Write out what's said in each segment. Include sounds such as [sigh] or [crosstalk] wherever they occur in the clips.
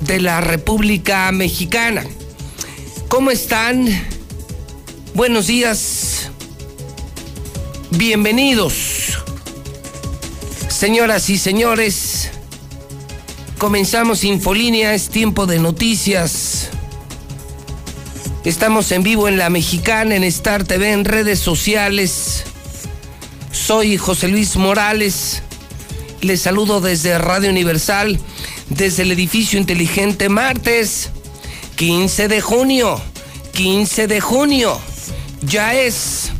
de la República Mexicana. ¿Cómo están? Buenos días. Bienvenidos. Señoras y señores, comenzamos Infolínea, es tiempo de noticias. Estamos en vivo en La Mexicana, en Star TV, en redes sociales. Soy José Luis Morales. Les saludo desde Radio Universal desde el edificio inteligente martes 15 de junio. 15 de junio. Ya es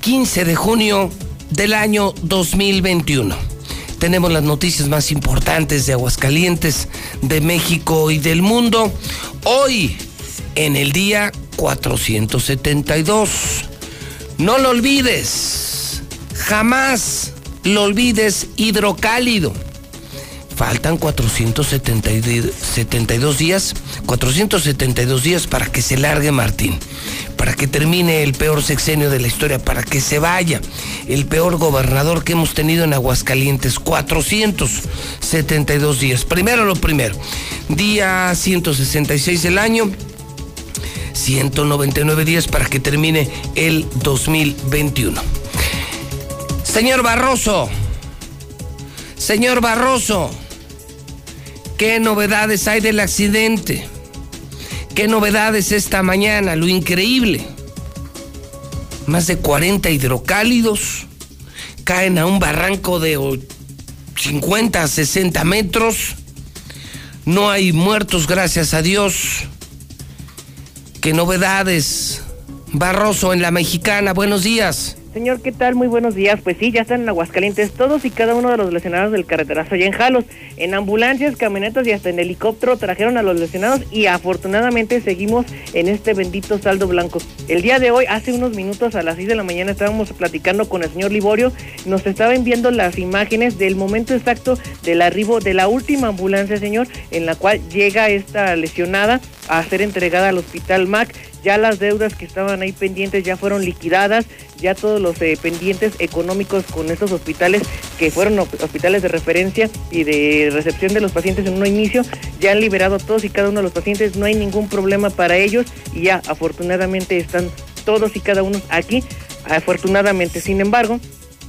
15 de junio del año 2021. Tenemos las noticias más importantes de Aguascalientes, de México y del mundo. Hoy, en el día 472. No lo olvides. Jamás lo olvides hidrocálido Faltan 472 días, 472 días para que se largue Martín, para que termine el peor sexenio de la historia, para que se vaya el peor gobernador que hemos tenido en Aguascalientes, 472 días. Primero lo primero, día 166 del año, 199 días para que termine el 2021. Señor Barroso, señor Barroso, ¿Qué novedades hay del accidente? ¿Qué novedades esta mañana? Lo increíble. Más de 40 hidrocálidos caen a un barranco de 50 a 60 metros. No hay muertos, gracias a Dios. ¿Qué novedades? Barroso en la mexicana, buenos días. Señor, ¿qué tal? Muy buenos días. Pues sí, ya están en Aguascalientes todos y cada uno de los lesionados del carreterazo allá en Jalos. En ambulancias, camionetas y hasta en helicóptero trajeron a los lesionados y afortunadamente seguimos en este bendito saldo blanco. El día de hoy, hace unos minutos a las 6 de la mañana, estábamos platicando con el señor Liborio. Nos estaba enviando las imágenes del momento exacto del arribo de la última ambulancia, señor, en la cual llega esta lesionada a ser entregada al hospital MAC ya las deudas que estaban ahí pendientes ya fueron liquidadas, ya todos los eh, pendientes económicos con estos hospitales que fueron hospitales de referencia y de recepción de los pacientes en un inicio, ya han liberado todos y cada uno de los pacientes, no hay ningún problema para ellos y ya afortunadamente están todos y cada uno aquí, afortunadamente. Sin embargo,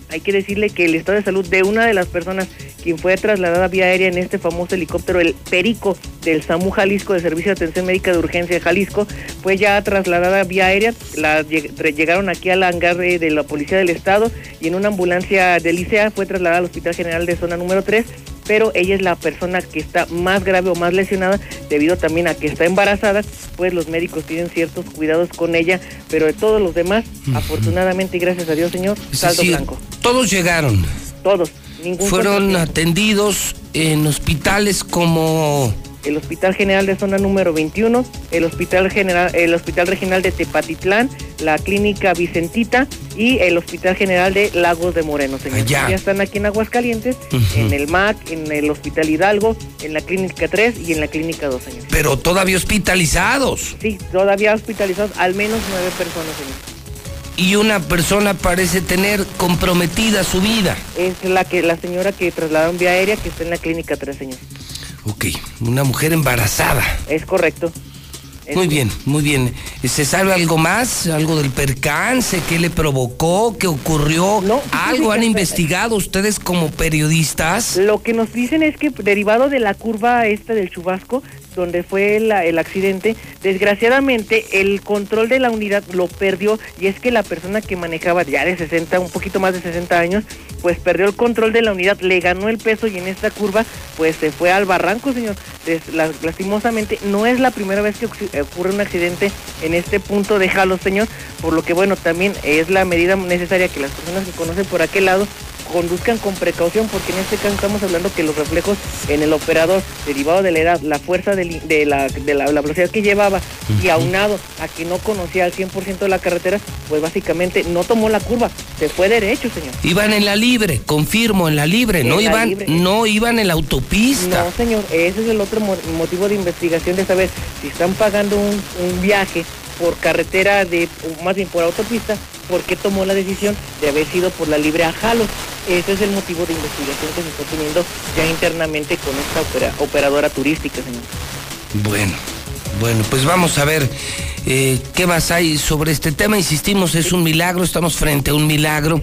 hay que decirle que el estado de salud de una de las personas quien fue trasladada vía aérea en este famoso helicóptero, el Perico del SAMU Jalisco de Servicio de Atención Médica de Urgencia de Jalisco, fue ya trasladada vía aérea, la, llegaron aquí al hangar de la Policía del Estado y en una ambulancia de Licea fue trasladada al Hospital General de Zona número 3 pero ella es la persona que está más grave o más lesionada debido también a que está embarazada, pues los médicos tienen ciertos cuidados con ella, pero de todos los demás, afortunadamente y gracias a Dios, Señor, saldo blanco. Todos llegaron. Todos. Fueron atendidos en hospitales como el Hospital General de Zona número 21, el Hospital General, el Hospital Regional de Tepatitlán, la Clínica Vicentita y el Hospital General de Lagos de Moreno, señor. Ya. están aquí en Aguascalientes, en el MAC, en el Hospital Hidalgo, en la Clínica 3 y en la Clínica 2, señor. Pero todavía hospitalizados. Sí, todavía hospitalizados al menos nueve personas, señor. Y una persona parece tener comprometida su vida. Es la que la señora que trasladaron vía aérea que está en la Clínica 3, señor. Ok, una mujer embarazada. Es correcto. Es- Muy bien, muy bien. ¿Se sabe algo más? ¿Algo del percance? ¿Qué le provocó? ¿Qué ocurrió? No, ¿Algo han investigado ustedes como periodistas? Lo que nos dicen es que derivado de la curva esta del chubasco, donde fue el accidente, desgraciadamente el control de la unidad lo perdió y es que la persona que manejaba ya de 60, un poquito más de 60 años, pues perdió el control de la unidad, le ganó el peso y en esta curva pues se fue al barranco, señor. Lastimosamente no es la primera vez que ocurre un accidente en este punto de Jalos, señor, por lo que bueno, también es la medida necesaria que las personas que conocen por aquel lado conduzcan con precaución porque en este caso estamos hablando que los reflejos en el operador derivado de la edad, la fuerza de, la, de la, la velocidad que llevaba y aunado a que no conocía al 100% la carretera, pues básicamente no tomó la curva, se fue derecho, señor. Iban en la libre, confirmo, en la libre, En no la iban, libre. no iban en la autopista. No, señor, ese es el otro mo- motivo de investigación de saber si están pagando un, un viaje por carretera de, o más bien por autopista, ¿por qué tomó la decisión de haber sido por la libre a Jalos? Ese es el motivo de investigación que se está teniendo ya internamente con esta opera- operadora turística, señor. Bueno, bueno, pues vamos a ver eh, qué más hay sobre este tema. Insistimos, es un milagro, estamos frente a un milagro.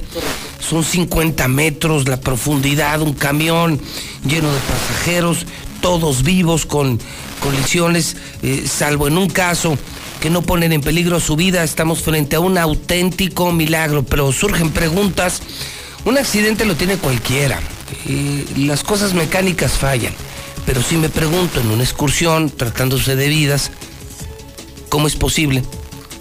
Son 50 metros la profundidad, un camión lleno de pasajeros, todos vivos con colisiones, eh, salvo en un caso que no ponen en peligro su vida. Estamos frente a un auténtico milagro, pero surgen preguntas. Un accidente lo tiene cualquiera. eh, las cosas mecánicas fallan. Pero si me pregunto en una excursión, tratándose de vidas, ¿cómo es posible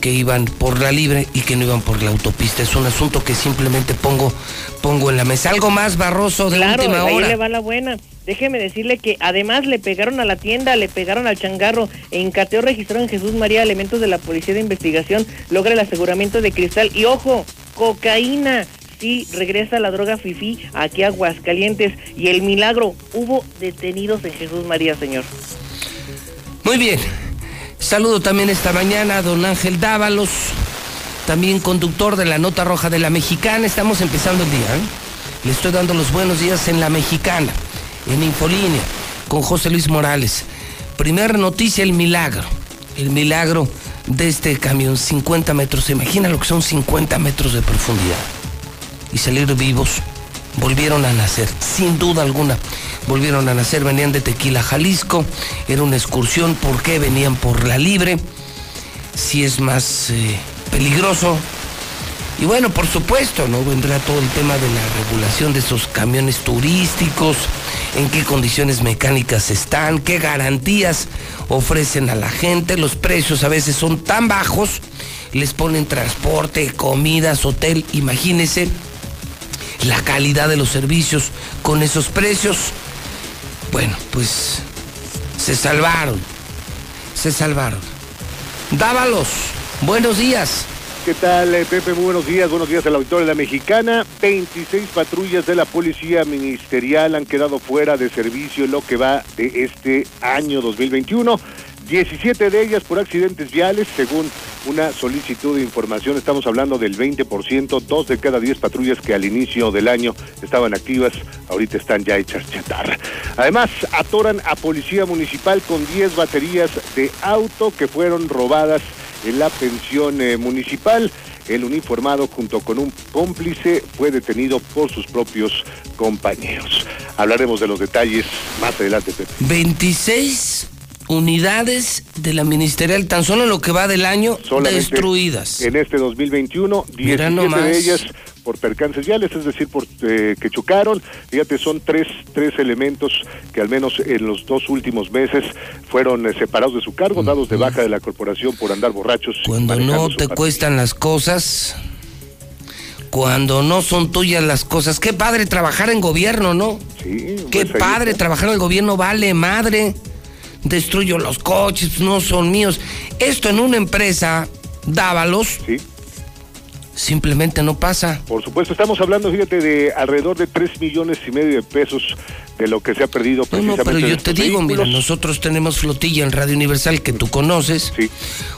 que iban por la libre y que no iban por la autopista? Es un asunto que simplemente pongo, pongo en la mesa. Algo más barroso de Claro, última ahí hora. le va la buena. Déjeme decirle que además le pegaron a la tienda, le pegaron al changarro. En cateo registrado en Jesús María elementos de la Policía de Investigación logra el aseguramiento de cristal. Y ojo, cocaína. Sí, regresa la droga FIFI aquí a Aguascalientes. Y el milagro, hubo detenidos en Jesús María, señor. Muy bien. Saludo también esta mañana a don Ángel Dávalos, también conductor de la Nota Roja de la Mexicana. Estamos empezando el día. ¿eh? Le estoy dando los buenos días en la Mexicana, en Infolínea, con José Luis Morales. Primera noticia, el milagro. El milagro de este camión, 50 metros. ¿Se imagina lo que son 50 metros de profundidad? Y salir vivos. Volvieron a nacer, sin duda alguna. Volvieron a nacer, venían de Tequila, Jalisco. Era una excursión. ¿Por qué venían por la libre? Si es más eh, peligroso. Y bueno, por supuesto, ¿no? Vendrá todo el tema de la regulación de esos camiones turísticos, en qué condiciones mecánicas están, qué garantías ofrecen a la gente. Los precios a veces son tan bajos, les ponen transporte, comidas, hotel. Imagínense la calidad de los servicios con esos precios. Bueno, pues se salvaron, se salvaron. Dávalos, buenos días. ¿Qué tal, eh, Pepe? Muy buenos días. Buenos días a la auditoría de la Mexicana. 26 patrullas de la Policía Ministerial han quedado fuera de servicio en lo que va de este año 2021. 17 de ellas por accidentes viales, según una solicitud de información. Estamos hablando del 20%, dos de cada 10 patrullas que al inicio del año estaban activas, ahorita están ya hechas chatarra. Además, atoran a Policía Municipal con 10 baterías de auto que fueron robadas la pensión eh, municipal. El uniformado junto con un cómplice fue detenido por sus propios compañeros. Hablaremos de los detalles más adelante, Pepe. 26 unidades de la ministerial, tan solo en lo que va del año, Solamente destruidas. En este 2021, Mira 17 nomás. de ellas por percances viales, es decir, por eh, que chocaron. Fíjate, son tres, tres elementos que al menos en los dos últimos meses fueron eh, separados de su cargo, dados de baja de la corporación por andar borrachos. Cuando no te cuestan las cosas, cuando no son tuyas las cosas. Qué padre trabajar en gobierno, ¿no? Sí, Qué pues padre trabajar en el gobierno, vale madre. destruyo los coches, no son míos. Esto en una empresa, Dávalos, Sí. Simplemente no pasa. Por supuesto, estamos hablando, fíjate, de alrededor de 3 millones y medio de pesos de lo que se ha perdido No, no, precisamente. pero yo te digo, mira, vehículos. nosotros tenemos flotilla en Radio Universal que tú conoces, Sí.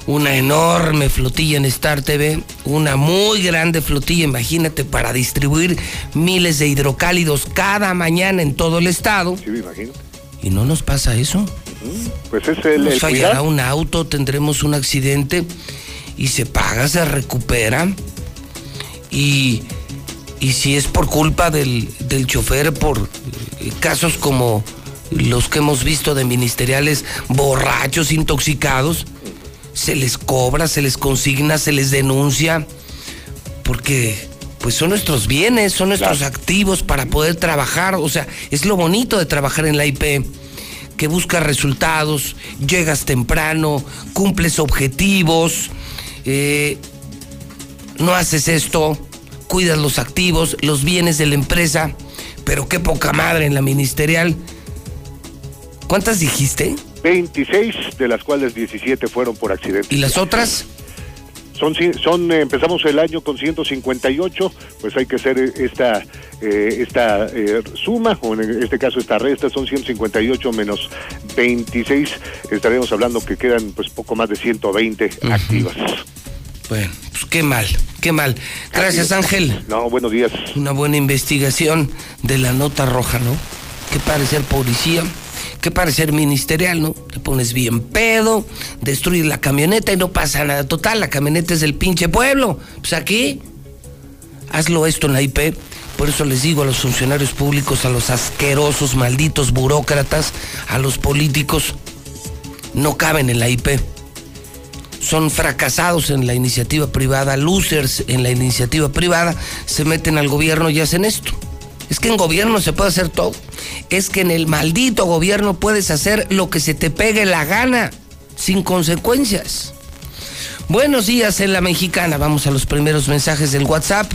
una enorme flotilla en Star TV, una muy grande flotilla, imagínate, para distribuir miles de hidrocálidos cada mañana en todo el estado. Sí, me imagino. Y no nos pasa eso. Pues es el, Nos el fallará cuidar. un auto, tendremos un accidente y se paga, se recupera. Y, y si es por culpa del, del chofer, por casos como los que hemos visto de ministeriales borrachos, intoxicados, se les cobra, se les consigna, se les denuncia, porque pues son nuestros bienes, son nuestros Claro. activos para poder trabajar. O sea, es lo bonito de trabajar en la IP que buscas resultados, llegas temprano, cumples objetivos, eh, no haces esto, cuidas los activos, los bienes de la empresa, pero qué poca madre en la ministerial. ¿Cuántas dijiste? 26, de las cuales 17 fueron por accidente. ¿Y las otras? Son, son eh, empezamos el año con 158, pues hay que hacer eh, esta eh, esta eh, suma, o en este caso esta resta, son 158 menos 26, estaremos hablando que quedan pues poco más de 120 activas. Bueno, pues qué mal, qué mal. Gracias Ángel. No, buenos días. Una buena investigación de la nota roja, ¿no? Que parecer policía, que parecer ministerial, ¿no? Te pones bien pedo, destruyes la camioneta y no pasa nada. Total, la camioneta es del pinche pueblo. Pues aquí, hazlo esto en la IP. Por eso les digo a los funcionarios públicos, a los asquerosos, malditos burócratas, a los políticos, no caben en la IP son fracasados en la iniciativa privada, losers en la iniciativa privada, se meten al gobierno y hacen esto. Es que en gobierno se puede hacer todo. Es que en el maldito gobierno puedes hacer lo que se te pegue la gana, sin consecuencias. Buenos días en la mexicana. Vamos a los primeros mensajes del WhatsApp,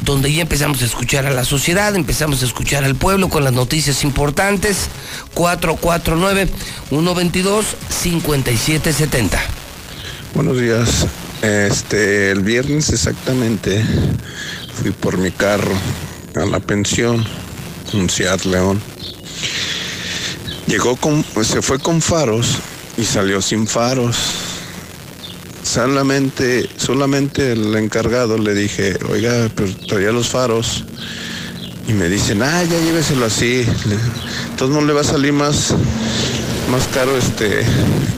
donde ya empezamos a escuchar a la sociedad, empezamos a escuchar al pueblo con las noticias importantes. 449-122-5770. Buenos días. Este, el viernes exactamente fui por mi carro a la pensión, un Seat León. Llegó con, se fue con faros y salió sin faros. Solamente, solamente el encargado le dije, oiga, pero traía los faros. Y me dicen, ah, ya lléveselo así. Entonces no le va a salir más, más caro este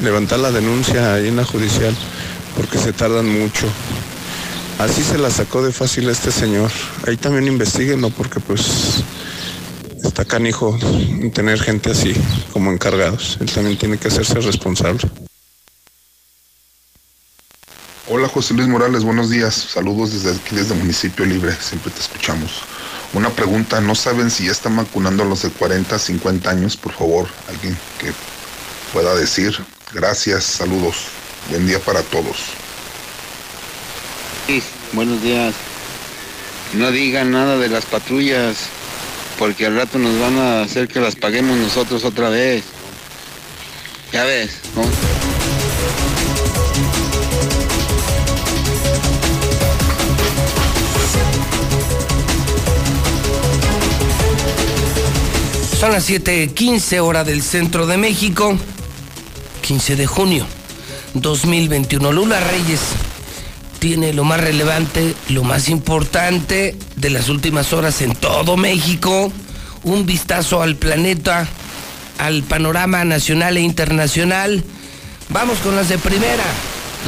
levantar la denuncia ahí en la judicial porque se tardan mucho. Así se la sacó de fácil este señor. Ahí también investiguenlo porque pues está canijo tener gente así como encargados. Él también tiene que hacerse responsable. Hola José Luis Morales, buenos días. Saludos desde aquí, desde Municipio Libre, siempre te escuchamos. Una pregunta, ¿no saben si ya están vacunando a los de 40, 50 años? Por favor, alguien que pueda decir. Gracias, saludos. Buen día para todos. Sí, buenos días. No digan nada de las patrullas, porque al rato nos van a hacer que las paguemos nosotros otra vez. Ya ves, ¿no? Son las 7:15 hora del centro de México, 15 de junio 2021. Lula Reyes tiene lo más relevante, lo más importante de las últimas horas en todo México. Un vistazo al planeta, al panorama nacional e internacional. Vamos con las de primera,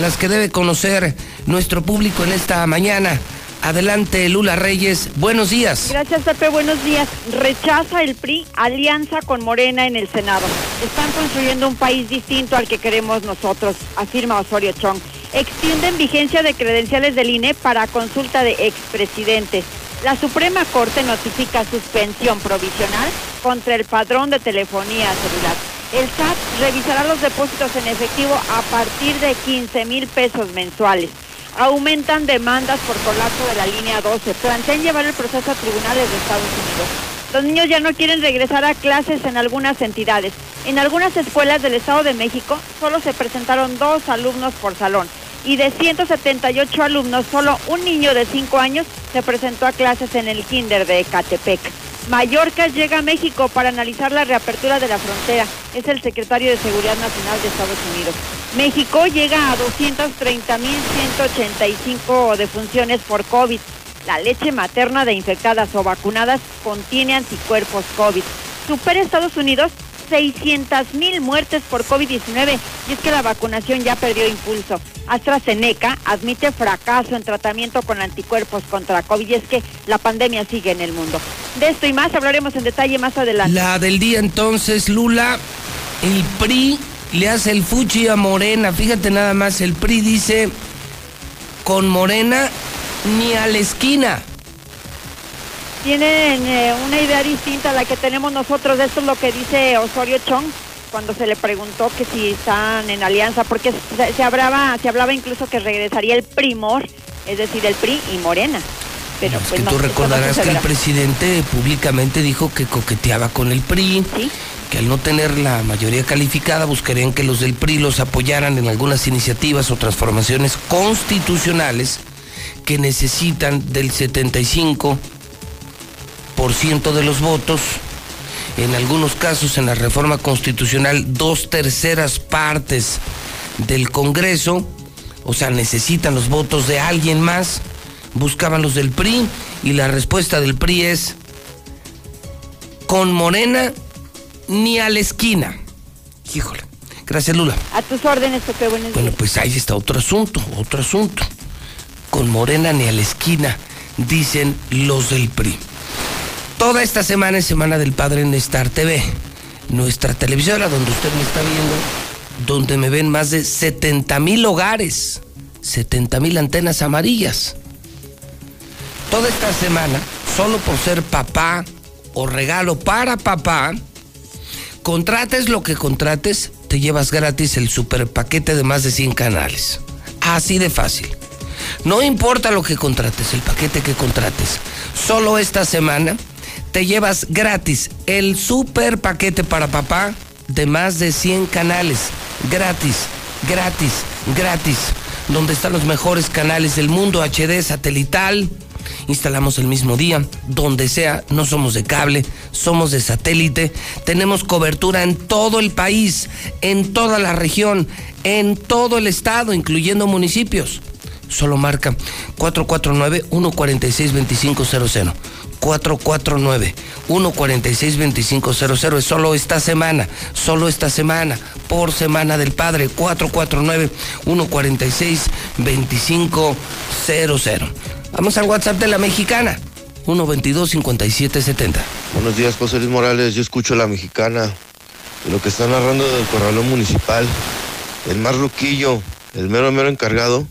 las que debe conocer nuestro público en esta mañana. Adelante, Lula Reyes. Buenos días. Gracias, Pepe. Buenos días. Rechaza el PRI alianza con Morena en el Senado. Están construyendo un país distinto al que queremos nosotros, afirma Osorio Chong. Extienden vigencia de credenciales del INE para consulta de expresidentes. La Suprema Corte notifica suspensión provisional contra el padrón de telefonía celular. El SAT revisará los depósitos en efectivo a partir de 15 mil pesos mensuales. Aumentan demandas por colapso de la línea 12. Plantean llevar el proceso a tribunales de Estados Unidos. Los niños ya no quieren regresar a clases en algunas entidades. En algunas escuelas del Estado de México solo se presentaron dos alumnos por salón y de 178 alumnos, solo un niño de 5 años se presentó a clases en el kinder de Ecatepec. Mallorca llega a México para analizar la reapertura de la frontera. Es el secretario de Seguridad Nacional de Estados Unidos. México llega a 230.185 defunciones por COVID. La leche materna de infectadas o vacunadas contiene anticuerpos COVID. Supera Estados Unidos 600 mil muertes por COVID-19 y es que la vacunación ya perdió impulso. AstraZeneca admite fracaso en tratamiento con anticuerpos contra COVID y es que la pandemia sigue en el mundo. De esto y más hablaremos en detalle más adelante. La del día entonces, Lula, el PRI le hace el fuchi a Morena. Fíjate nada más, el PRI dice, con Morena ni a la esquina tienen eh, una idea distinta a la que tenemos nosotros. Esto es lo que dice Osorio Chong cuando se le preguntó que si están en alianza, porque se, hablaba, se hablaba incluso que regresaría el primor, es decir, el PRI y Morena. Pero pues tú recordarás que el presidente públicamente dijo que coqueteaba con el PRI, que al no tener la mayoría calificada buscarían que los del PRI los apoyaran en algunas iniciativas o transformaciones constitucionales que necesitan del 75 ciento de los votos, en algunos casos en la reforma constitucional dos terceras partes del Congreso, o sea, necesitan los votos de alguien más, buscaban los del PRI y la respuesta del PRI es con Morena ni a la esquina. Híjole. Gracias, Lula. A tus órdenes, Pepe. bueno, pues ahí está otro asunto, otro asunto. Con Morena ni a la esquina, dicen los del PRI. Toda esta semana es Semana del Padre en Star TV, nuestra televisora donde usted me está viendo, donde me ven más de 70 mil hogares, 70 mil antenas amarillas. Toda esta semana, solo por ser papá o regalo para papá, contrates lo que contrates, te llevas gratis el super paquete de más de 100 canales. Así de fácil. No importa lo que contrates, el paquete que contrates. Solo esta semana te llevas gratis el super paquete para papá de más de 100 canales. Gratis, gratis, gratis. Donde están los mejores canales del mundo, HD, satelital. Instalamos el mismo día, donde sea, no somos de cable, somos de satélite. Tenemos cobertura en todo el país, en toda la región, en todo el estado, incluyendo municipios. Solo marca 449-146-2500. 449-146-2500. Es solo esta semana, solo esta semana, por Semana del Padre, 449-146-2500. Vamos al WhatsApp de la mexicana, 122-5770. Buenos días, José Luis Morales. Yo escucho a la mexicana lo que está narrando del corralón municipal. El más ruquillo, el mero mero encargado,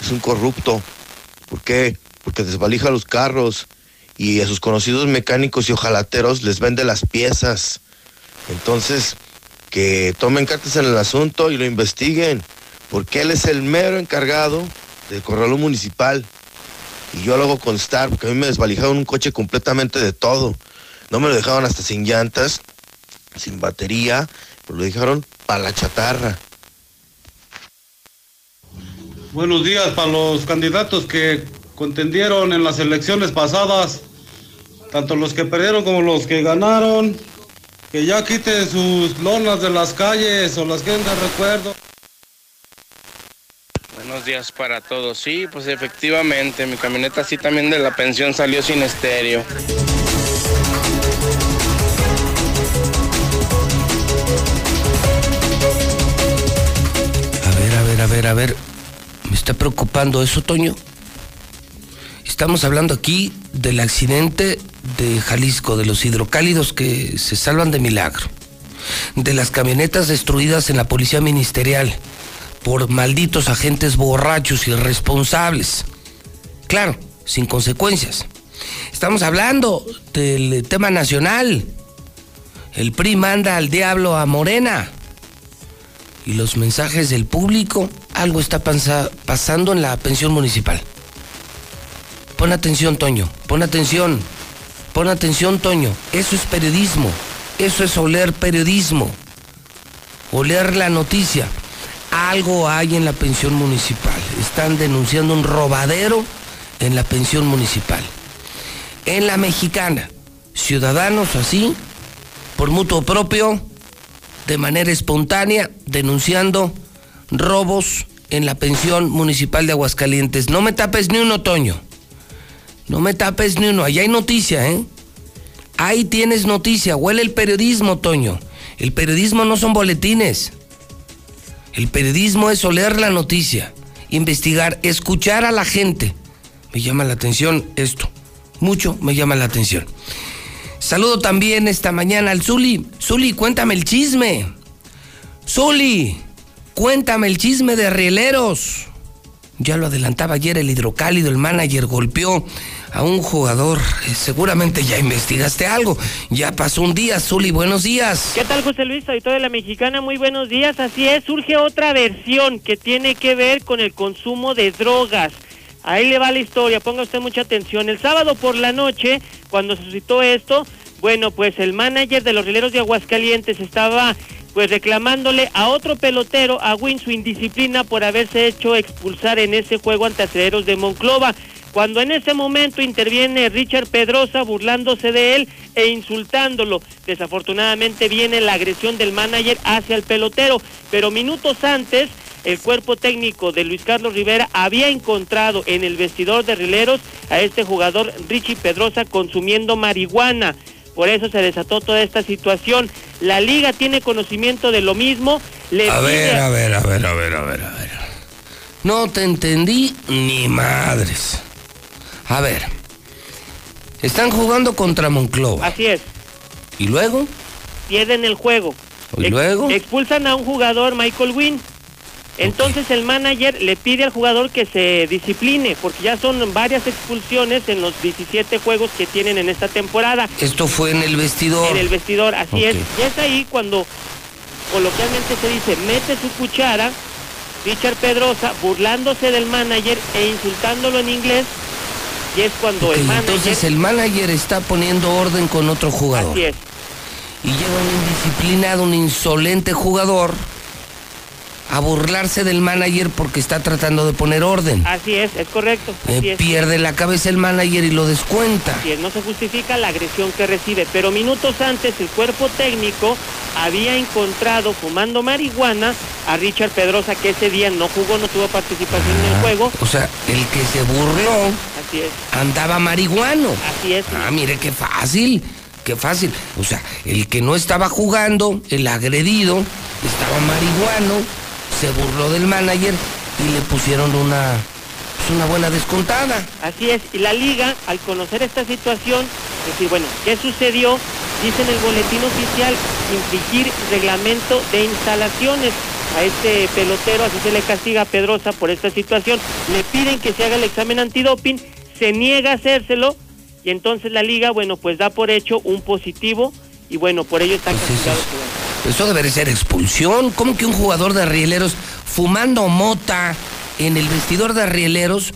es un corrupto. ¿Por qué? Porque desvalija los carros y a sus conocidos mecánicos y ojalateros les vende las piezas. Entonces, que tomen cartas en el asunto y lo investiguen, porque él es el mero encargado del corralón municipal. Y yo lo hago constar, porque a mí me desvalijaron un coche completamente de todo. No me lo dejaron hasta sin llantas, sin batería, lo dejaron para la chatarra. Buenos días para los candidatos que contendieron en las elecciones pasadas tanto los que perdieron como los que ganaron, que ya quiten sus lonas de las calles o las que de recuerdo. Buenos días para todos. Sí, pues efectivamente, mi camioneta sí también de la pensión salió sin estéreo. A ver, a ver, a ver, a ver. Me está preocupando eso, Toño. Estamos hablando aquí del accidente de Jalisco, de los hidrocálidos que se salvan de milagro, de las camionetas destruidas en la policía ministerial por malditos agentes borrachos irresponsables. Claro, sin consecuencias. Estamos hablando del tema nacional. El PRI manda al diablo a Morena. Y los mensajes del público, algo está pasando en la pensión municipal. Pon atención, Toño, pon atención. Pon atención, Toño. Eso es periodismo. Eso es oler periodismo. o leer la noticia. Algo hay en la pensión municipal. Están denunciando un robadero en la pensión municipal. En la mexicana, ciudadanos así, por mutuo propio, de manera espontánea, denunciando robos en la pensión municipal de Aguascalientes. No me tapes ni un otoño. No me tapes ni uno. Allá hay noticia, ¿eh? Ahí tienes noticia. Huele el periodismo, Toño. El periodismo no son boletines. El periodismo es oler la noticia, investigar, escuchar a la gente. Me llama la atención esto. Mucho me llama la atención. Saludo también esta mañana al Zuli. Zuli, cuéntame el chisme. Zuli, cuéntame el chisme de rieleros. Ya lo adelantaba ayer el hidrocálido, el manager golpeó a un jugador. Eh, seguramente ya investigaste algo. Ya pasó un día, Zuli, buenos días. ¿Qué tal, José Luis? Soy de la Mexicana, muy buenos días. Así es, surge otra versión que tiene que ver con el consumo de drogas. Ahí le va la historia, ponga usted mucha atención. El sábado por la noche, cuando suscitó esto, bueno, pues el manager de los rileros de Aguascalientes estaba pues reclamándole a otro pelotero, a Win, su indisciplina por haberse hecho expulsar en ese juego ante aceleros de Monclova. Cuando en ese momento interviene Richard Pedrosa burlándose de él e insultándolo. Desafortunadamente viene la agresión del manager hacia el pelotero, pero minutos antes el cuerpo técnico de Luis Carlos Rivera había encontrado en el vestidor de rileros a este jugador Richie Pedrosa consumiendo marihuana. Por eso se desató toda esta situación. La liga tiene conocimiento de lo mismo. a ver, a ver, a ver, a ver, a ver, a ver. No te entendí ni madres. A ver. Están jugando contra Monclova. Así es. ¿Y luego? Pierden el juego. ¿Y luego? Expulsan a un jugador, Michael Wynn. Entonces el manager le pide al jugador que se discipline, porque ya son varias expulsiones en los 17 juegos que tienen en esta temporada. Esto fue en el vestidor. En el vestidor, así es. Y es ahí cuando coloquialmente se dice, mete su cuchara, Richard Pedrosa, burlándose del manager e insultándolo en inglés. Y es cuando el manager... Entonces el manager está poniendo orden con otro jugador. Así es. Y llega un indisciplinado, un insolente jugador a burlarse del manager porque está tratando de poner orden. Así es, es correcto. Eh, pierde la cabeza el manager y lo descuenta. Así es, no se justifica la agresión que recibe, pero minutos antes el cuerpo técnico había encontrado fumando marihuana a Richard Pedrosa que ese día no jugó, no tuvo participación en el ah, juego. O sea, el que se burló Así es. andaba marihuano. Así es. Ah, mire qué fácil. Qué fácil. O sea, el que no estaba jugando, el agredido, estaba marihuano se burló del manager y le pusieron una, pues, una buena descontada. Así es, y la liga, al conocer esta situación, decir, bueno, ¿qué sucedió? Dice en el boletín oficial, infringir reglamento de instalaciones. A este pelotero, así se le castiga a Pedrosa por esta situación. Le piden que se haga el examen antidoping, se niega a hacérselo, y entonces la liga, bueno, pues da por hecho un positivo, y bueno, por ello está pues castigado. Eso debería ser expulsión. ¿Cómo que un jugador de rieleros fumando mota en el vestidor de rieleros?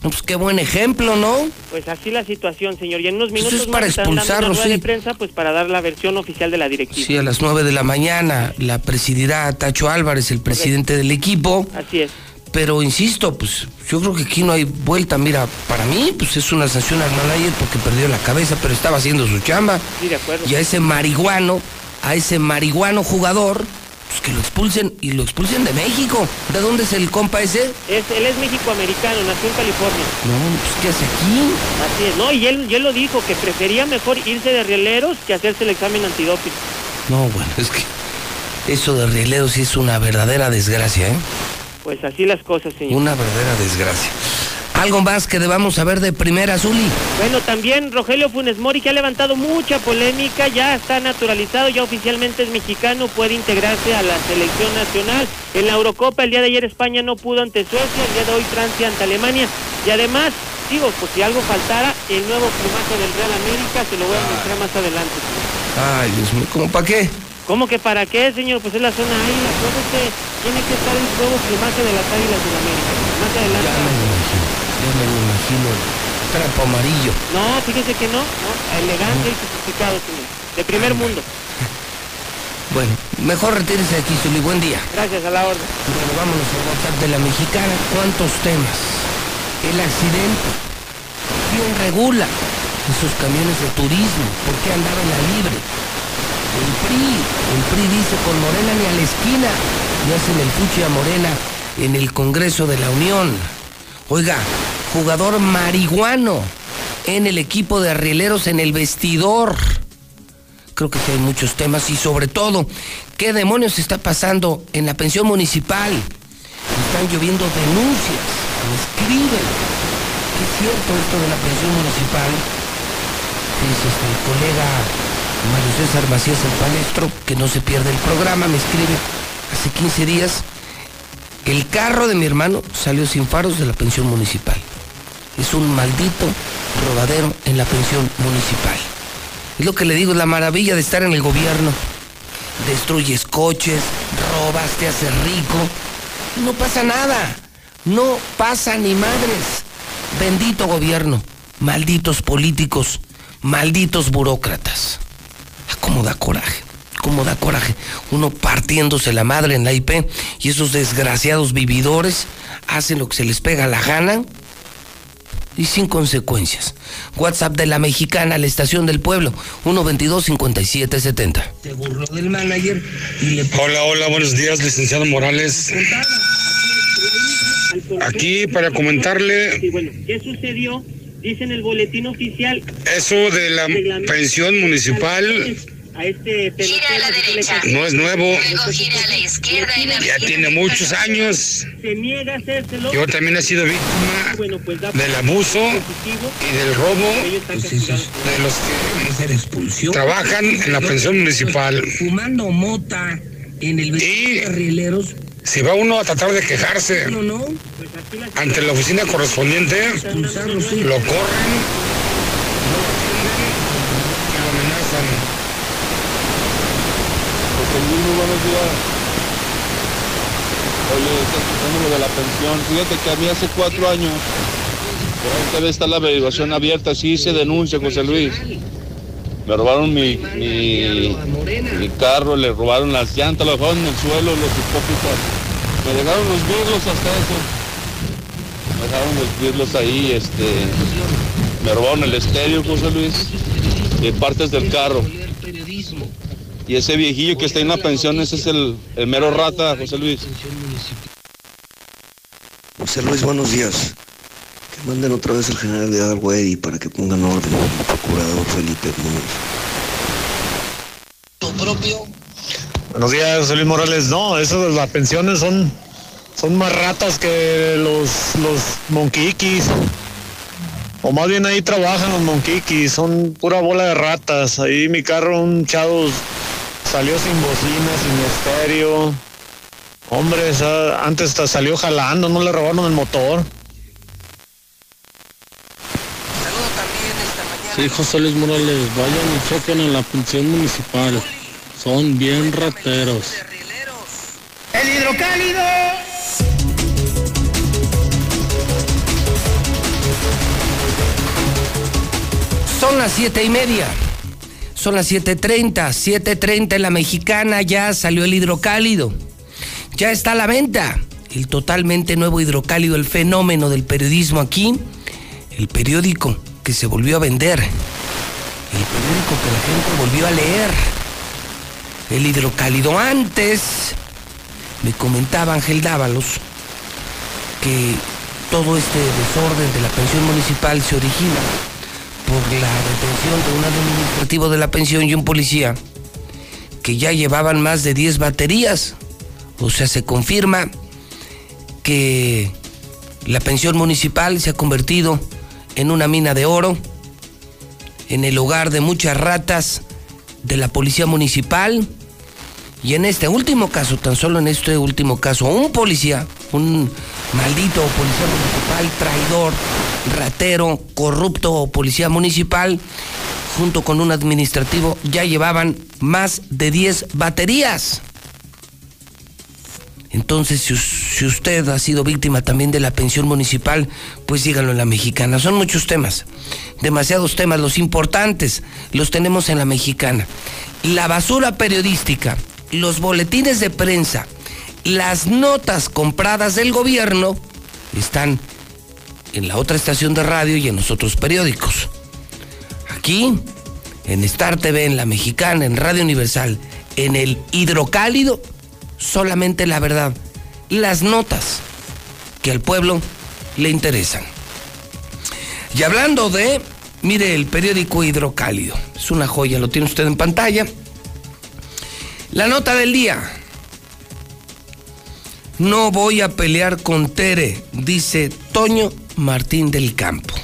Pues qué buen ejemplo, ¿no? Pues así la situación, señor. Y en unos minutos Eso es para expulsarlo, sí. de prensa, pues para dar la versión oficial de la directiva. Sí, a las nueve de la mañana la presidirá Tacho Álvarez, el presidente del equipo. Así es. Pero insisto, pues yo creo que aquí no hay vuelta. Mira, para mí, pues es una sanción al manager porque perdió la cabeza, pero estaba haciendo su chamba. Sí, de acuerdo. Y a ese marihuano a ese marihuano jugador, pues que lo expulsen y lo expulsen de México. ¿De dónde es el compa ese? Es, él es México-americano, nació en California. No, pues ¿qué hace aquí? Así es, no, y él, él lo dijo, que prefería mejor irse de rieleros que hacerse el examen antidoping. No, bueno, es que eso de rieleros sí es una verdadera desgracia, ¿eh? Pues así las cosas, señor. Una verdadera desgracia. ¿Algo más que debamos saber de primera, Zuli? Bueno, también Rogelio Funes Mori, que ha levantado mucha polémica, ya está naturalizado, ya oficialmente es mexicano, puede integrarse a la selección nacional. En la Eurocopa el día de ayer España no pudo ante Suecia, el día de hoy Francia ante Alemania. Y además, digo, pues si algo faltara, el nuevo plumaje del Real América, se lo voy a mostrar más adelante. Ay, Dios mío, ¿cómo para qué? ¿Cómo que para qué, señor? Pues es la zona águila, tiene que estar el nuevo plumaje de las águilas de América. Más adelante me lo imagino trapo amarillo. No, fíjese que no, no elegante y sofisticado, De primer mundo. [laughs] Bueno, mejor retírese de aquí, Zuli. Buen día. Gracias, a la orden. Bueno, vámonos al WhatsApp de la mexicana. ¿Cuántos temas? El accidente. ¿Quién regula esos camiones de turismo? ¿Por qué andar en la libre? El PRI. El PRI dice con Morena ni a la esquina. Y hacen el fuchi a Morena en el Congreso de la Unión. Oiga, jugador marihuano en el equipo de arrieleros en el vestidor. Creo que hay muchos temas y sobre todo, ¿qué demonios está pasando en la pensión municipal? Están lloviendo denuncias, me escriben. ¿Qué es cierto esto de la pensión municipal? Dice este, el colega Mario César Macías el Palestro, que no se pierde el programa, me escribe hace 15 días. El carro de mi hermano salió sin faros de la pensión municipal. Es un maldito robadero en la pensión municipal. Es lo que le digo, es la maravilla de estar en el gobierno. Destruyes coches, robas, te haces rico. No pasa nada. No pasa ni madres. Bendito gobierno. Malditos políticos. Malditos burócratas. Ah, cómo da coraje. Cómo da coraje. Uno partiéndose la madre en la IP y esos desgraciados vividores hacen lo que se les pega la gana y sin consecuencias. WhatsApp de la mexicana, la estación del pueblo, 122-5770. Se burló del manager y le... Hola, hola, buenos días, licenciado Morales. Aquí para comentarle... Sí, bueno, ¿qué sucedió? Dice en el boletín oficial... Eso de la pensión municipal a este pelotero. Gira a la derecha. no es nuevo, Luego gira a la izquierda en ya tiene muchos años. Se niega a hacérselo. Yo también he sido víctima Bueno, pues del abuso y del robo Pues de los que Ser expulsión. trabajan en la pensión municipal. Fumando mota en el arrieleros. Si va uno a tratar de quejarse No, no. Pues aquí las ante la oficina correspondiente, lo corren, y lo amenazan. Muy buenos días. Oye, está escuchando lo de la pensión. Fíjate que a mí hace cuatro años, por está la averiguación abierta, sí se denuncia, José Luis. Me robaron mi, mi, mi carro, le robaron las llantas, lo dejaron en el suelo, los hipócritas. Me dejaron los vidrios hasta eso. Me dejaron los vidrios ahí, este. Me robaron el estéreo, José Luis, y partes del carro. Y ese viejillo que está en la pensión, ese es el, el mero rata, José Luis. José Luis, buenos días. Que manden otra vez al general de Alwedi para que pongan orden al procurador Felipe Muñoz. Buenos días, José Luis Morales. No, eso de las pensiones son, son más ratas que los, los monquiquis. O más bien ahí trabajan los monquiquis, son pura bola de ratas. Ahí mi carro, un chavo salió sin bocina, sin estéreo. Hombre, esa- antes hasta salió jalando, no le robaron el motor. Sí, José Luis Morales, vayan y chequen en la pensión municipal. Son bien rateros. El hidrocálido. Son las siete y media. Son las 7.30. 7.30 en la mexicana ya salió el hidrocálido. Ya está a la venta. El totalmente nuevo hidrocálido, el fenómeno del periodismo aquí. El periódico que se volvió a vender. El periódico que la gente volvió a leer. El hidrocálido antes. Me comentaba Ángel Dávalos que todo este desorden de la pensión municipal se origina por la detención de un administrativo de la pensión y un policía que ya llevaban más de 10 baterías. O sea, se confirma que la pensión municipal se ha convertido en una mina de oro, en el hogar de muchas ratas de la policía municipal. Y en este último caso, tan solo en este último caso, un policía, un maldito policía municipal, traidor, ratero, corrupto policía municipal, junto con un administrativo, ya llevaban más de 10 baterías. Entonces, si, us- si usted ha sido víctima también de la pensión municipal, pues díganlo en la mexicana. Son muchos temas, demasiados temas, los importantes los tenemos en la mexicana. La basura periodística, los boletines de prensa, las notas compradas del gobierno están en la otra estación de radio y en los otros periódicos. Aquí, en Star TV, en La Mexicana, en Radio Universal, en el Hidrocálido, solamente la verdad, las notas que al pueblo le interesan. Y hablando de, mire, el periódico Hidrocálido, es una joya, lo tiene usted en pantalla. La nota del día. No voy a pelear con Tere, dice Toño Martín del Campo.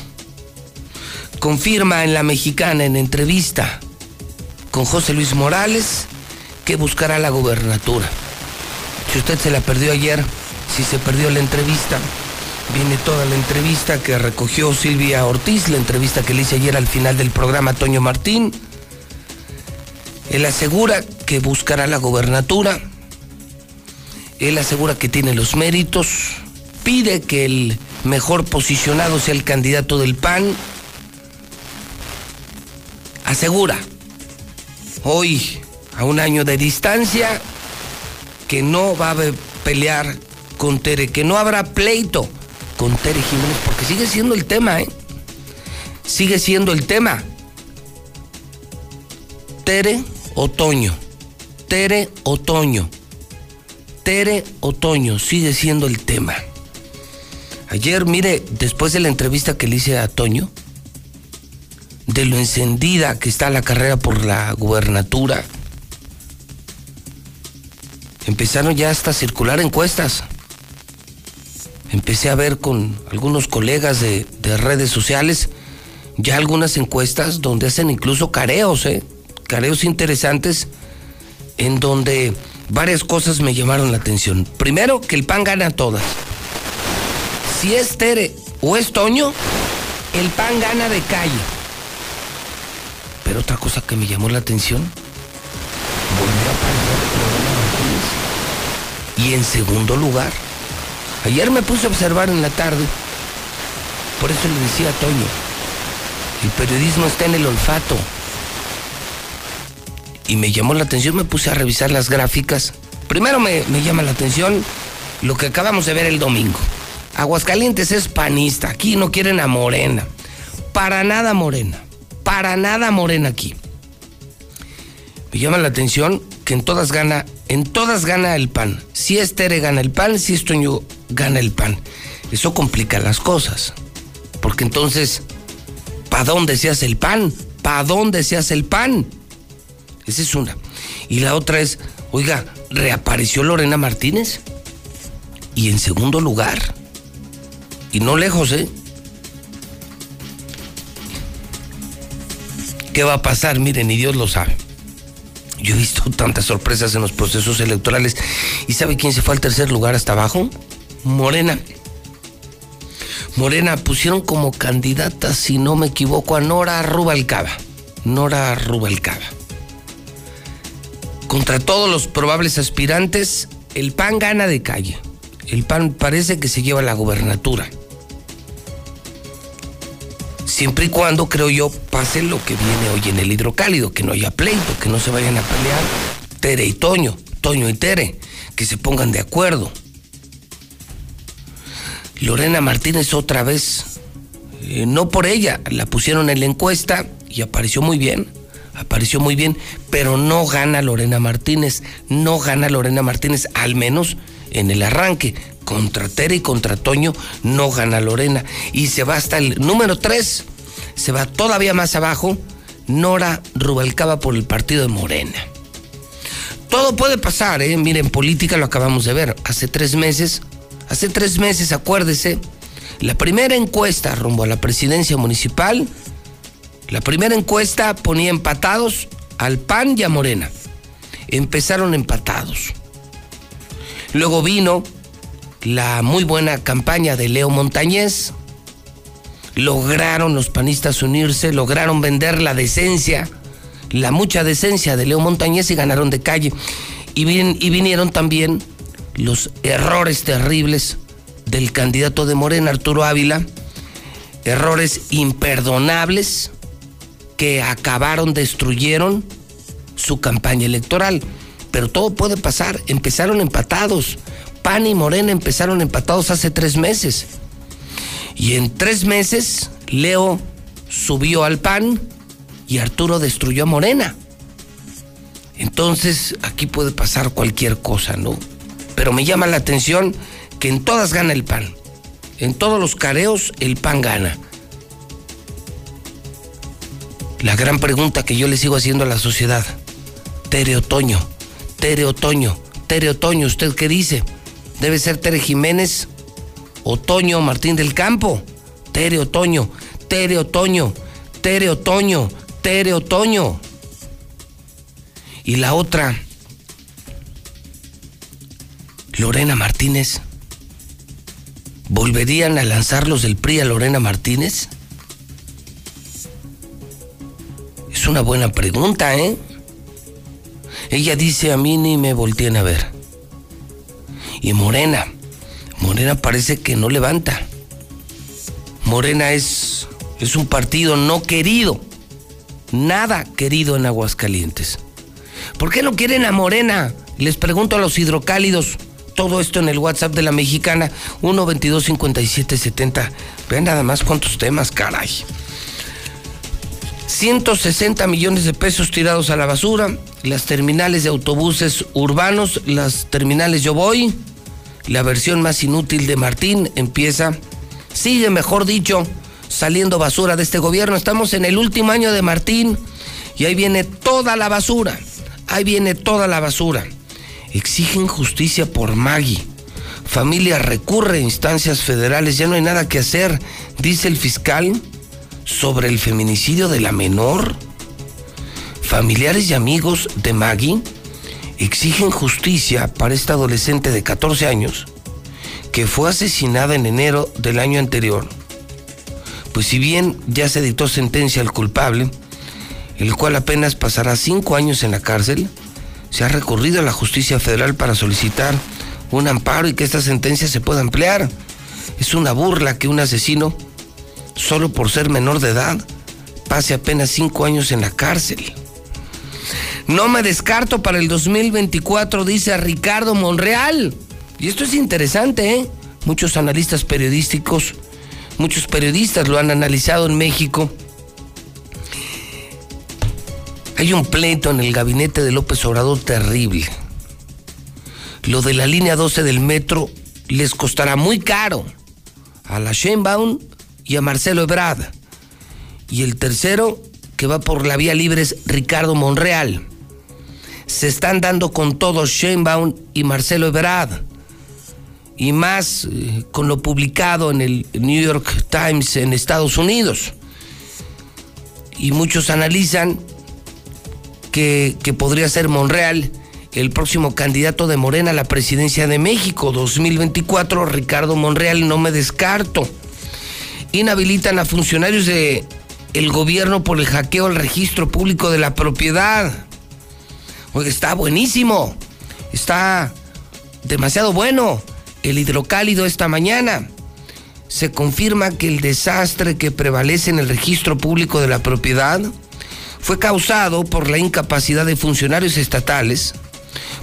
Confirma en La Mexicana, en entrevista con José Luis Morales, que buscará la gubernatura. Si usted se la perdió ayer, si se perdió la entrevista, viene toda la entrevista que recogió Silvia Ortiz, la entrevista que le hice ayer al final del programa Toño Martín. Él asegura que buscará la gubernatura. Él asegura que tiene los méritos. Pide que el mejor posicionado sea el candidato del PAN. Asegura, hoy, a un año de distancia, que no va a pelear con Tere, que no habrá pleito con Tere Jiménez, porque sigue siendo el tema, ¿eh? Sigue siendo el tema. Tere Otoño. Tere Otoño. Tere Otoño sigue siendo el tema. Ayer, mire, después de la entrevista que le hice a Toño, de lo encendida que está la carrera por la gubernatura, empezaron ya hasta a circular encuestas. Empecé a ver con algunos colegas de, de redes sociales ya algunas encuestas donde hacen incluso careos, ¿eh? careos interesantes en donde varias cosas me llamaron la atención. Primero, que el PAN gana todas. Si es Tere o es Toño, el PAN gana de calle. Pero otra cosa que me llamó la atención, volvió a perder Y en segundo lugar, ayer me puse a observar en la tarde, por eso le decía a Toño, el periodismo está en el olfato y me llamó la atención, me puse a revisar las gráficas. Primero me, llama la atención lo que acabamos de ver el domingo. Aguascalientes es panista, aquí no quieren a Morena. Para nada Morena, para nada Morena aquí. Me llama la atención que en todas gana, en todas gana el pan. Si es Tere gana el pan, si es Toño gana el pan. Eso complica las cosas. Porque entonces, ¿para dónde se hace el pan? ¿Para dónde se hace el pan? Esa es una. Y la otra es, oiga, reapareció Lorena Martínez. Y en segundo lugar, y no lejos, ¿eh? ¿Qué va a pasar? Miren, ni Dios lo sabe. Yo he visto tantas sorpresas en los procesos electorales. ¿Y sabe quién se fue al tercer lugar hasta abajo? Morena. Morena pusieron como candidata, si no me equivoco, a Nora Rubalcaba. Nora Rubalcaba contra todos los probables aspirantes, el PAN gana de calle. El PAN parece que se lleva la gubernatura. Siempre y cuando, creo yo, pase lo que viene hoy en el hidrocálido, que no haya pleito, que no se vayan a pelear Tere y Toño, Toño y Tere, que se pongan de acuerdo. Lorena Martínez otra vez, eh, no por ella, la pusieron en la encuesta y apareció muy bien apareció muy bien, pero no gana Lorena Martínez, no gana Lorena Martínez, al menos en el arranque. Contra Tere y contra Toño no gana Lorena. Y se va hasta el número 3, se va todavía más abajo, Nora Rubalcaba por el partido de Morena. Todo puede pasar, ¿eh? Miren, política lo acabamos de ver. Hace tres meses, hace tres meses, acuérdese, la primera encuesta rumbo a la presidencia municipal la primera encuesta ponía empatados al PAN y a Morena. Empezaron empatados. Luego vino la muy buena campaña de Leo Montañez. Lograron los panistas unirse, lograron vender la decencia, la mucha decencia de Leo Montañez y ganaron de calle. Y, y vinieron también los errores terribles del candidato de Morena, Arturo Ávila, errores imperdonables que acabaron, destruyeron su campaña electoral. pero todo puede pasar. Empezaron empatados. PAN y Morena empezaron empatados hace tres meses. Y en tres meses, Leo subió al PAN y Arturo destruyó a Morena. Entonces, aquí puede pasar cualquier cosa, ¿no? Pero me llama la atención que en todas gana el PAN. En todos los careos, el PAN gana. La gran pregunta que yo le sigo haciendo a la sociedad. Tere Otoño, Tere Otoño, Tere Otoño, ¿usted qué dice? Debe ser Tere Jiménez, Otoño Martín del Campo, Tere Otoño, Tere Otoño, Tere Otoño, Tere Otoño. Y la otra, Lorena Martínez. ¿Volverían a lanzarlos del PRI a Lorena Martínez? Es una buena pregunta, ¿eh? Ella dice a mí ni me volteen a ver. Y Morena, Morena parece que no levanta. Morena es, es un partido no querido, nada querido en Aguascalientes. ¿Por qué no quieren a Morena? Les pregunto a los hidrocálidos. Todo esto en el WhatsApp de la mexicana, 122 5770 Vean nada más cuántos temas, caray. 160 millones de pesos tirados a la basura, las terminales de autobuses urbanos, las terminales Yo Voy, la versión más inútil de Martín empieza, sigue mejor dicho, saliendo basura de este gobierno. Estamos en el último año de Martín y ahí viene toda la basura, ahí viene toda la basura. Exigen justicia por Maggie. Familia recurre a instancias federales, ya no hay nada que hacer, dice el fiscal, sobre el feminicidio de la menor. Familiares y amigos de Maggie exigen justicia para esta adolescente de 14 años que fue asesinada en enero del año anterior. Pues si bien ya se dictó sentencia al culpable, el cual apenas pasará cinco años en la cárcel, se ha recurrido a la justicia federal para solicitar un amparo y que esta sentencia se pueda ampliar. Es una burla que un asesino, solo por ser menor de edad, pase apenas cinco años en la cárcel. No me descarto para el 2024, dice Ricardo Monreal. Y esto es interesante, ¿eh? Muchos analistas periodísticos, muchos periodistas lo han analizado en México. Hay un pleito en el gabinete de López Obrador terrible. Lo de la línea 12 del metro les costará muy caro a la Sheinbaum y a Marcelo Ebrard. Y el tercero que va por la vía libre es Ricardo Monreal. Se están dando con todos Sheinbaum y Marcelo Ebrard. Y más eh, con lo publicado en el New York Times en Estados Unidos. Y muchos analizan que, que podría ser Monreal el próximo candidato de Morena a la presidencia de México 2024, Ricardo Monreal, no me descarto. Inhabilitan a funcionarios de gobierno por el hackeo al registro público de la propiedad. Está buenísimo. Está demasiado bueno. El hidrocálido esta mañana. Se confirma que el desastre que prevalece en el registro público de la propiedad fue causado por la incapacidad de funcionarios estatales,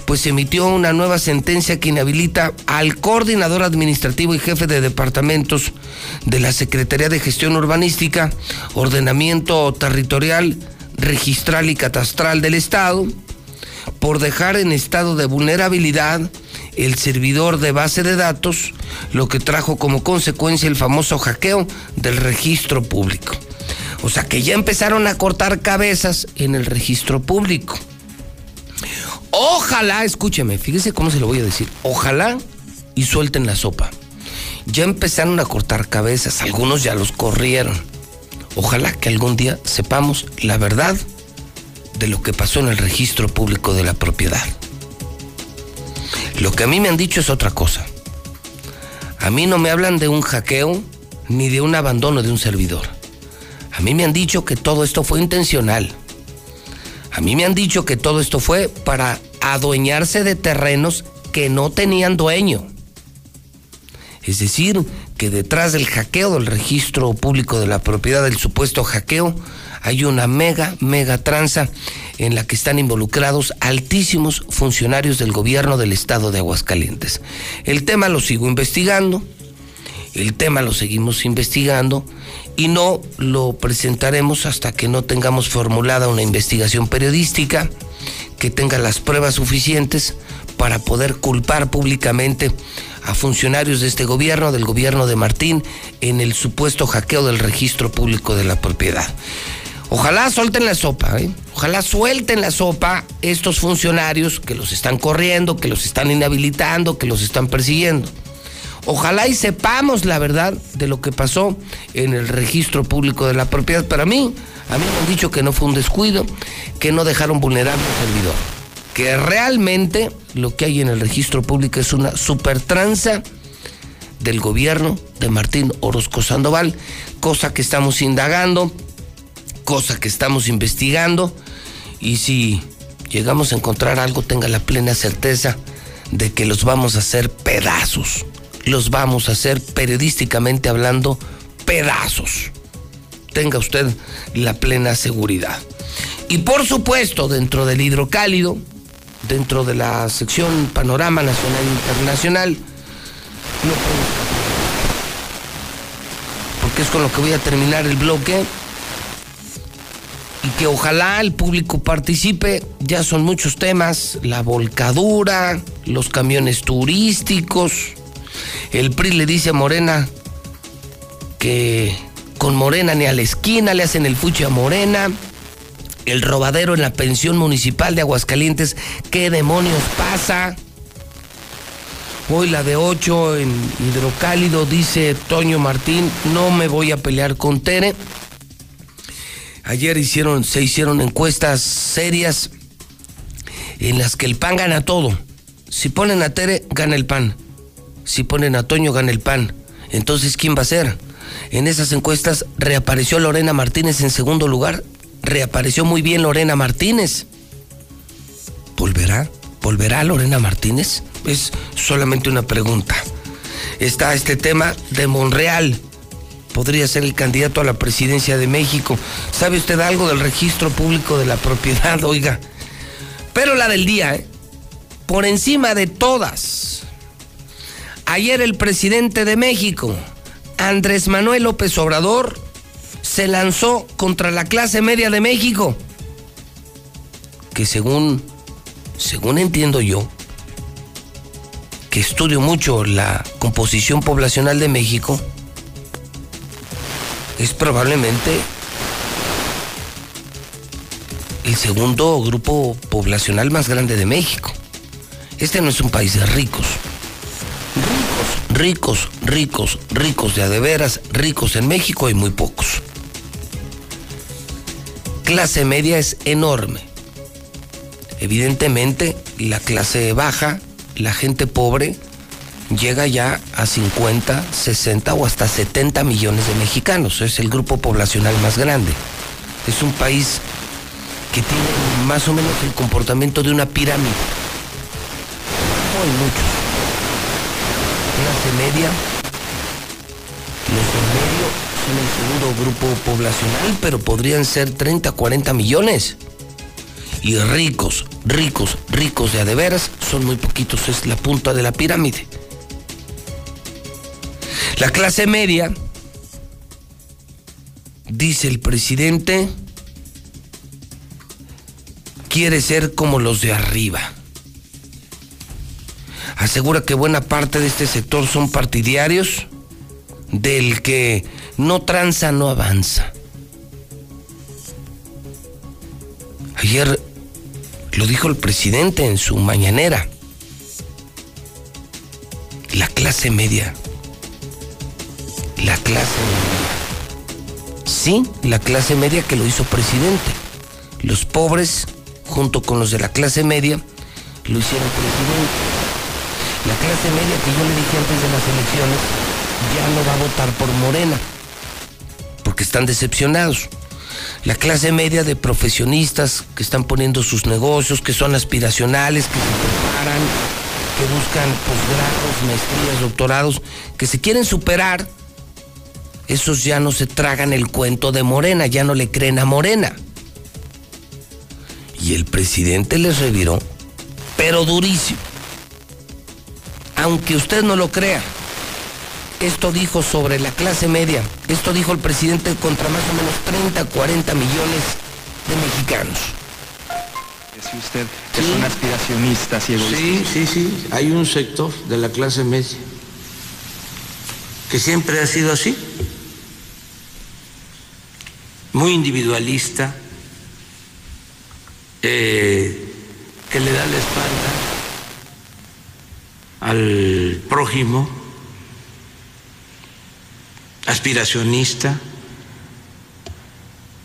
pues se emitió una nueva sentencia que inhabilita al coordinador administrativo y jefe de departamentos de la Secretaría de Gestión Urbanística, Ordenamiento Territorial, Registral y Catastral del Estado, por dejar en estado de vulnerabilidad el servidor de base de datos, lo que trajo como consecuencia el famoso hackeo del registro público. O sea que ya empezaron a cortar cabezas en el registro público. Ojalá, escúcheme, fíjese cómo se lo voy a decir. Ojalá y suelten la sopa. Ya empezaron a cortar cabezas, algunos ya los corrieron. Ojalá que algún día sepamos la verdad de lo que pasó en el registro público de la propiedad. Lo que a mí me han dicho es otra cosa. A mí no me hablan de un hackeo ni de un abandono de un servidor. A mí me han dicho que todo esto fue intencional. A mí me han dicho que todo esto fue para adueñarse de terrenos que no tenían dueño. Es decir, que detrás del hackeo del registro público de la propiedad, del supuesto hackeo, hay una mega, mega tranza. en la que están involucrados altísimos funcionarios del gobierno del estado de Aguascalientes. El tema lo sigo investigando, el tema lo seguimos investigando y no lo presentaremos hasta que no tengamos formulada una investigación periodística que tenga las pruebas suficientes para poder culpar públicamente a funcionarios de este gobierno, del gobierno de Martín, en el supuesto hackeo del registro público de la propiedad. Ojalá suelten la sopa, ¿eh? ojalá suelten la sopa estos funcionarios que los están corriendo, que los están inhabilitando, que los están persiguiendo. Ojalá y sepamos la verdad de lo que pasó en el registro público de la propiedad. Para mí, a mí me han dicho que no fue un descuido, que no dejaron vulnerable al servidor. Que realmente lo que hay en el registro público es una supertranza del gobierno de Martín Orozco Sandoval, cosa que estamos indagando, cosa que estamos investigando, y si llegamos a encontrar algo, tenga la plena certeza de que los vamos a hacer pedazos los vamos a hacer periodísticamente hablando pedazos. Tenga usted la plena seguridad. Y por supuesto, dentro del hidrocálido, dentro de la sección Panorama Nacional e Internacional, porque es con lo que voy a terminar el bloque y que ojalá el público participe. Ya son muchos temas, la volcadura, los camiones turísticos, el PRI le dice a Morena que con Morena ni a la esquina le hacen el fuche a Morena. El robadero en la pensión municipal de Aguascalientes, ¿qué demonios pasa? Hoy la de 8 en Hidrocálido, dice Toño Martín, no me voy a pelear con Tere. Ayer hicieron, se hicieron encuestas serias en las que el PAN gana todo. Si ponen a Tere, gana el PAN si ponen a Toño gana el PAN. Entonces, ¿quién va a ser? En esas encuestas reapareció Lorena Martínez en segundo lugar. Reapareció muy bien Lorena Martínez. ¿Volverá? ¿Volverá Lorena Martínez? Es solamente una pregunta. Está este tema de Monreal. Podría ser el candidato a la presidencia de México. ¿Sabe usted algo del registro público de la propiedad? [laughs] Oiga. Pero la del día, ¿eh? por encima de todas Ayer el presidente de México, Andrés Manuel López Obrador, se lanzó contra la clase media de México, que según, según entiendo yo, que estudio mucho la composición poblacional de México, es probablemente el segundo grupo poblacional más grande de México. Este no es un país de ricos ricos, ricos, ricos de adeveras, ricos en México hay muy pocos. Clase media es enorme. Evidentemente, la clase baja, la gente pobre, llega ya a 50, 60 o hasta 70 millones de mexicanos. Es el grupo poblacional más grande. Es un país que tiene más o menos el comportamiento de una pirámide. Muy muchos clase media. Son el segundo grupo poblacional, pero podrían ser 30, 40 millones. Y ricos, ricos, ricos de adeveras son muy poquitos, es la punta de la pirámide. La clase media, dice el presidente, quiere ser como los de arriba asegura que buena parte de este sector son partidarios del que no tranza, no avanza. Ayer lo dijo el presidente en su mañanera. La clase media. La clase media. Sí, la clase media que lo hizo presidente. Los pobres, junto con los de la clase media, lo hicieron presidente la clase media que yo le dije antes de las elecciones ya no va a votar por Morena, porque están decepcionados. La clase media de profesionistas que están poniendo sus negocios, que son aspiracionales, que se preparan, que buscan posgrados, maestrías, doctorados, que se quieren superar, esos ya no se tragan el cuento de Morena, ya no le creen a Morena. Y el presidente les reviró, pero durísimo. Aunque usted no lo crea, esto dijo sobre la clase media, esto dijo el presidente contra más o menos 30, 40 millones de mexicanos. Decía usted que son aspiracionistas y egoístas. Sí, sí, sí. Hay un sector de la clase media que siempre ha sido así, muy individualista, eh, que le da la espalda al prójimo, aspiracionista,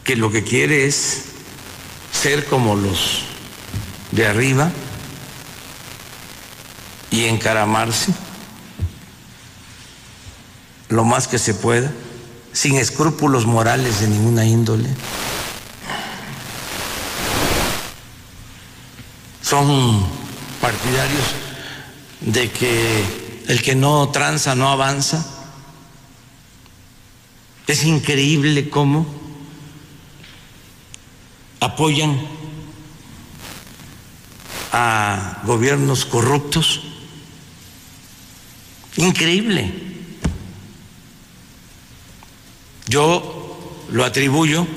que lo que quiere es ser como los de arriba y encaramarse lo más que se pueda, sin escrúpulos morales de ninguna índole. Son partidarios de que el que no tranza no avanza. Es increíble cómo apoyan a gobiernos corruptos. Increíble. Yo lo atribuyo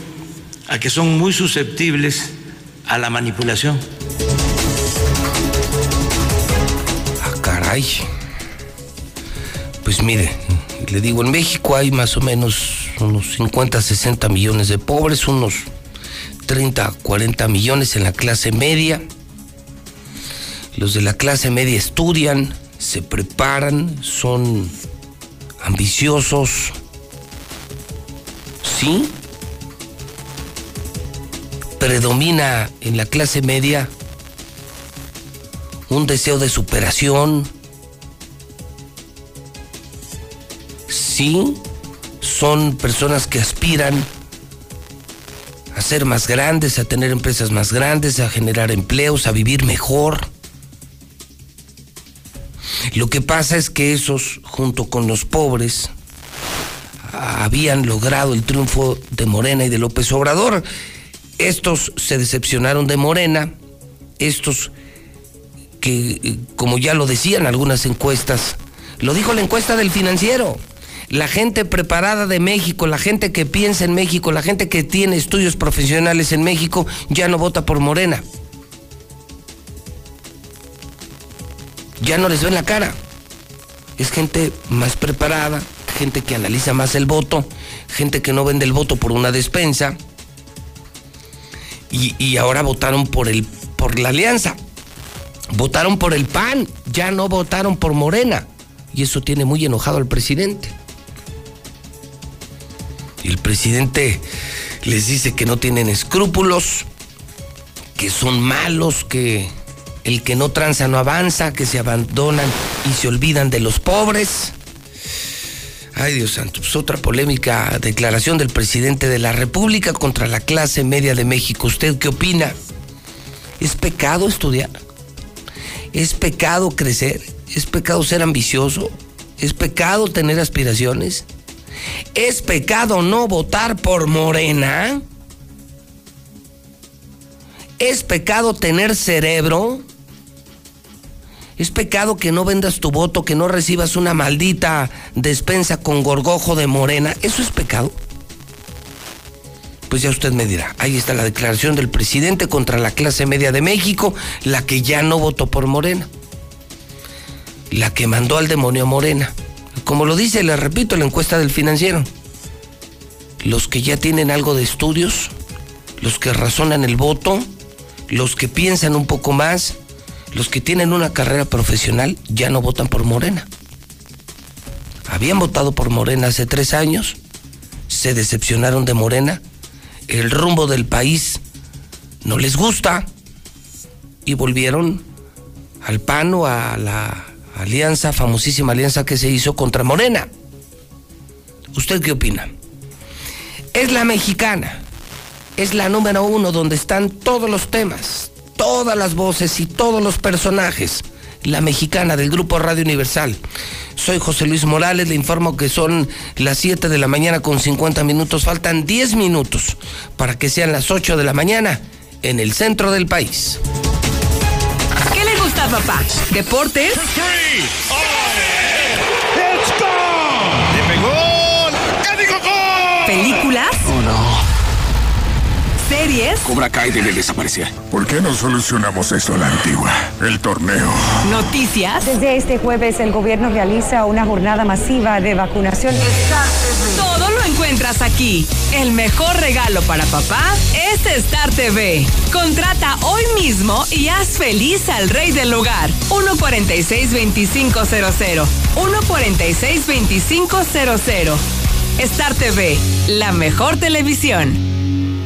a que son muy susceptibles a la manipulación. Ah, caray. Pues mire, le digo, en México hay más o menos unos 50, 60 millones de pobres, unos 30, 40 millones en la clase media. Los de la clase media estudian, se preparan, son ambiciosos, sí, predomina en la clase media un deseo de superación, sí, son personas que aspiran a ser más grandes, a tener empresas más grandes, a generar empleos, a vivir mejor. Lo que pasa es que esos, junto con los pobres, habían logrado el triunfo de Morena y de López Obrador. Estos se decepcionaron de Morena, estos que, como ya lo decían algunas encuestas, lo dijo la encuesta del financiero, la gente preparada de México, la gente que piensa en México, la gente que tiene estudios profesionales en México, ya no vota por Morena. Ya no les ven la cara. Es gente más preparada, gente que analiza más el voto, gente que no vende el voto por una despensa. Y, ahora votaron por, el, por la alianza. Votaron por el PAN, ya no votaron por Morena. Y eso tiene muy enojado al presidente. Presidente les dice que no tienen escrúpulos, que son malos, que el que no tranza no avanza, que se abandonan y se olvidan de los pobres. Ay, Dios santo, pues otra polémica declaración del presidente de la República contra la clase media de México. ¿Usted qué opina? ¿Es pecado estudiar? ¿Es pecado crecer? ¿Es pecado ser ambicioso? ¿Es pecado tener aspiraciones? ¿Es pecado no votar por Morena? ¿Es pecado tener cerebro? Es pecado que no vendas tu voto, que no recibas una maldita despensa con gorgojo de morena. ¿Eso es pecado? Pues ya usted me dirá. Ahí está la declaración del presidente contra la clase media de México, la que ya no votó por Morena. La que mandó al demonio Morena. Como lo dice, le repito, la encuesta del financiero. Los que ya tienen algo de estudios, los que razonan el voto, los que piensan un poco más, los que tienen una carrera profesional ya no votan por Morena. Habían votado por Morena hace tres años, se decepcionaron de Morena, el rumbo del país no les gusta y volvieron al PAN o a la alianza, famosísima alianza que se hizo contra Morena. ¿Usted qué opina? Es la mexicana, es la número uno donde están todos los temas, todas las voces y todos los personajes. La mexicana del Grupo Radio Universal. Soy José Luis Morales, le informo que son las 7 de la mañana con 50 minutos. Faltan 10 minutos para que sean las 8 de la mañana en el centro del país. ¿Deportes? ¡Le pegó! ¡Ya dijo gol! ¿Películas? Oh, no. ¿Series? Cobra Kai debe desaparecer. ¿Por qué no solucionamos esto a la antigua? El torneo. ¿Noticias? Desde este jueves el gobierno realiza una jornada masiva de vacunación. Todo lo encuentras aquí. El mejor regalo para papá es Star TV. Contrata hoy mismo y haz feliz al rey del hogar. 146-2500. 146-2500. Star TV, la mejor televisión.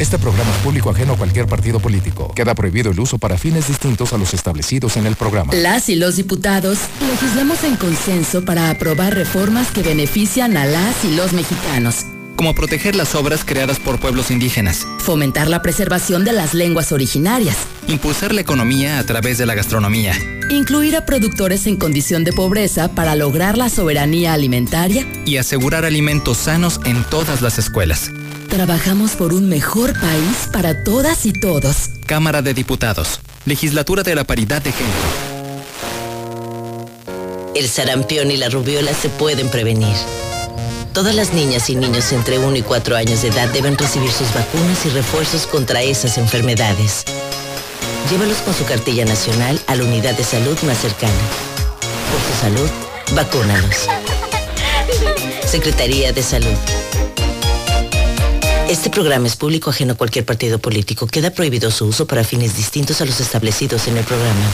Este programa es público ajeno a cualquier partido político. Queda prohibido el uso para fines distintos a los establecidos en el programa. Las y los diputados legislamos en consenso para aprobar reformas que benefician a las y los mexicanos. Como proteger las obras creadas por pueblos indígenas. Fomentar la preservación de las lenguas originarias. Impulsar la economía a través de la gastronomía. Incluir a productores en condición de pobreza para lograr la soberanía alimentaria. Y asegurar alimentos sanos en todas las escuelas. Trabajamos por un mejor país para todas y todos. Cámara de Diputados. Legislatura de la Paridad de Género. El sarampión y la rubiola se pueden prevenir. Todas las niñas y niños entre 1 y 4 años de edad deben recibir sus vacunas y refuerzos contra esas enfermedades. Llévalos con su cartilla nacional a la unidad de salud más cercana. Por su salud, vacúnalos. Secretaría de Salud. Este programa es público ajeno a cualquier partido político. Queda prohibido su uso para fines distintos a los establecidos en el programa.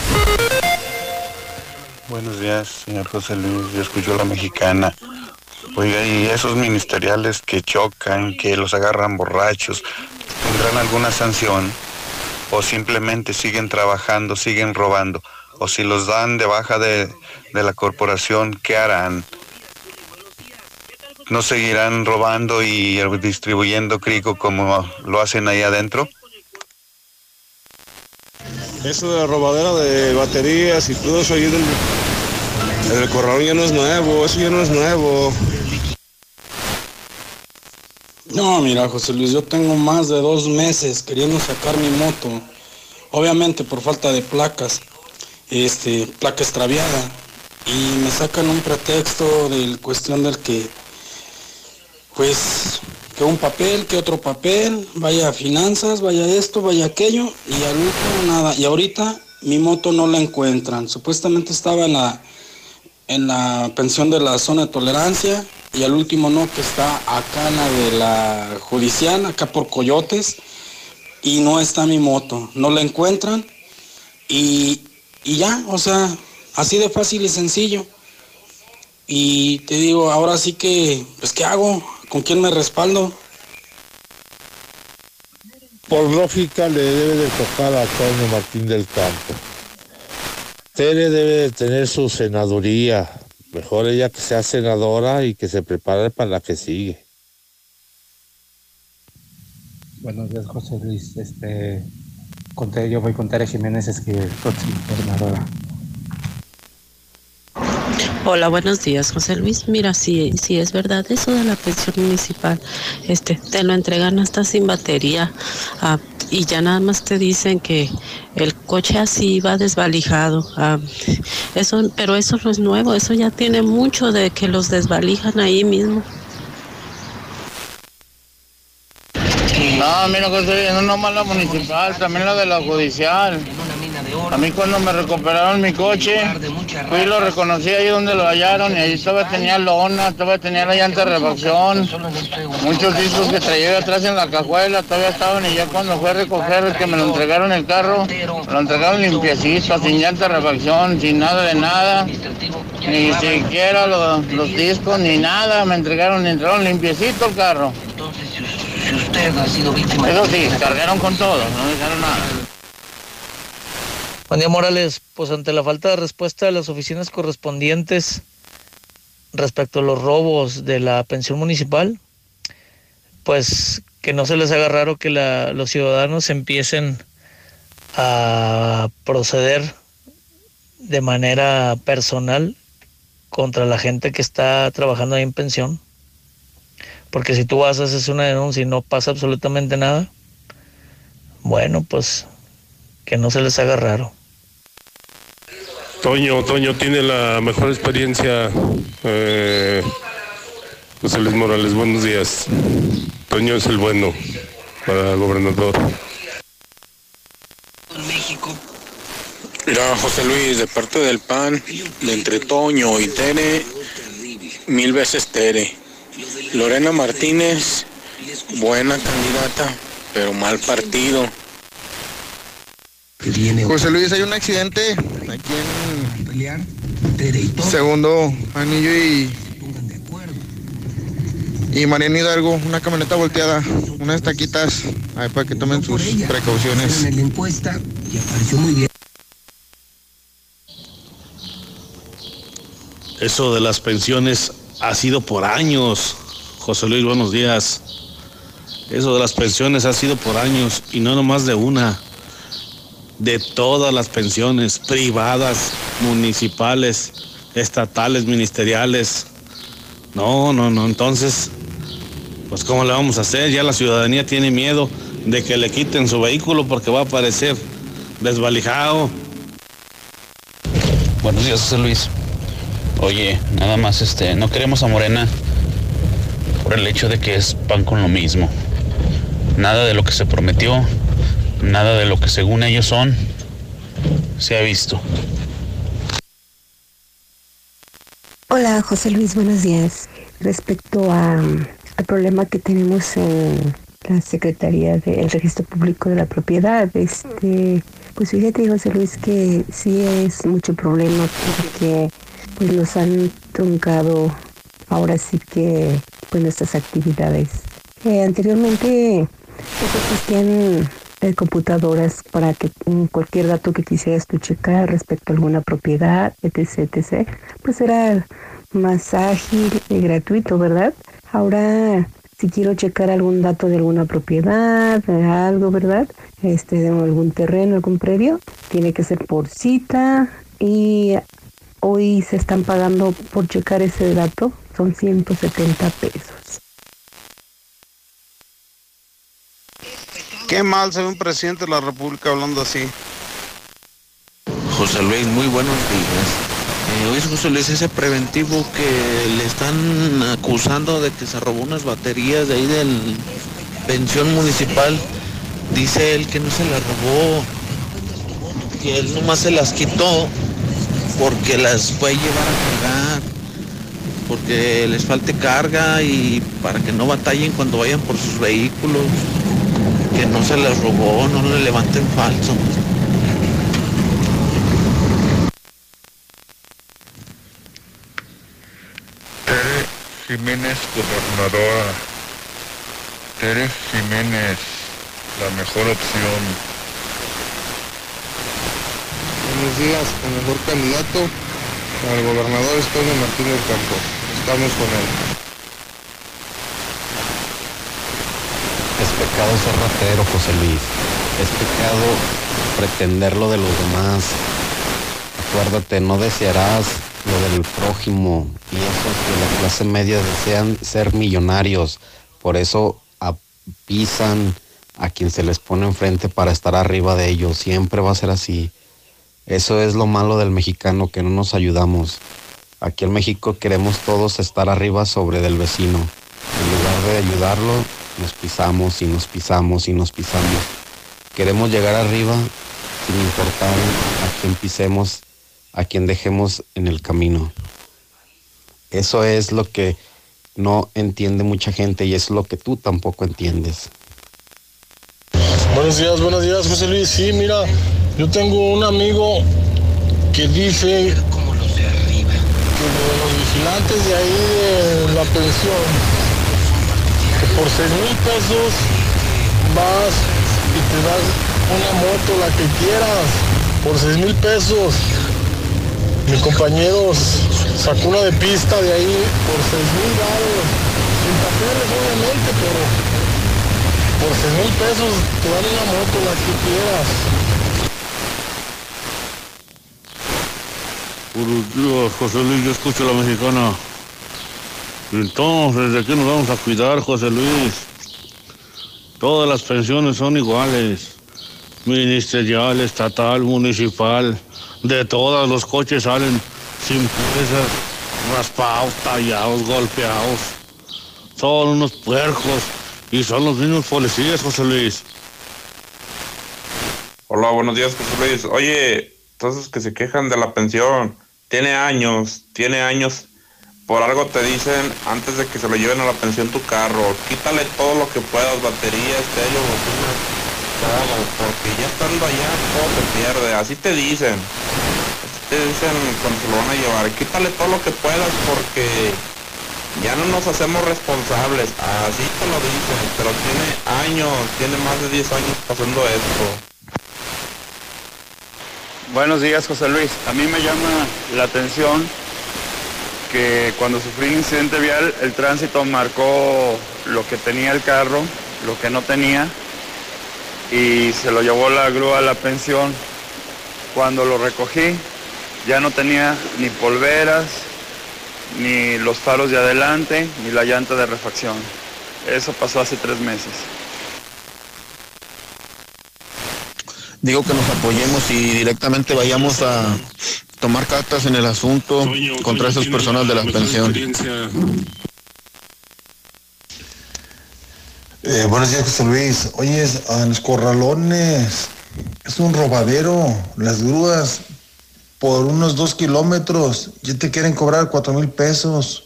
Buenos días, señor José Luis. Yo escucho a la mexicana. Oiga, y esos ministeriales que chocan, que los agarran borrachos, ¿tendrán alguna sanción? ¿O simplemente siguen trabajando, siguen robando? ¿O si los dan de baja de, de la corporación, qué harán? ¿No seguirán robando y distribuyendo crico como lo hacen ahí adentro? Eso de la robadera de baterías y todo eso ahí del, del corralón ya no es nuevo, eso ya no es nuevo. No, mira, José Luis, yo tengo más de dos meses queriendo sacar mi moto. Obviamente por falta de placas, este, placa extraviada. Y me sacan un pretexto de cuestión del que, pues, que un papel, que otro papel, vaya finanzas, vaya esto, vaya aquello, y al último nada. Y ahorita mi moto no la encuentran. Supuestamente estaba en la, en la pensión de la zona de tolerancia, y al último no, que está acá en la de la judicial, acá por Coyotes, y no está mi moto, no la encuentran, y, y ya, o sea, así de fácil y sencillo. Y te digo, ahora sí que, pues, ¿qué hago? ¿Con quién me respaldo? Por lógica le debe de tocar a Antonio Martín del Campo. Tere debe de tener su senaduría. Mejor ella que sea senadora y que se prepare para la que sigue. Buenos días, José Luis. Este, con Tere- yo voy con Tere Jiménez, es que próxima gobernadora. Hola, buenos días, José Luis. Mira, sí, sí es verdad eso de la pensión municipal. Este, te lo entregan hasta sin batería ah, y ya nada más te dicen que el coche así va desvalijado. Ah, eso, pero eso no es nuevo, eso ya tiene mucho de que los desvalijan ahí mismo. No, mira, José, no nomás la municipal, también la de la judicial. A mí cuando me recuperaron mi coche, fui y lo reconocí ahí donde lo hallaron y ahí todavía tenía lona, todavía tenía la llanta de refacción, muchos discos que traía atrás en la cajuela, todavía estaban y ya cuando fue a recoger que me lo entregaron el carro, me lo entregaron limpiecito, sin llanta de refacción, sin nada de nada, ni siquiera los, los discos ni nada, me entregaron, me entregaron limpiecito el carro. Si usted ha sido víctima Eso sí, cargaron con todo, no dejaron nada. Díaz Morales, pues ante la falta de respuesta de las oficinas correspondientes respecto a los robos de la pensión municipal, pues que no se les haga raro que los ciudadanos empiecen a proceder de manera personal contra la gente que está trabajando ahí en pensión. Porque si tú vas, haces una denuncia y no pasa absolutamente nada, bueno, pues que no se les haga raro. Toño, Toño tiene la mejor experiencia. Eh, José Luis Morales, buenos días. Toño es el bueno para gobernador. Mira, José Luis, de parte del PAN, de entre Toño y Tere, mil veces Tere. Lorena Martínez, buena candidata, pero mal partido. José Luis, hay un accidente aquí en segundo anillo y y Mariano Hidalgo, una camioneta volteada, unas taquitas, ahí para que tomen sus precauciones. en la encuesta y apareció muy bien. Eso de las pensiones ha sido por años. José Luis, buenos días. Eso de las pensiones ha sido por años y no nomás de una. De todas las pensiones, privadas, municipales, estatales, ministeriales. No, no, no. Entonces, pues ¿cómo le vamos a hacer? Ya la ciudadanía tiene miedo de que le quiten su vehículo porque va a aparecer desvalijado. Buenos días, José Luis. Oye, nada más, este, no queremos a Morena por el hecho de que es pan con lo mismo. Nada de lo que se prometió, nada de lo que según ellos son, se ha visto. Hola José Luis, buenos días. Respecto a, al problema que tenemos en la Secretaría del Registro Público de la Propiedad, este, pues fíjate José Luis que sí es mucho problema porque pues nos han truncado ahora sí que pues nuestras actividades. Eh, anteriormente pues existían eh, computadoras para que mm, cualquier dato que quisieras tú checar respecto a alguna propiedad, etc, etc, pues era más ágil y gratuito, ¿verdad? Ahora, si quiero checar algún dato de alguna propiedad, algo, ¿verdad? Este, de algún terreno, algún predio, tiene que ser por cita y hoy se están pagando por checar ese dato, son 170 pesos. Qué mal se ve un presidente de la República hablando así. José Luis, muy buenos días. Eh, oye, José Luis, ese preventivo que le están acusando de que se robó unas baterías de ahí del pensión municipal, dice él que no se las robó, que él nomás se las quitó porque las fue a llevar a cargar, porque les falte carga y para que no batallen cuando vayan por sus vehículos, que no se las robó, no le levanten falso. Tere Jiménez, gobernadora. Tere Jiménez, la mejor opción. Buenos días, el mejor candidato al gobernador es Toño Martínez Campos. Estamos con él. Es pecado ser ratero, José Luis. Es pecado pretender lo de los demás. Acuérdate, no desearás lo del prójimo y esos de la clase media desean ser millonarios, por eso pisan a quien se les pone enfrente para estar arriba de ellos, siempre va a ser así. Eso es lo malo del mexicano, que no nos ayudamos. Aquí en México queremos todos estar arriba sobre del vecino. En lugar de ayudarlo, nos pisamos y nos pisamos y nos pisamos. Queremos llegar arriba sin importar a quién pisemos, a quien dejemos en el camino. Eso es lo que no entiende mucha gente y es lo que tú tampoco entiendes. Buenos días, buenos días, José Luis. Sí, mira, yo tengo un amigo que dice como los de arriba. que los vigilantes de ahí de la pensión, por seis mil pesos vas y te das una moto, la que quieras, por seis mil pesos. Mi compañero sacó una de pista de ahí por seis mil dólares, sin papeles obviamente, pero por seis mil pesos te dan una moto, la que quieras. Buenos días, José Luis, yo escucho a la mexicana. Entonces, ¿de qué nos vamos a cuidar, José Luis? Todas las pensiones son iguales. Ministerial, estatal, municipal. De todas los coches salen sin piezas, raspados, tallados, golpeados. Son unos puercos y son los mismos policías, José Luis. Hola, buenos días, José Luis. Oye, todos que se quejan de la pensión, tiene años, tiene años. Por algo te dicen antes de que se lo lleven a la pensión tu carro, quítale todo lo que puedas, batería, estéreo, bocina, todo, porque ya estando allá todo se pierde, así te dicen. Así te dicen cuando se lo van a llevar, quítale todo lo que puedas porque ya no nos hacemos responsables, así te lo dicen, pero tiene años, tiene más de 10 años pasando esto. Buenos días, José Luis. A mí me llama la atención que cuando sufrí el incidente vial, el tránsito marcó lo que tenía el carro, lo que no tenía, y se lo llevó la grúa a la pensión. Cuando lo recogí, ya no tenía ni polveras, ni los faros de adelante, ni la llanta de refacción. Eso pasó hace tres meses. Digo que nos apoyemos y directamente vayamos a tomar cartas en el asunto contra esas personas de la pensión. Eh, buenos días, José Luis. Oye, a los corralones es un robadero. Las grúas por unos dos kilómetros ya te quieren cobrar cuatro mil pesos.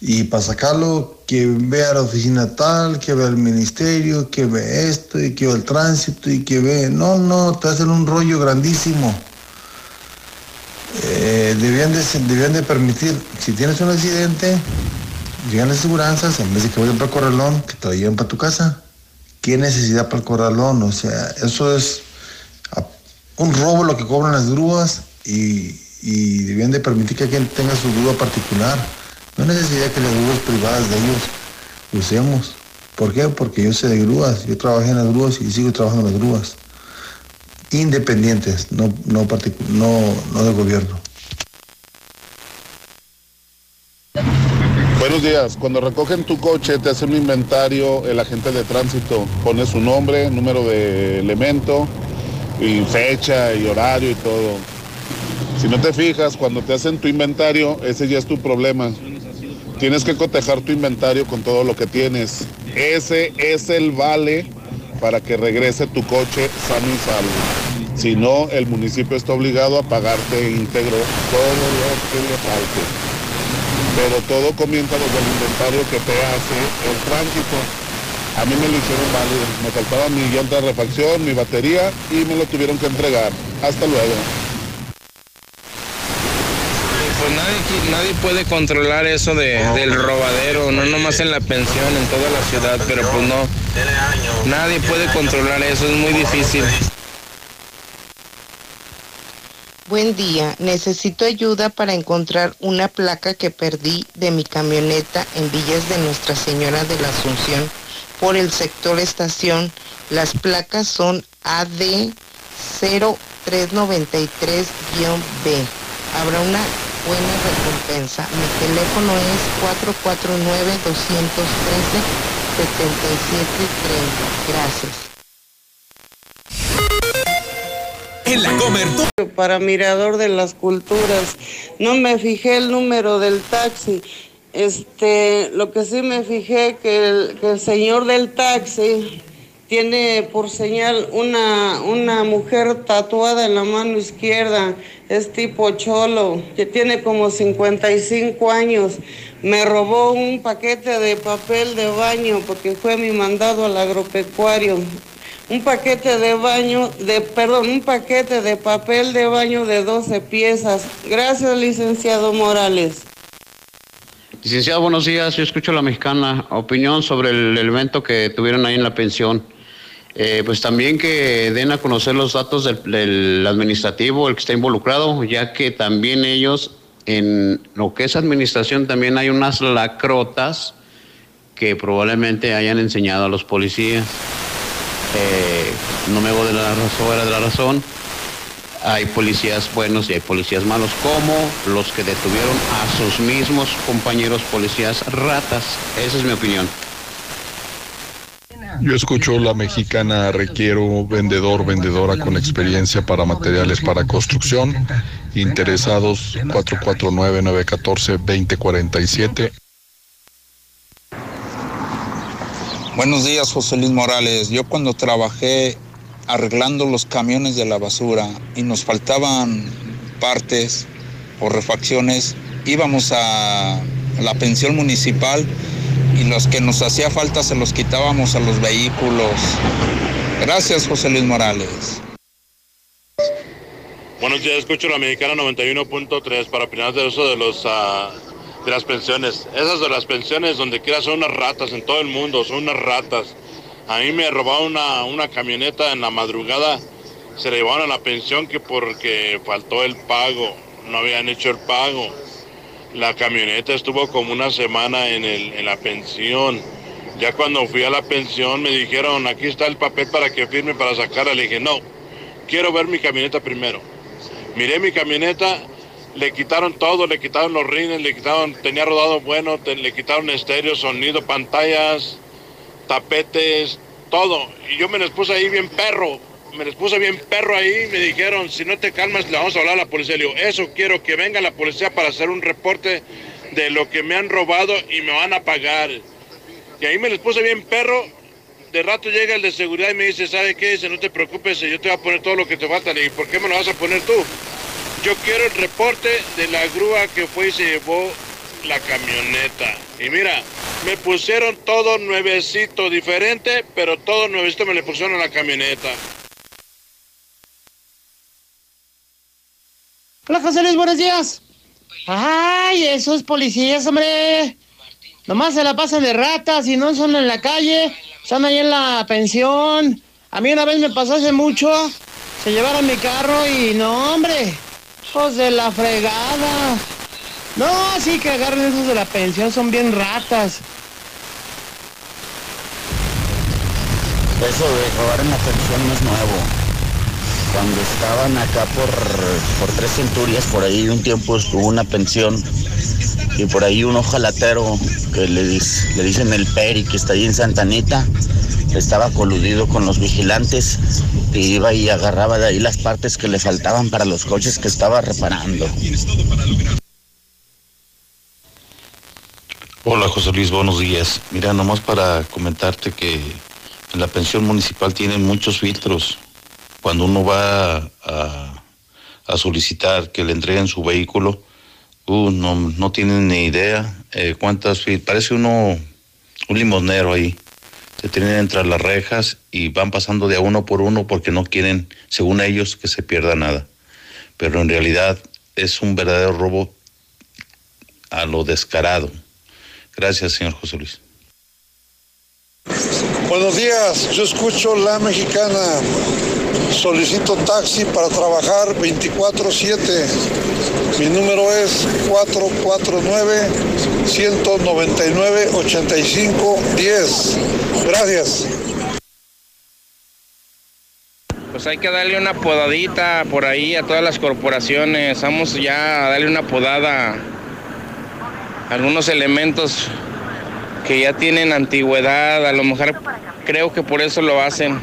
Y para sacarlo, que vea la oficina tal, que vea el ministerio, que ve esto, y que vea el tránsito, y que ve. No, no, te hacen un rollo grandísimo. Eh, debían, de, debían de permitir, si tienes un accidente, llegan las aseguranzas, en vez de que vayan para el corralón, que te lo lleven para tu casa. ¿Qué necesidad para el corralón? O sea, eso es un robo lo que cobran las grúas y, y debían de permitir que quien tenga su grúa particular. No necesidad que las grúas privadas de ellos usemos. ¿Por qué? Porque yo sé de grúas, yo trabajé en las grúas y sigo trabajando en las grúas. Independientes, no, no, no, no del gobierno. Buenos días. Cuando recogen tu coche, te hacen un inventario el agente de tránsito. Pone su nombre, número de elemento, y fecha y horario y todo. Si no te fijas, cuando te hacen tu inventario, ese ya es tu problema. Tienes que cotejar tu inventario con todo lo que tienes. Ese es el vale para que regrese tu coche sano y salvo. Si no, el municipio está obligado a pagarte íntegro todo lo que le falte. Pero todo comienza desde el inventario que te hace el tránsito. A mí me lo hicieron válido. Me faltaba mi llanta de refacción, mi batería y me lo tuvieron que entregar. Hasta luego. Pues nadie, nadie puede controlar eso de, del robadero, no nomás en la pensión, en toda la ciudad, pero pues no. Nadie puede controlar eso, es muy difícil. Buen día, necesito ayuda para encontrar una placa que perdí de mi camioneta en Villas de Nuestra Señora de la Asunción por el sector estación. Las placas son AD 0393-B. Habrá una buena recompensa. Mi teléfono es 449-213-7730. Gracias. En la cobertura. Para Mirador de las Culturas. No me fijé el número del taxi. Este, lo que sí me fijé que el, que el señor del taxi tiene por señal una, una mujer tatuada en la mano izquierda, es tipo cholo, que tiene como 55 años. Me robó un paquete de papel de baño porque fue mi mandado al agropecuario. Un paquete de baño, de, perdón, un paquete de papel de baño de 12 piezas. Gracias, licenciado Morales. Licenciado, buenos días. Yo escucho a la mexicana. Opinión sobre el evento que tuvieron ahí en la pensión. Eh, pues también que den a conocer los datos del, administrativo, el que está involucrado, ya que también ellos, en lo que es administración, también hay unas lacrotas que probablemente hayan enseñado a los policías. Eh, no me voy de la razón, de la razón. Hay policías buenos y hay policías malos, como los que detuvieron a sus mismos compañeros policías ratas. Esa es mi opinión. Yo escucho la mexicana, requiero vendedor, vendedora con experiencia para materiales para construcción, interesados 449-914-2047. Buenos días, José Luis Morales. Yo cuando trabajé arreglando los camiones de la basura y nos faltaban partes o refacciones, íbamos a la pensión municipal y los que nos hacía falta se los quitábamos a los vehículos. Gracias, José Luis Morales. Buenos días, escucho la mexicana 91.3 para opinar de eso de los uh, de las pensiones. Esas de las pensiones donde quiera son unas ratas en todo el mundo, son unas ratas. A mí me robaron una, una camioneta en la madrugada, se la llevaron a la pensión que porque faltó el pago, no habían hecho el pago. La camioneta estuvo como una semana en, el, en la pensión. Ya cuando fui a la pensión me dijeron, aquí está el papel para que firme para sacarla. Le dije, no, quiero ver mi camioneta primero. Miré mi camioneta, le quitaron todo, le quitaron los rines, le quitaron, tenía rodado bueno, le quitaron estéreo, sonido, pantallas, tapetes, todo. Y yo me les puse ahí bien perro, me les puse bien perro ahí, me dijeron, si no te calmas, le vamos a hablar a la policía. Le digo, eso quiero que venga la policía para hacer un reporte de lo que me han robado y me van a pagar. Y ahí me les puse bien perro. De rato llega el de seguridad y me dice, ¿sabe qué? Dice, no te preocupes, yo te voy a poner todo lo que te falta. Le digo, ¿por qué me lo vas a poner tú? Yo quiero el reporte de la grúa que fue y se llevó la camioneta. Y mira, me pusieron todo nuevecito, diferente, pero todo nuevecito me le pusieron a la camioneta. Hola José Luis, buenos días. Ay, esos policías, hombre. Nomás se la pasan de ratas y no son en la calle, están ahí en la pensión. A mí una vez me pasó hace mucho, se llevaron mi carro y no, hombre, hijos de la fregada. No, sí que agarren esos de la pensión, son bien ratas. Eso de robar en la pensión no es nuevo cuando estaban acá por, por Tres Centurias, por ahí un tiempo estuvo una pensión y por ahí un ojalatero que le, le dicen el Peri, que está ahí en Santa Anita, estaba coludido con los vigilantes y iba y agarraba de ahí las partes que le faltaban para los coches que estaba reparando. Hola José Luis, buenos días. Mira, nomás para comentarte que en la pensión municipal tienen muchos filtros cuando uno va a, solicitar que le entreguen su vehículo, uh, no, no tienen ni idea eh, cuántas, parece uno un limonero ahí. Se tienen entre las rejas y van pasando de a uno por uno porque no quieren, según ellos, que se pierda nada. Pero en realidad es un verdadero robo a lo descarado. Gracias, señor José Luis. Buenos días, yo escucho La Mexicana. Solicito taxi para trabajar 24/7. Mi número es 449-199-8510. Gracias. Pues hay que darle una podadita por ahí a todas las corporaciones. Vamos ya a darle una podada a algunos elementos que ya tienen antigüedad. A lo mejor creo que por eso lo hacen.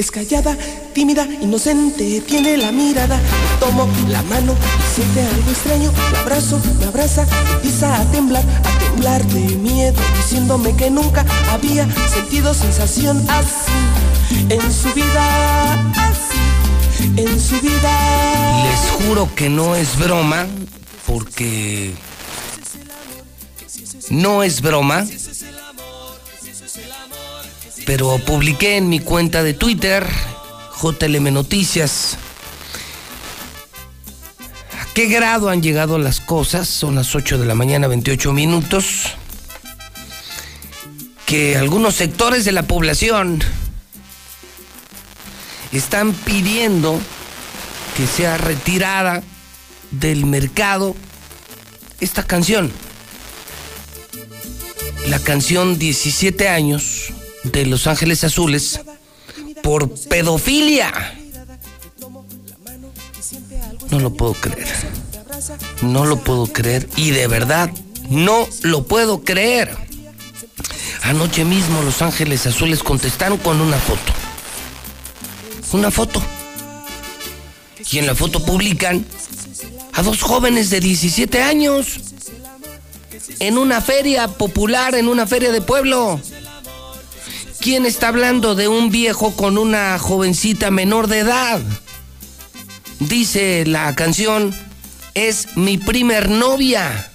Es callada, tímida, inocente, tiene la mirada. Tomo la mano siente algo extraño. La abrazo, me abraza, empieza a temblar, a temblar de miedo, diciéndome que nunca había sentido sensación así en su vida, así en su vida. Les juro que no es broma, porque no es broma, pero publiqué en mi cuenta de Twitter, JLM Noticias, a qué grado han llegado las cosas, son las 8 de la mañana, 28 minutos, que algunos sectores de la población están pidiendo que sea retirada del mercado esta canción. La canción 17 años de Los Ángeles Azules por pedofilia. No lo puedo creer. No lo puedo creer. Y de verdad, no lo puedo creer. Anoche mismo Los Ángeles Azules contestaron con una foto. Una foto. Y en la foto publican a dos jóvenes de 17 años en una feria popular, en una feria de pueblo. ¿Quién está hablando de un viejo con una jovencita menor de edad? Dice la canción, es mi primer novia,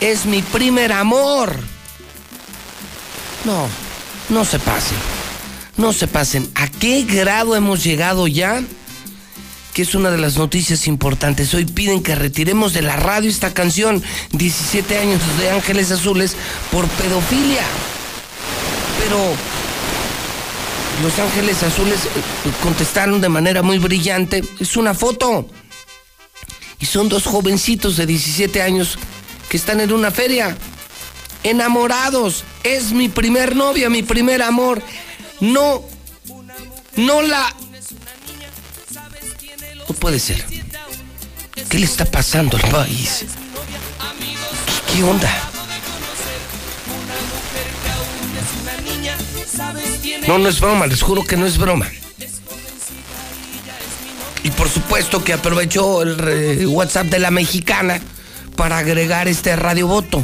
es mi primer amor. No, no se pasen, no se pasen. ¿A qué grado hemos llegado ya? que es una de las noticias importantes. Hoy piden que retiremos de la radio esta canción, 17 años de Ángeles Azules, por pedofilia. Pero Los Ángeles Azules eh, contestaron de manera muy brillante, es una foto. Y son dos jovencitos de 17 años que están en una feria, enamorados. Es mi primer novia, mi primer amor. No, no la no puede ser. ¿Qué le está pasando al país? ¿Qué, qué onda? No, no es broma, les juro que no es broma. Y por supuesto que aprovechó el re- WhatsApp de la mexicana para agregar este radio voto.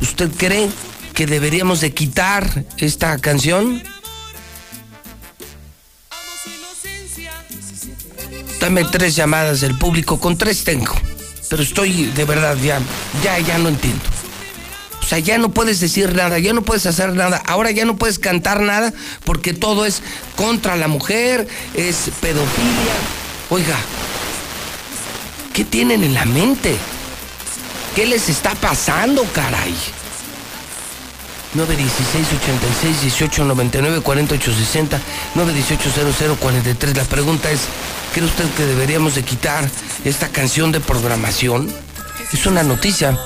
¿Usted cree que deberíamos de quitar esta canción? Dame tres llamadas del público, con tres tengo. Pero estoy de verdad ya, ya, ya no entiendo. Sea, ya no puedes decir nada, ya no puedes hacer nada, ahora ya no puedes cantar nada porque todo es contra la mujer, es pedofilia. Oiga, ¿qué tienen en la mente? ¿Qué les está pasando, caray? 916 86 18 99 48 60 918 0043 La pregunta es, ¿cree usted que deberíamos de quitar esta canción de programación? Es una noticia,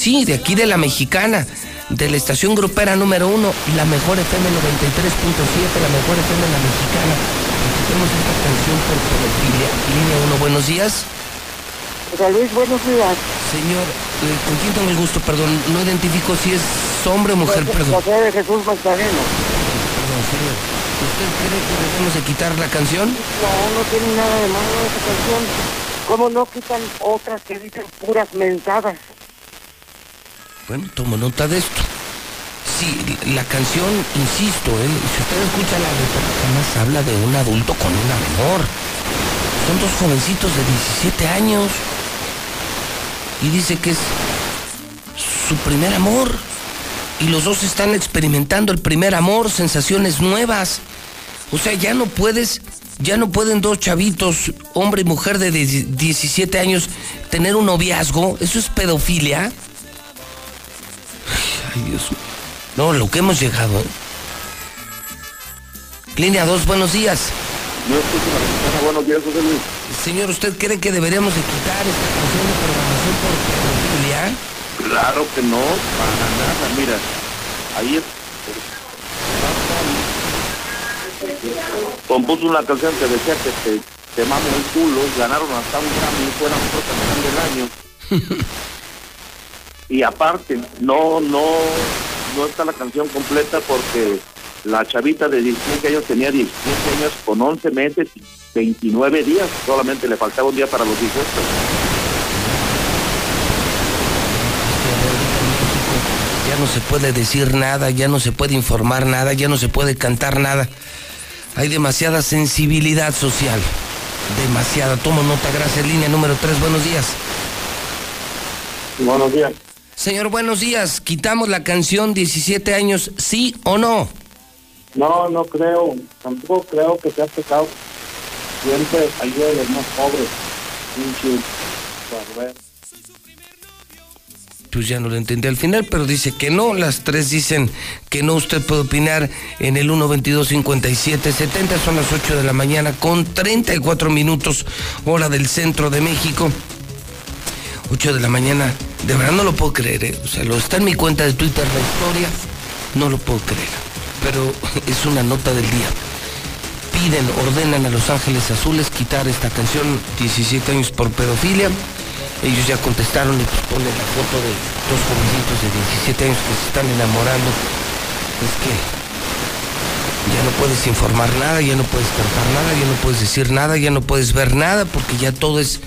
sí, de aquí de la mexicana, de la estación grupera número uno, la mejor FM 93.7, la mejor FM la mexicana. Quitemos esta canción por pedofilia. Línea 1, buenos días. José Luis, buenos días. Señor, eh, ¿con quién tengo el gusto? Perdón, no identifico si es hombre o mujer, perdón. José de Jesús Magdaleno. Perdón, señor. ¿Usted cree que debemos de quitar la canción? No, no tiene nada de malo esa canción. ¿Cómo no quitan otras que dicen puras mensadas? Bueno, tomo nota de esto. Sí, la canción, insisto, ¿eh? si usted escucha la letra, jamás habla de un adulto con una menor. Son dos jovencitos de 17 años. Y dice que es su primer amor. Y los dos están experimentando el primer amor, sensaciones nuevas. O sea, ya no puedes, ya no pueden dos chavitos, hombre y mujer de 17 años, tener un noviazgo. Eso es pedofilia. Ay, Dios. No, lo que hemos llegado. ¿eh? Línea 2, buenos días. Buenos días, José Luis. Señor, ¿usted cree que deberíamos de quitar esta canción de programación por pedofilia? Claro que no, para nada. Mira, ahí es. Compuso una canción que decía que te, te mamo el culo, ganaron hasta un Grammy, fue la mejor canción del año. [laughs] y aparte, no, no, no está la canción completa porque la chavita de 17 años tenía 17 años con 11 meses y 29 días, solamente le faltaba un día para los 18. Ya no se puede decir nada, ya no se puede informar nada, ya no se puede cantar nada. Hay demasiada sensibilidad social. Demasiada. Tomo nota, gracias. Línea número 3, buenos días. Buenos días. Señor, buenos días. ¿Quitamos la canción 17 años, sí o no? No, no creo, tampoco creo que sea pecado. Siempre ayuda a los más pobres. Pues ya no lo entendí al final, pero dice que no. Las tres dicen que no. Usted puede opinar en el 122-5770. Son las 8 de la mañana con 34 minutos, hora del centro de México. 8 de la mañana. De verdad no lo puedo creer. ¿eh? O sea, lo está en mi cuenta de Twitter la historia. No lo puedo creer. Pero [laughs] es una nota del día. Piden, ordenan a Los Ángeles Azules quitar esta canción 17 años por pedofilia. Ellos ya contestaron y pues ponen la foto de dos jovencitos de 17 años que se están enamorando. Es que ya no puedes informar nada, ya no puedes cantar nada, ya no puedes decir nada, ya no puedes ver nada, porque ya todo es,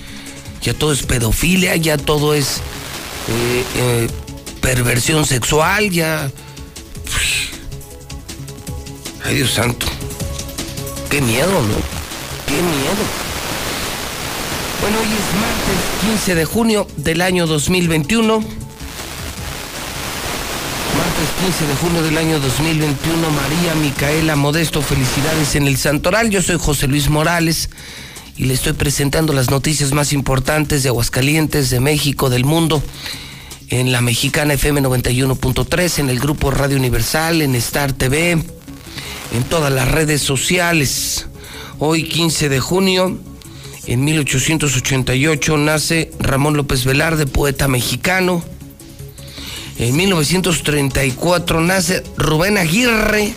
ya todo es pedofilia, ya todo es eh, eh, perversión sexual, ya. Ay Dios santo. Qué miedo, ¿no? Qué miedo. Bueno, hoy es martes 15 de junio del año 2021. Martes 15 de junio del año 2021. María Micaela Modesto, felicidades en el Santoral. Yo soy José Luis Morales y le estoy presentando las noticias más importantes de Aguascalientes, de México, del mundo. En la mexicana FM 91.3, en el grupo Radio Universal, en Star TV, en todas las redes sociales. Hoy 15 de junio en 1888 nace Ramón López Velarde, poeta mexicano. En 1934 nace Rubén Aguirre,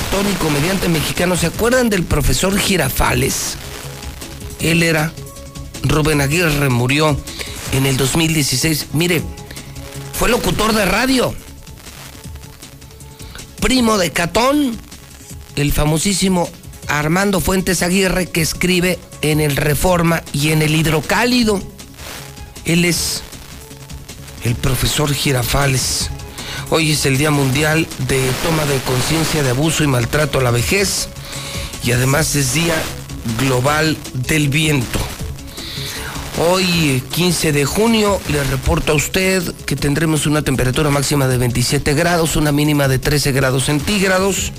actor y comediante mexicano. ¿Se acuerdan del profesor Girafales? Él era Rubén Aguirre, murió en el 2016. Mire, fue locutor de radio. Primo de Catón, el famosísimo Armando Fuentes Aguirre, que escribe en el Reforma y en el Hidrocálido. Él es el profesor Girafales. Hoy es el Día Mundial de Toma de Conciencia de Abuso y Maltrato a la Vejez y además es Día Global del Viento. Hoy, 15 de junio, le reporto a usted que tendremos una temperatura máxima de 27 grados, una mínima de 13 grados centígrados.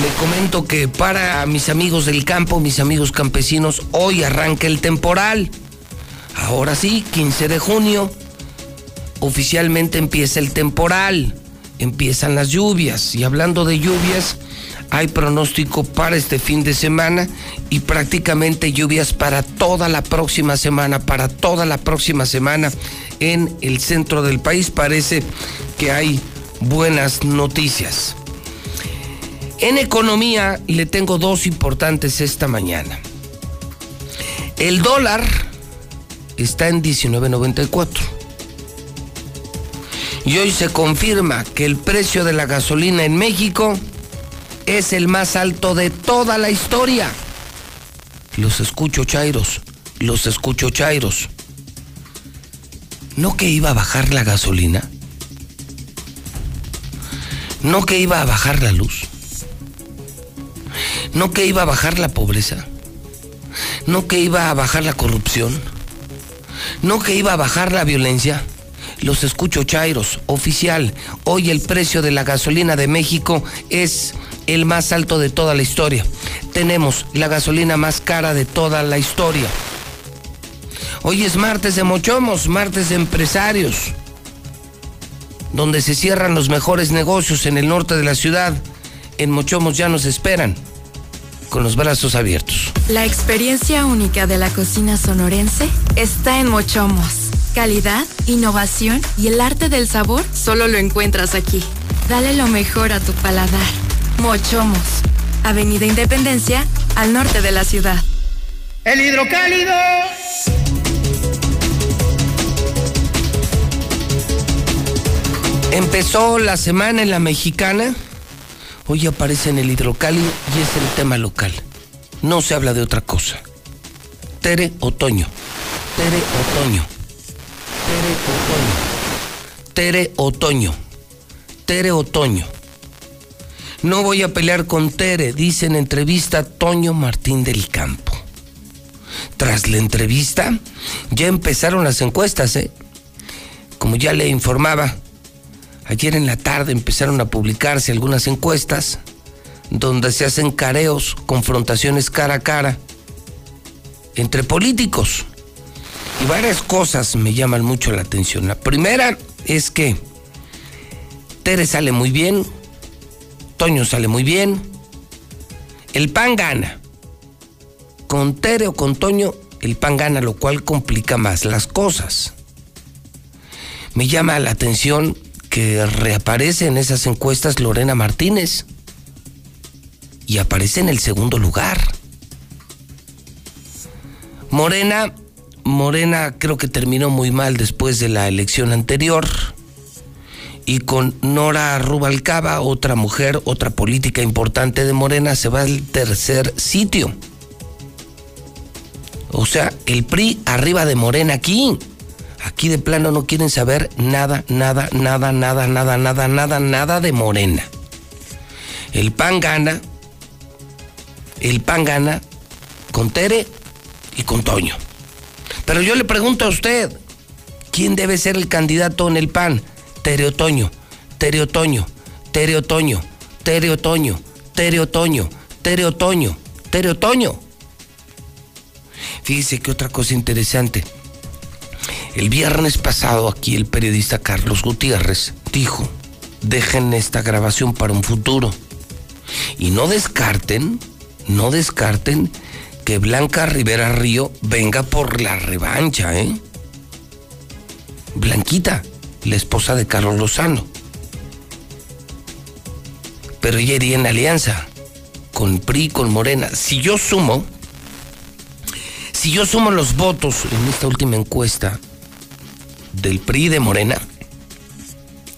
Le comento que para mis amigos del campo, mis amigos campesinos, hoy arranca el temporal. Ahora sí, 15 de junio, oficialmente empieza el temporal, empiezan las lluvias. Y hablando de lluvias, hay pronóstico para este fin de semana y prácticamente lluvias para toda la próxima semana, para toda la próxima semana en el centro del país. Parece que hay buenas noticias. En economía le tengo dos importantes esta mañana. El dólar está en 19.94. Y hoy se confirma que el precio de la gasolina en México es el más alto de toda la historia. Los escucho, Chairos. Los escucho, Chairos. ¿No que iba a bajar la gasolina? ¿No que iba a bajar la luz? ¿No que iba a bajar la pobreza? ¿No que iba a bajar la corrupción? ¿No que iba a bajar la violencia? Los escucho, Chairos. Oficial, hoy el precio de la gasolina de México es el más alto de toda la historia. Tenemos la gasolina más cara de toda la historia. Hoy es martes de mochomos, martes de empresarios, donde se cierran los mejores negocios en el norte de la ciudad. En Mochomos ya nos esperan, con los brazos abiertos. La experiencia única de la cocina sonorense está en Mochomos. Calidad, innovación y el arte del sabor solo lo encuentras aquí. Dale lo mejor a tu paladar. Mochomos, Avenida Independencia, al norte de la ciudad. ¡El hidrocálido! Empezó la semana en la mexicana. Hoy aparece en el hidrocálido y es el tema local. No se habla de otra cosa. Tere Otoño. Tere Otoño. Tere Otoño. Tere Otoño. Tere Otoño. No voy a pelear con Tere, dice en entrevista Toño Martín del Campo. Tras la entrevista, ya empezaron las encuestas, ¿eh? Como ya le informaba, ayer en la tarde empezaron a publicarse algunas encuestas donde se hacen careos, confrontaciones cara a cara entre políticos. Y varias cosas me llaman mucho la atención. La primera es que Tere sale muy bien, Toño sale muy bien. El PAN gana. Con Tere o con Toño, el PAN gana, lo cual complica más las cosas. Me llama la atención que reaparece en esas encuestas Lorena Martínez y aparece en el segundo lugar. Morena, Morena creo que terminó muy mal después de la elección anterior y con Nora Rubalcaba, otra mujer, otra política importante de Morena, se va al tercer sitio. O sea, el PRI arriba de Morena aquí. Aquí de plano no quieren saber nada, nada, nada, nada, nada, nada, nada, nada de Morena. El PAN gana. El PAN gana con Tere y con Toño. Pero yo le pregunto a usted, ¿quién debe ser el candidato en el PAN? Tere Otoño, Tere Otoño, Tere Otoño, Tere Otoño, Tere Otoño, Tere Otoño, Tere Otoño. Fíjese que otra cosa interesante. El viernes pasado aquí el periodista Carlos Gutiérrez dijo, dejen esta grabación para un futuro. Y no descarten, no descarten que Blanca Rivera Río venga por la revancha, ¿eh? Blanquita, la esposa de Carlos Lozano. Pero ella iría en alianza con PRI, con Morena. Si yo sumo, si yo sumo los votos en esta última encuesta del PRI de Morena,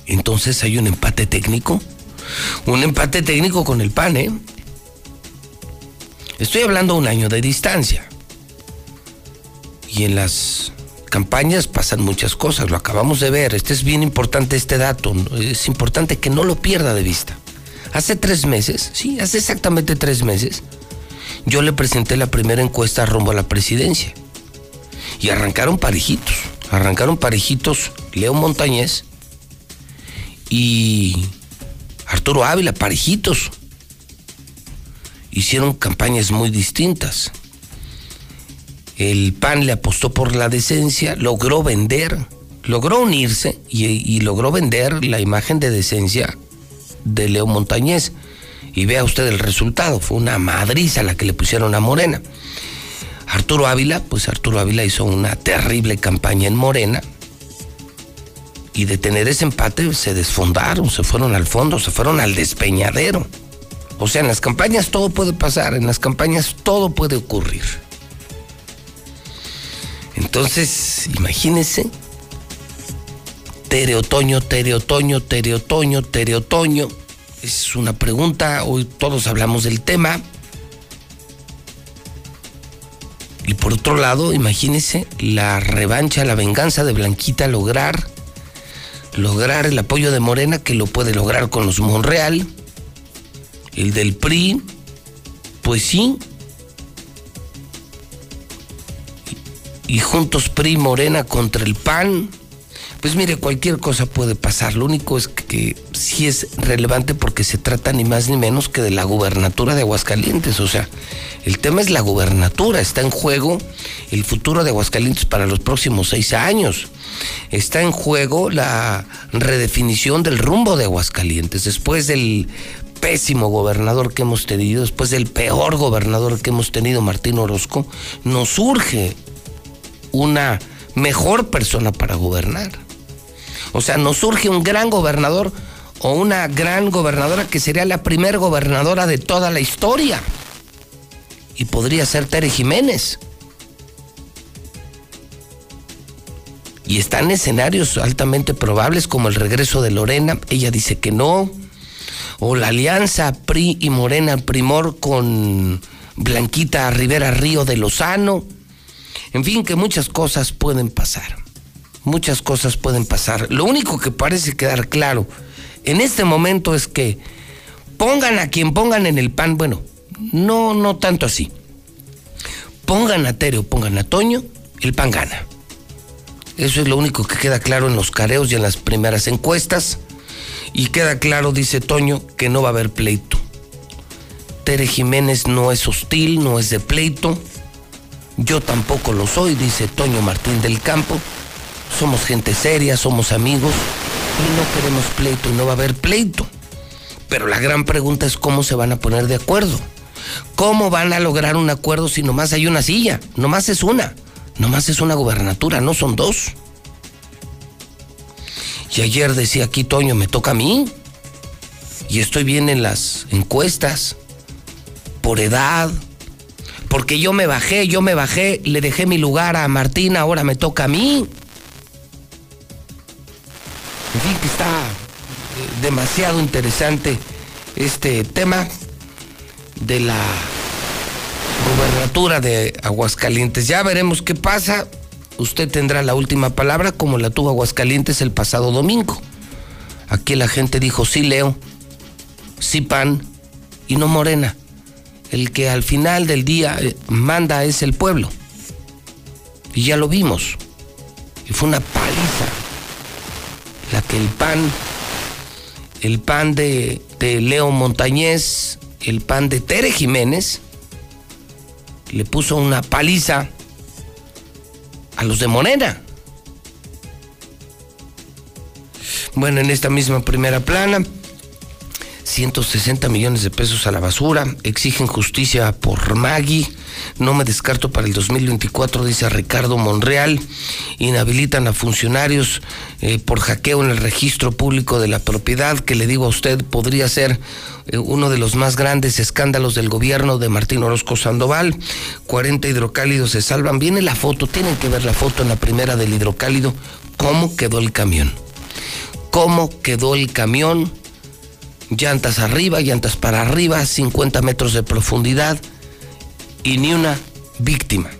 entonces hay un empate técnico. Un empate técnico con el PAN, ¿eh? Estoy hablando un año de distancia. Y en las campañas pasan muchas cosas, lo acabamos de ver. Este es bien importante este dato, es importante que no lo pierda de vista. Hace tres meses, sí, hace exactamente tres meses, yo le presenté la primera encuesta rumbo a la presidencia. Y arrancaron parejitos, arrancaron parejitos Leo Montañez y Arturo Ávila, parejitos. Hicieron campañas muy distintas. El PAN le apostó por la decencia, logró vender, logró unirse y, logró vender la imagen de decencia de Leo Montañez. Y vea usted el resultado, fue una madriza la que le pusieron a Morena. Arturo Ávila, pues Arturo Ávila hizo una terrible campaña en Morena. Y de tener ese empate se desfondaron, se fueron al fondo, se fueron al despeñadero. O sea, en las campañas todo puede pasar, en las campañas todo puede ocurrir. Entonces, imagínense, Tere Otoño, Tere Otoño, Tere Otoño, Tere Otoño. Es una pregunta, hoy todos hablamos del tema. Y por otro lado, imagínense la revancha, la venganza de Blanquita lograr lograr el apoyo de Morena que lo puede lograr con los Monreal, el del PRI, pues sí. Y juntos PRI Morena contra el PAN. Pues mire, cualquier cosa puede pasar. Lo único es que sí es relevante porque se trata ni más ni menos que de la gubernatura de Aguascalientes. O sea, el tema es la gubernatura. Está en juego el futuro de Aguascalientes para los próximos seis años. Está en juego la redefinición del rumbo de Aguascalientes. Después del pésimo gobernador que hemos tenido, después del peor gobernador que hemos tenido, Martín Orozco, nos surge una mejor persona para gobernar. O sea, nos surge un gran gobernador o una gran gobernadora que sería la primer gobernadora de toda la historia. Y podría ser Tere Jiménez. Y están escenarios altamente probables como el regreso de Lorena, ella dice que no, o la alianza PRI y Morena Primor con Blanquita Rivera Río de Lozano. En fin, que muchas cosas pueden pasar muchas cosas pueden pasar. Lo único que parece quedar claro en este momento es que pongan a quien pongan en el pan, bueno, no, no tanto así. Pongan a Tere o pongan a Toño, el pan gana. Eso es lo único que queda claro en los careos y en las primeras encuestas. Y queda claro, dice Toño, que no va a haber pleito. Tere Jiménez no es hostil, no es de pleito. Yo tampoco lo soy, dice Toño Martín del Campo somos gente seria, somos amigos y no queremos pleito y no va a haber pleito. Pero la gran pregunta es cómo se van a poner de acuerdo. ¿Cómo van a lograr un acuerdo si nomás hay una silla? Nomás es una. Nomás es una gubernatura, no son dos. Y ayer decía aquí Toño, me toca a mí. Y estoy bien en las encuestas. Por edad. Porque yo me bajé, yo me bajé, le dejé mi lugar a Martín, ahora me toca a mí. En fin, que está eh, demasiado interesante este tema de la gobernatura de Aguascalientes. Ya veremos qué pasa. Usted tendrá la última palabra como la tuvo Aguascalientes el pasado domingo. Aquí la gente dijo sí Leo, sí PAN y no Morena. El que al final del día eh, manda es el pueblo. Y ya lo vimos. Y fue una paliza la que el PAN, el PAN de, de Leo Montañez, el PAN de Tere Jiménez, le puso una paliza a los de Morena. Bueno, en esta misma primera plana, 160 millones de pesos a la basura, exigen justicia por Magui, no me descarto para el 2024, dice Ricardo Monreal, inhabilitan a funcionarios eh, por hackeo en el registro público de la propiedad, que le digo a usted podría ser eh, uno de los más grandes escándalos del gobierno de Martín Orozco Sandoval, 40 hidrocálidos se salvan, viene la foto, tienen que ver la foto en la primera del hidrocálido, cómo quedó el camión, cómo quedó el camión llantas arriba, llantas para arriba, 50 metros de profundidad y ni una víctima.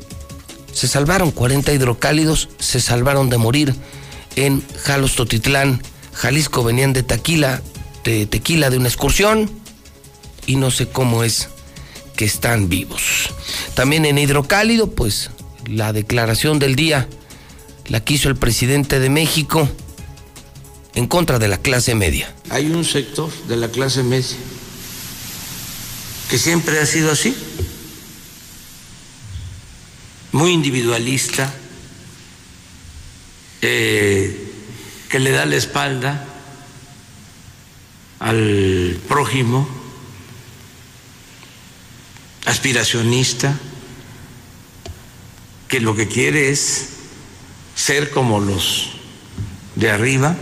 Se salvaron 40 hidrocálidos, se salvaron de morir en Jalos Totitlán, Jalisco. Venían de Tequila, de Tequila de una excursión y no sé cómo es que están vivos. También en hidrocálido, pues la declaración del día la quiso el presidente de México en contra de la clase media. Hay un sector de la clase media que siempre ha sido así, muy individualista, eh, que le da la espalda al prójimo, aspiracionista, que lo que quiere es ser como los de arriba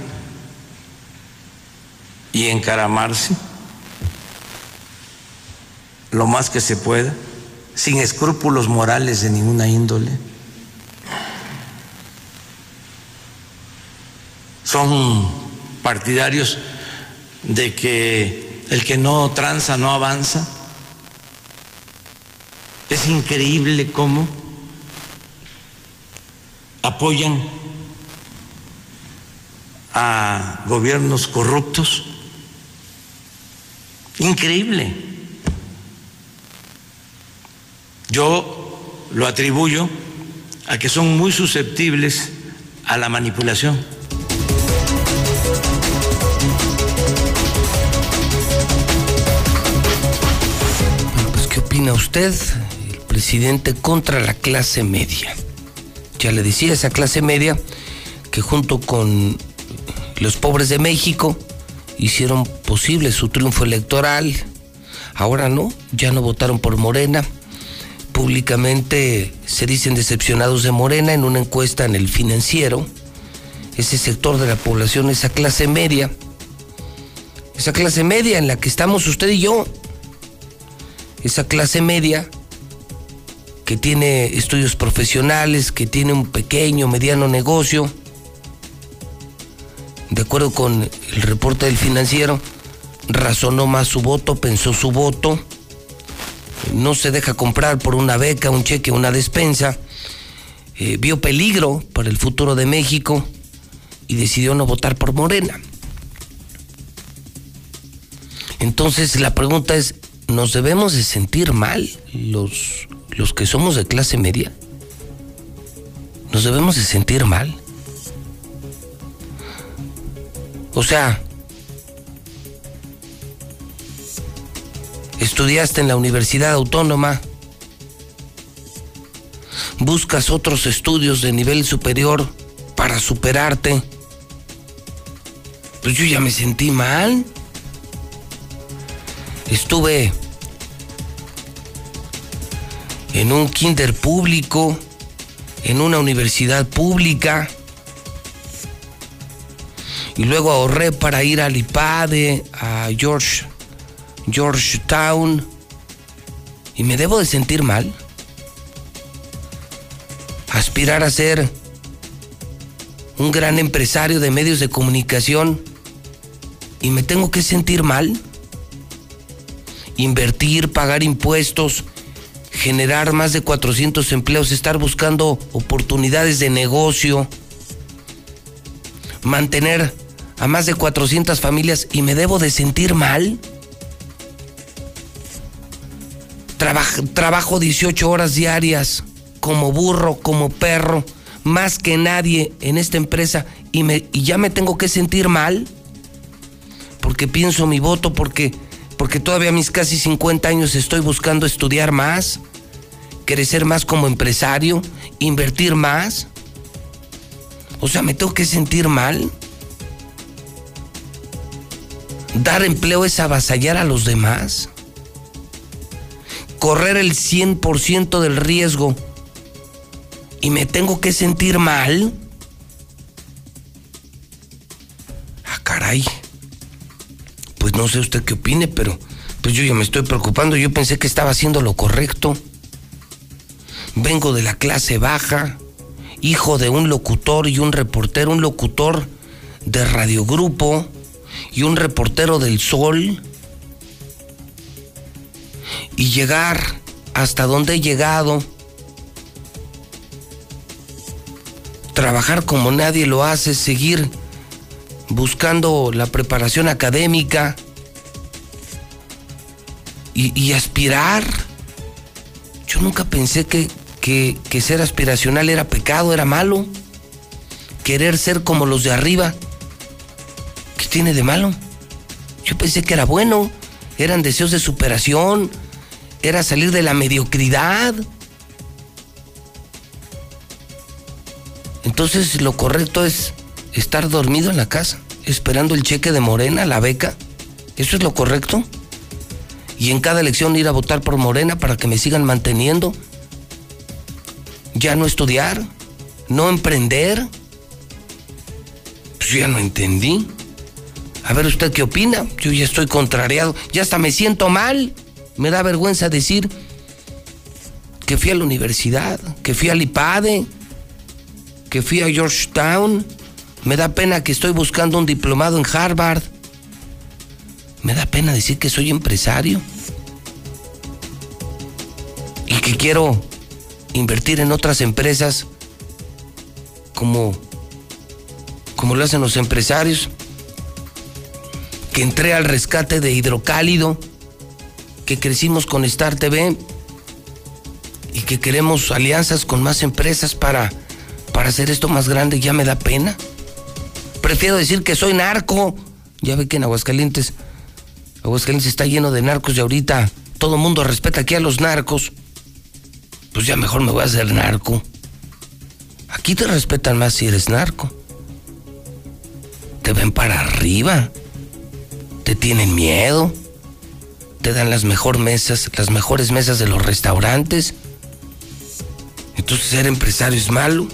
y encaramarse lo más que se pueda, sin escrúpulos morales de ninguna índole. son partidarios de que el que no tranza no avanza. Es increíble cómo apoyan a gobiernos corruptos. Increíble. Yo lo atribuyo a que son muy susceptibles a la manipulación. Pues, ¿qué opina usted, el presidente, contra la clase media? Ya le decía, esa clase media que junto con los pobres de México hicieron posible su triunfo electoral. Ahora no, ya no votaron por Morena. Públicamente se dicen decepcionados de Morena en una encuesta en el financiero. Ese sector de la población, esa clase media, esa clase media en la que estamos usted y yo, esa clase media que tiene estudios profesionales, que tiene un pequeño, mediano negocio, de acuerdo con el reporte del financiero, razonó más su voto, pensó su voto, no se deja comprar por una beca, un cheque, una despensa, eh, vio peligro para el futuro de México y decidió no votar por Morena. Entonces la pregunta es, ¿nos debemos de sentir mal los, los que somos de clase media? ¿Nos debemos de sentir mal? O sea, estudiaste en la Universidad Autónoma, buscas otros estudios de nivel superior para superarte. Pues yo ya me sentí mal. Estuve en un kinder público, en una universidad pública y luego ahorré para ir al IPADE, a George, Georgetown, y me debo de sentir mal. Aspirar a ser un gran empresario de medios de comunicación y me tengo que sentir mal. Invertir, pagar impuestos, generar más de 400 empleos, estar buscando oportunidades de negocio, mantener a más de 400 familias y me debo de sentir mal. trabajo 18 horas diarias como burro, como perro, más que nadie en esta empresa y, me, y ya me tengo que sentir mal porque pienso mi voto, porque, porque todavía a mis casi 50 años estoy buscando estudiar más, crecer más como empresario, invertir más. O sea, me tengo que sentir mal. Dar empleo es avasallar a los demás. Correr el 100% del riesgo. Y me tengo que sentir mal. Ah, caray. Pues no sé usted qué opine, pero pues yo ya me estoy preocupando. Yo pensé que estaba haciendo lo correcto. Vengo de la clase baja, hijo de un locutor y un reportero, un locutor de radiogrupo y un reportero del sol y llegar hasta donde he llegado, trabajar como nadie lo hace, seguir buscando la preparación académica y, aspirar. Yo nunca pensé que, que, ser aspiracional era pecado, era malo. Querer ser como los de arriba tiene de malo? Yo pensé que era bueno, eran deseos de superación, era salir de la mediocridad. Entonces lo correcto es estar dormido en la casa, esperando el cheque de Morena, la beca. ¿Eso es lo correcto? Y en cada elección ir a votar por Morena para que me sigan manteniendo. Ya no estudiar, no emprender. Pues ya no entendí. A ver usted qué opina. Yo ya estoy contrariado. Ya hasta me siento mal. Me da vergüenza decir que fui a la universidad, que fui al IPADE, que fui a Georgetown, Me da pena que estoy buscando un diplomado en Harvard. Me da pena decir que soy empresario. Y que quiero invertir en otras empresas como, como lo hacen los empresarios. Que entré al rescate de Hidrocálido. Que crecimos con Star TV. Y que queremos alianzas con más empresas para, para hacer esto más grande. Ya me da pena. Prefiero decir que soy narco. Ya ve que en Aguascalientes, Aguascalientes está lleno de narcos y ahorita todo el mundo respeta aquí a los narcos. Pues ya mejor me voy a hacer narco. Aquí te respetan más si eres narco. Te ven para arriba. Te tienen miedo. Te dan las mejores mesas, las mejores mesas de los restaurantes. Entonces ser empresario es malo.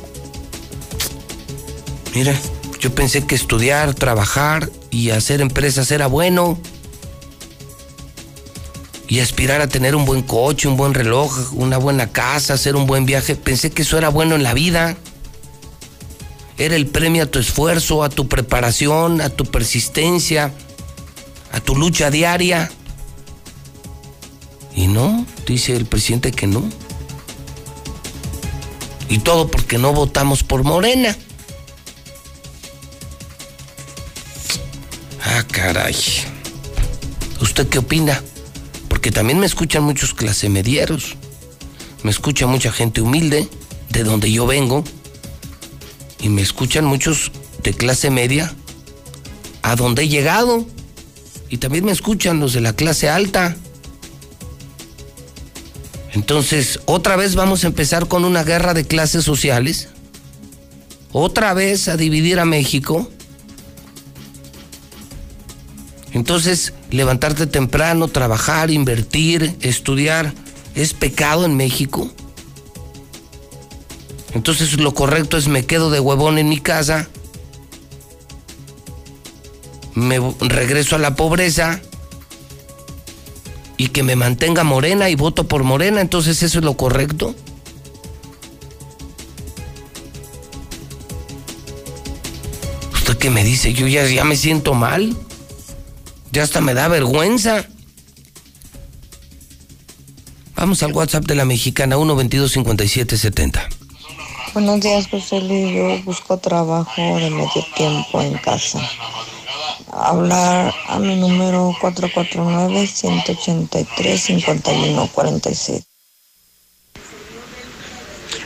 Mira. Yo pensé que estudiar, trabajar y hacer empresas era bueno. Y aspirar a tener un buen coche, un buen reloj, una buena casa, hacer un buen viaje. Pensé que eso era bueno en la vida. Era el premio a tu esfuerzo, a tu preparación, a tu persistencia, a tu lucha diaria. Y no, dice el presidente que no. Y todo porque no votamos por Morena. Ah, caray. ¿Usted qué opina? Porque también me escuchan muchos clase medieros. Me escucha mucha gente humilde, de donde yo vengo. Y me escuchan muchos de clase media, a donde he llegado. Y también me escuchan los de la clase alta. Entonces, otra vez vamos a empezar con una guerra de clases sociales. Otra vez a dividir a México. Entonces, levantarte temprano, trabajar, invertir, estudiar, ¿es pecado en México? Entonces lo correcto es me quedo de huevón en mi casa, me regreso a la pobreza y que me mantenga morena y voto por morena, entonces eso es lo correcto. ¿Usted qué me dice? Yo ya, ya me siento mal. Ya hasta me da vergüenza. Vamos al WhatsApp de la mexicana 1225770. Buenos días, José Luis. Yo busco trabajo de medio tiempo en casa. Hablar a mi número 449-183-5146.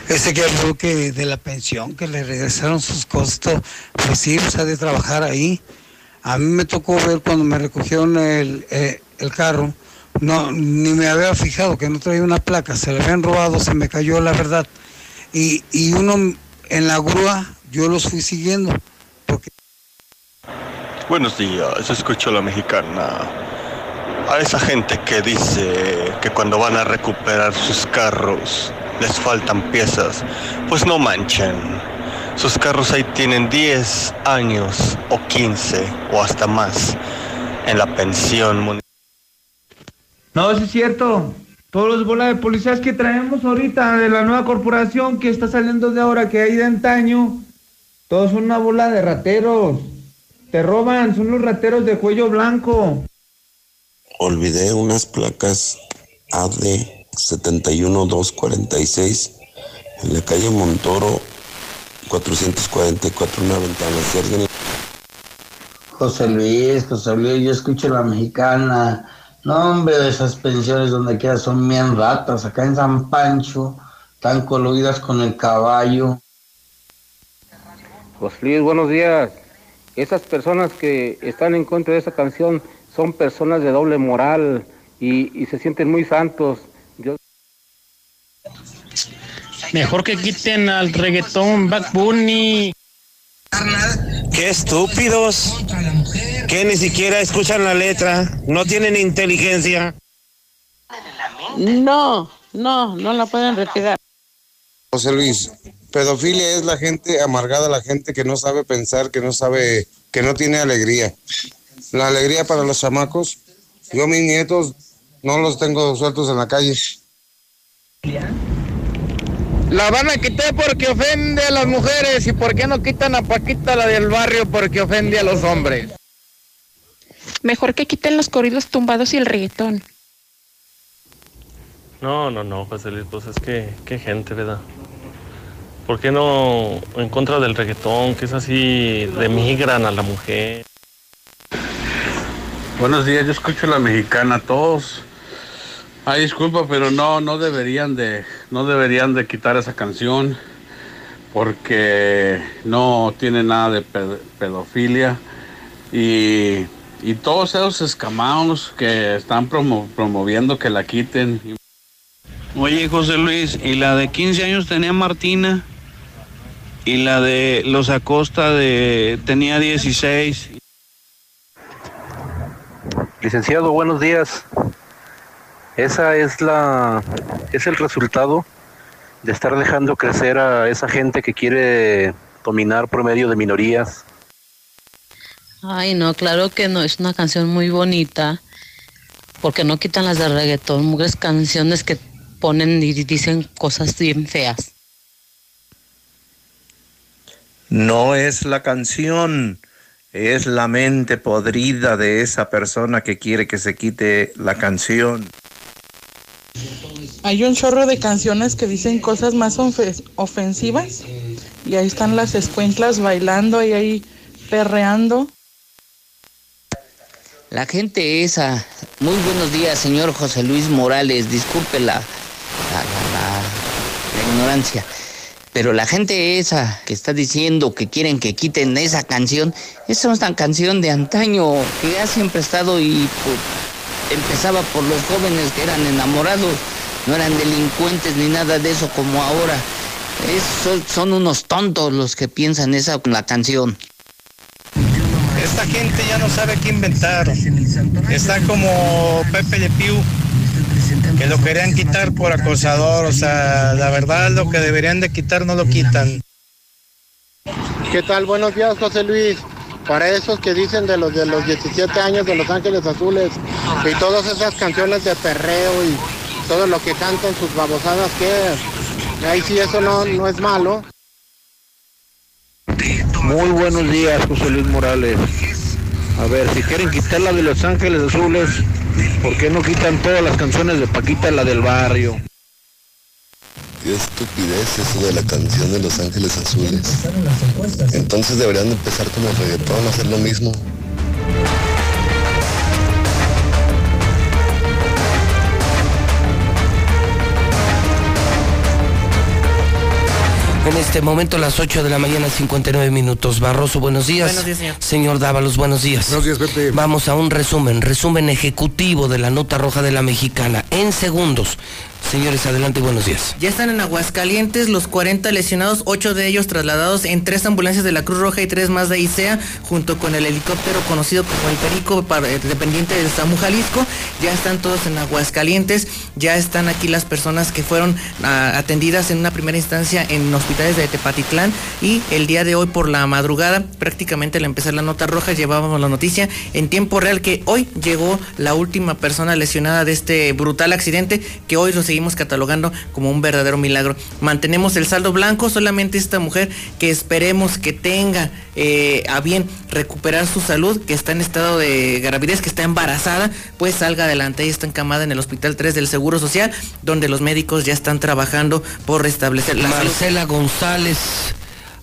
Ese que habló que de la pensión, que le regresaron sus costos, pues sí, o sea, de trabajar ahí. A mí me tocó ver cuando me recogieron el, eh, el carro, no, ni me había fijado que no traía una placa, se le habían robado, se me cayó la verdad. Y, y uno en la grúa, yo los fui siguiendo. Porque... Buenos días, escucho a la mexicana. A esa gente que dice que cuando van a recuperar sus carros les faltan piezas, pues no manchen. Sus carros ahí tienen 10 años o 15 o hasta más en la pensión municipal. No, eso es cierto. Todos los bolas de policías que traemos ahorita de la nueva corporación que está saliendo de ahora, que hay de antaño, todos son una bola de rateros. Te roban, son los rateros de cuello blanco. Olvidé unas placas AD 71246 en la calle Montoro 444 una ventana. Si alguien... José Luis, José Luis, yo escucho la mexicana. No, hombre, esas pensiones donde queda son bien ratas. Acá en San Pancho, están coludidas con el caballo. José Luis, buenos días. Esas personas que están en contra de esa canción son personas de doble moral y, y se sienten muy santos. Yo... Mejor que quiten al reggaetón Bad Bunny. Qué estúpidos. Que ni siquiera escuchan la letra. No tienen inteligencia. No, no, no la pueden retirar. José Luis, pedofilia es la gente amargada, la gente que no sabe pensar, que no sabe, que no tiene alegría. La alegría para los chamacos. Yo mis nietos no los tengo sueltos en la calle. La van a quitar porque ofende a las mujeres. ¿Y por qué no quitan a Paquita la del barrio porque ofende a los hombres? Mejor que quiten los corridos tumbados y el reggaetón. No, no, no, José Luis, pues es que, qué gente, ¿verdad? ¿Por qué no en contra del reggaetón, que es así, demigran a la mujer? Buenos días, yo escucho la mexicana, todos. Ay, disculpa, pero no, no deberían de, no deberían de quitar esa canción porque no tiene nada de pe- pedofilia y, y todos esos escamados que están promo- promoviendo que la quiten. Oye, José Luis, ¿y la de 15 años tenía Martina? ¿Y la de los Acosta de tenía 16? Licenciado, buenos días. Esa es la es el resultado de estar dejando crecer a esa gente que quiere dominar por medio de minorías. Ay, no, claro que no, es una canción muy bonita, porque no quitan las de reggaetón, mujeres canciones que ponen y dicen cosas bien feas. No es la canción, es la mente podrida de esa persona que quiere que se quite la canción. Hay un chorro de canciones que dicen cosas más ofe- ofensivas y ahí están las escuinclas bailando y ahí perreando. La gente esa. Muy buenos días, señor José Luis Morales. Disculpe la, la, la- la- la ignorancia. Pero la gente esa que está diciendo que quieren que quiten esa canción, esa es una canción de antaño que ha siempre estado y pues, empezaba por los jóvenes que eran enamorados, no eran delincuentes ni nada de eso como ahora. Es- son, son unos tontos los que piensan esa la canción. Esta gente ya no sabe qué inventar. Está como Pepe Le Pew, que lo querían quitar por acosador. O sea, la verdad lo que deberían de quitar no lo quitan. ¿Qué tal? Buenos días, José Luis. Para esos que dicen de los de los 17 años de Los Ángeles Azules y todas esas canciones de perreo y todo lo que cantan sus babosadas, que ahí sí eso no, no es malo. Muy buenos días, José Luis Morales. A ver, si quieren quitar la de Los Ángeles Azules, ¿por qué no quitan todas las canciones de Paquita, la del barrio? Qué estupidez eso de la canción de Los Ángeles Azules. Entonces deberían de empezar como el reggaetón a hacer lo mismo. En este momento, las 8 de la mañana, 59 minutos. Barroso, buenos días. Buenos días, señor. Señor Dávalos, buenos días. Buenos días, Pepe. Vamos a un resumen, resumen ejecutivo de la nota roja de la mexicana. En segundos. Señores, adelante, buenos días. Ya están en Aguascalientes los 40 lesionados, 8 de ellos trasladados en tres ambulancias de la Cruz Roja y tres más de ICEA, junto con el helicóptero conocido como el Perico, eh, dependiente de Samu Jalisco. Ya están todos en Aguascalientes, ya están aquí las personas que fueron ah, atendidas en una primera instancia en hospitales de Tepatitlán y el día de hoy por la madrugada, prácticamente al empezar la nota roja, llevábamos la noticia en tiempo real que hoy llegó la última persona lesionada de este brutal accidente que hoy lo seguimos catalogando como un verdadero milagro. Mantenemos el saldo blanco, solamente esta mujer que esperemos que tenga eh, a bien recuperar su salud, que está en estado de gravidez, que está embarazada, pues salga adelante. Ella está encamada en el Hospital 3 del Seguro Social, donde los médicos ya están trabajando por restablecer la salud. Marcela González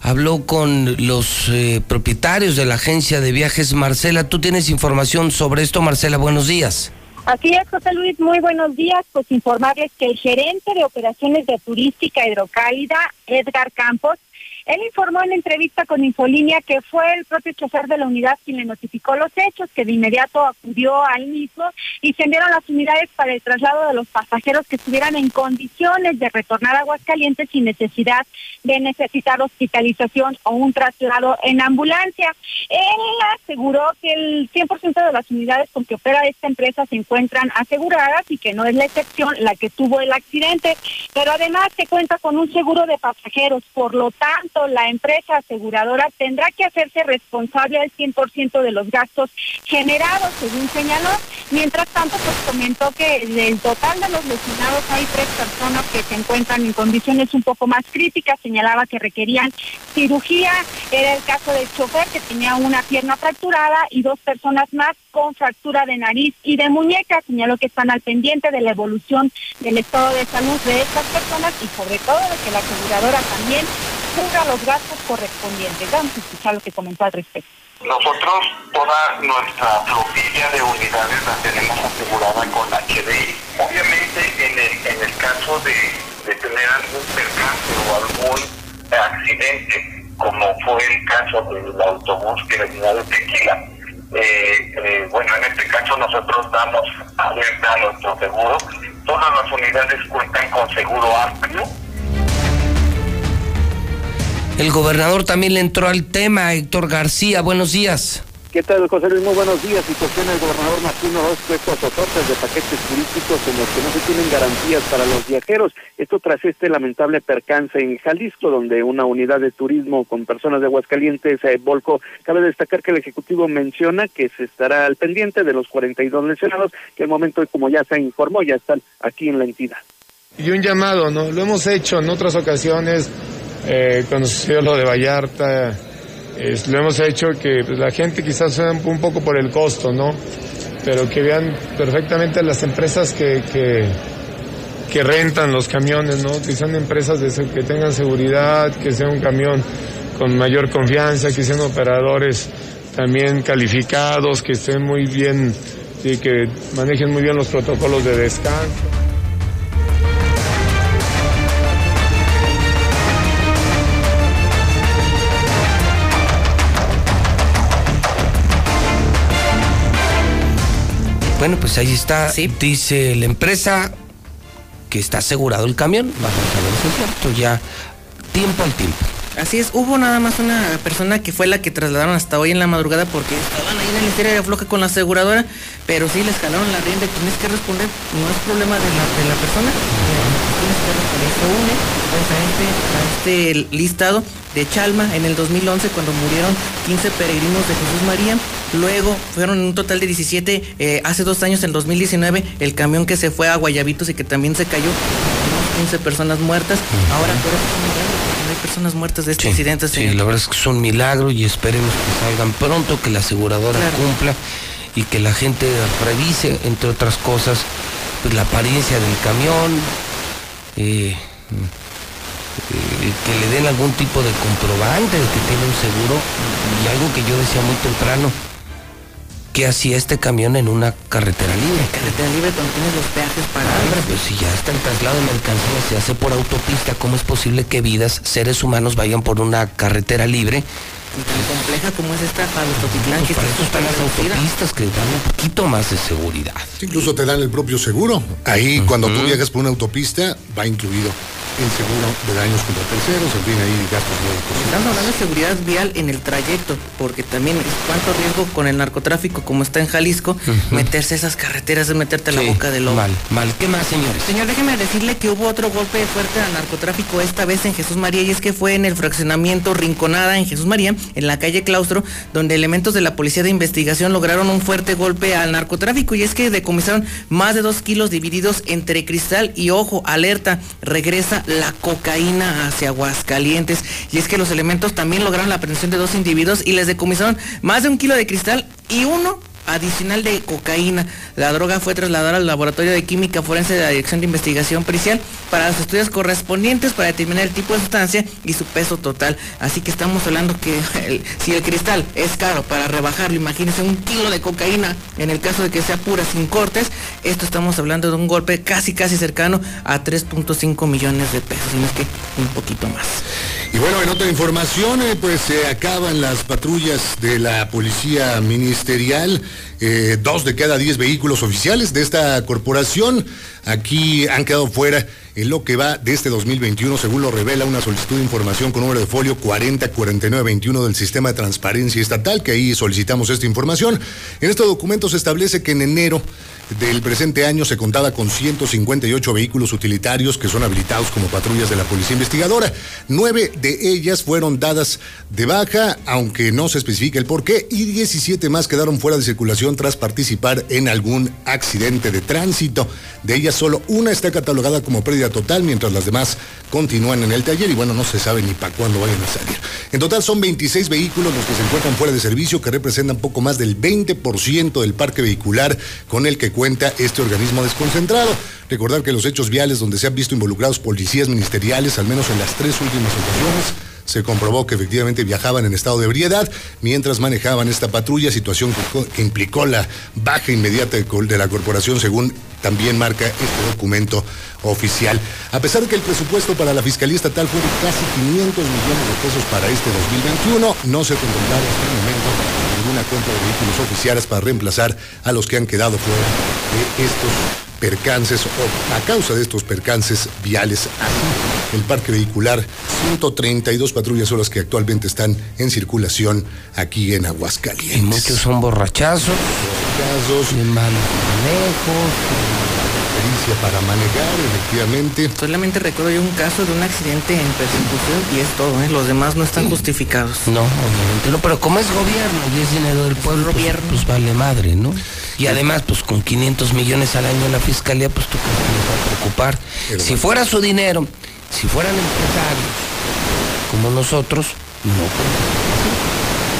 habló con los eh, propietarios de la agencia de viajes. Marcela, tú tienes información sobre esto. Marcela, buenos días. Así es, José Luis, muy buenos días. Pues informarles que el gerente de operaciones de turística hidrocálida, Edgar Campos, él informó en entrevista con Infolínea que fue el propio chofer de la unidad quien le notificó los hechos, que de inmediato acudió al mismo y se enviaron las unidades para el traslado de los pasajeros que estuvieran en condiciones de retornar a Aguascalientes sin necesidad de necesitar hospitalización o un traslado en ambulancia. Él aseguró que el 100% de las unidades con que opera esta empresa se encuentran aseguradas y que no es la excepción la que tuvo el accidente, pero además se cuenta con un seguro de pasajeros, por lo tanto la empresa aseguradora tendrá que hacerse responsable al 100% de los gastos generados, según señaló. Mientras tanto, pues comentó que del total de los lesionados hay tres personas que se encuentran en condiciones un poco más críticas. Señalaba que requerían cirugía. Era el caso del chofer que tenía una pierna fracturada y dos personas más con fractura de nariz y de muñeca. Señaló que están al pendiente de la evolución del estado de salud de estas personas y sobre todo de que la aseguradora también cubra los gastos correspondientes. Vamos a lo que comentó al respecto. Nosotros toda nuestra flotilla de unidades la tenemos asegurada con HDI. Obviamente en el, en el caso de, de tener algún percance o algún accidente, como fue el caso del autobús que venía de Tequila, eh, eh, bueno, en este caso nosotros damos alerta a nuestro seguro. Todas las unidades cuentan con seguro amplio. El gobernador también le entró al tema, Héctor García. Buenos días. ¿Qué tal, José Luis? Muy buenos días. Situación del gobernador Martino respecto a ofertas de paquetes turísticos en los que no se tienen garantías para los viajeros. Esto tras este lamentable percance en Jalisco, donde una unidad de turismo con personas de Aguascalientes eh, volcó. Cabe destacar que el Ejecutivo menciona que se estará al pendiente de los 42 lesionados, que al momento, como ya se informó, ya están aquí en la entidad. Y un llamado, ¿no? Lo hemos hecho en otras ocasiones, eh, cuando sucedió lo de Vallarta, lo hemos hecho que pues, la gente quizás un, un poco por el costo, ¿no? Pero que vean perfectamente las empresas que, que, rentan los camiones, ¿no? Que sean empresas que tengan seguridad, que sea un camión con mayor confianza, que sean operadores también calificados, que estén muy bien y que manejen muy bien los protocolos de descanso. Bueno, pues ahí está. Dice la empresa que está asegurado el camión. A si es cierto. Ya tiempo al tiempo. Así es, hubo nada más una persona que fue la que trasladaron hasta hoy en la madrugada porque estaban ahí en el historia de floja con la aseguradora, pero sí les jalaron la rienda y tienes que responder, no es problema de la, de la persona, tienes que responder. Se une precisamente a este listado de Chalma en el 2011 cuando murieron 15 peregrinos de Jesús María, luego fueron un total de 17, eh, hace dos años, en 2019, el camión que se fue a Guayabitos y que también se cayó, unos 15 personas muertas, ahora pero es un milagro porque no hay personas muertas de este accidente. Sí, la verdad es que es un milagro y esperemos que salgan pronto, que la aseguradora cumpla y que la gente revise, entre otras cosas, pues, la apariencia del camión, eh, eh, que le den algún tipo de comprobante de que tiene un seguro y algo que yo decía muy temprano, ¿qué hacía este camión en una carretera libre? Carretera libre cuando tienes los peajes para... Hombre, pues si ya está el traslado de mercancías, se hace por autopista, ¿cómo es posible que vidas, seres humanos vayan por una carretera libre? Tan compleja como es esta Jalostotitlán, que Para eso están las autopistas que dan un poquito más de seguridad. Incluso te dan el propio seguro. Ahí, cuando tú viajas por una autopista, va incluido el seguro de daños contra terceros, en fin, ahí gastos médicos. Estamos hablando de seguridad vial en el trayecto, porque también es cuánto riesgo con el narcotráfico, como está en Jalisco, meterse esas carreteras es meterte a la boca del lobo. Mal, mal. ¿Qué más, señores? Señor, déjeme decirle que hubo otro golpe fuerte al narcotráfico, esta vez en Jesús María, y es que fue en el fraccionamiento Rinconada en Jesús María, en la calle Claustro, donde elementos de la Policía de Investigación lograron un fuerte golpe al narcotráfico, y es que decomisaron más de dos kilos divididos entre cristal y ojo, alerta, regresa la cocaína hacia Aguascalientes, y es que los elementos también lograron la aprehensión de dos individuos y les decomisaron más de un kilo de cristal y uno adicional de cocaína. La droga fue trasladada al laboratorio de química forense de la Dirección de Investigación Pericial para los estudios correspondientes para determinar el tipo de sustancia y su peso total. Así que estamos hablando que el- si el cristal es caro para rebajarlo, imagínense un kilo de cocaína en el caso de que sea pura sin cortes, esto estamos hablando de un golpe casi casi cercano a 3.5 millones de pesos, y no es que un poquito más. Y bueno, en otra información, eh, pues se acaban las patrullas de la policía ministerial. Eh, dos de cada diez vehículos oficiales de esta corporación aquí han quedado fuera en lo que va de este 2021, según lo revela una solicitud de información con número de folio 404921 del Sistema de Transparencia Estatal, que ahí solicitamos esta información. En este documento se establece que en enero del presente año se contaba con 158 vehículos utilitarios que son habilitados como patrullas de la Policía Investigadora. Nueve de ellas fueron dadas de baja, aunque no se especifica el por qué, y 17 más quedaron fuera de circulación tras participar en algún accidente de tránsito. De ellas solo una está catalogada como pérdida total, mientras las demás continúan en el taller y bueno, no se sabe ni para cuándo vayan a salir. En total son 26 vehículos los que se encuentran fuera de servicio, que representan poco más del 20% del parque vehicular con el que cuenta este organismo desconcentrado. Recordar que los hechos viales donde se han visto involucrados policías ministeriales, al menos en las tres últimas ocasiones, se comprobó que efectivamente viajaban en estado de ebriedad mientras manejaban esta patrulla, situación que, implicó la baja inmediata de, la corporación, según también marca este documento oficial. A pesar de que el presupuesto para la Fiscalía Estatal fue de casi 500 millones de pesos para este 2021, no se contemplaron hasta el momento ninguna cuenta de vehículos oficiales para reemplazar a los que han quedado fuera de estos percances o a causa de estos percances viales. Así, el parque vehicular, 132 patrullas son las que actualmente están en circulación aquí en Aguascalientes. Y muchos son borrachazos, malos manejos, para manejar, efectivamente. Solamente recuerdo yo un caso de un accidente en persecución y es todo, ¿eh? los demás no están justificados. No, obviamente no, pero como es gobierno y es dinero del pueblo, pues, pues vale madre, ¿no? Y además, pues con 500 millones al año en la fiscalía, pues tú crees que les va a preocupar. Si fuera su dinero, si fueran empresarios como nosotros, no.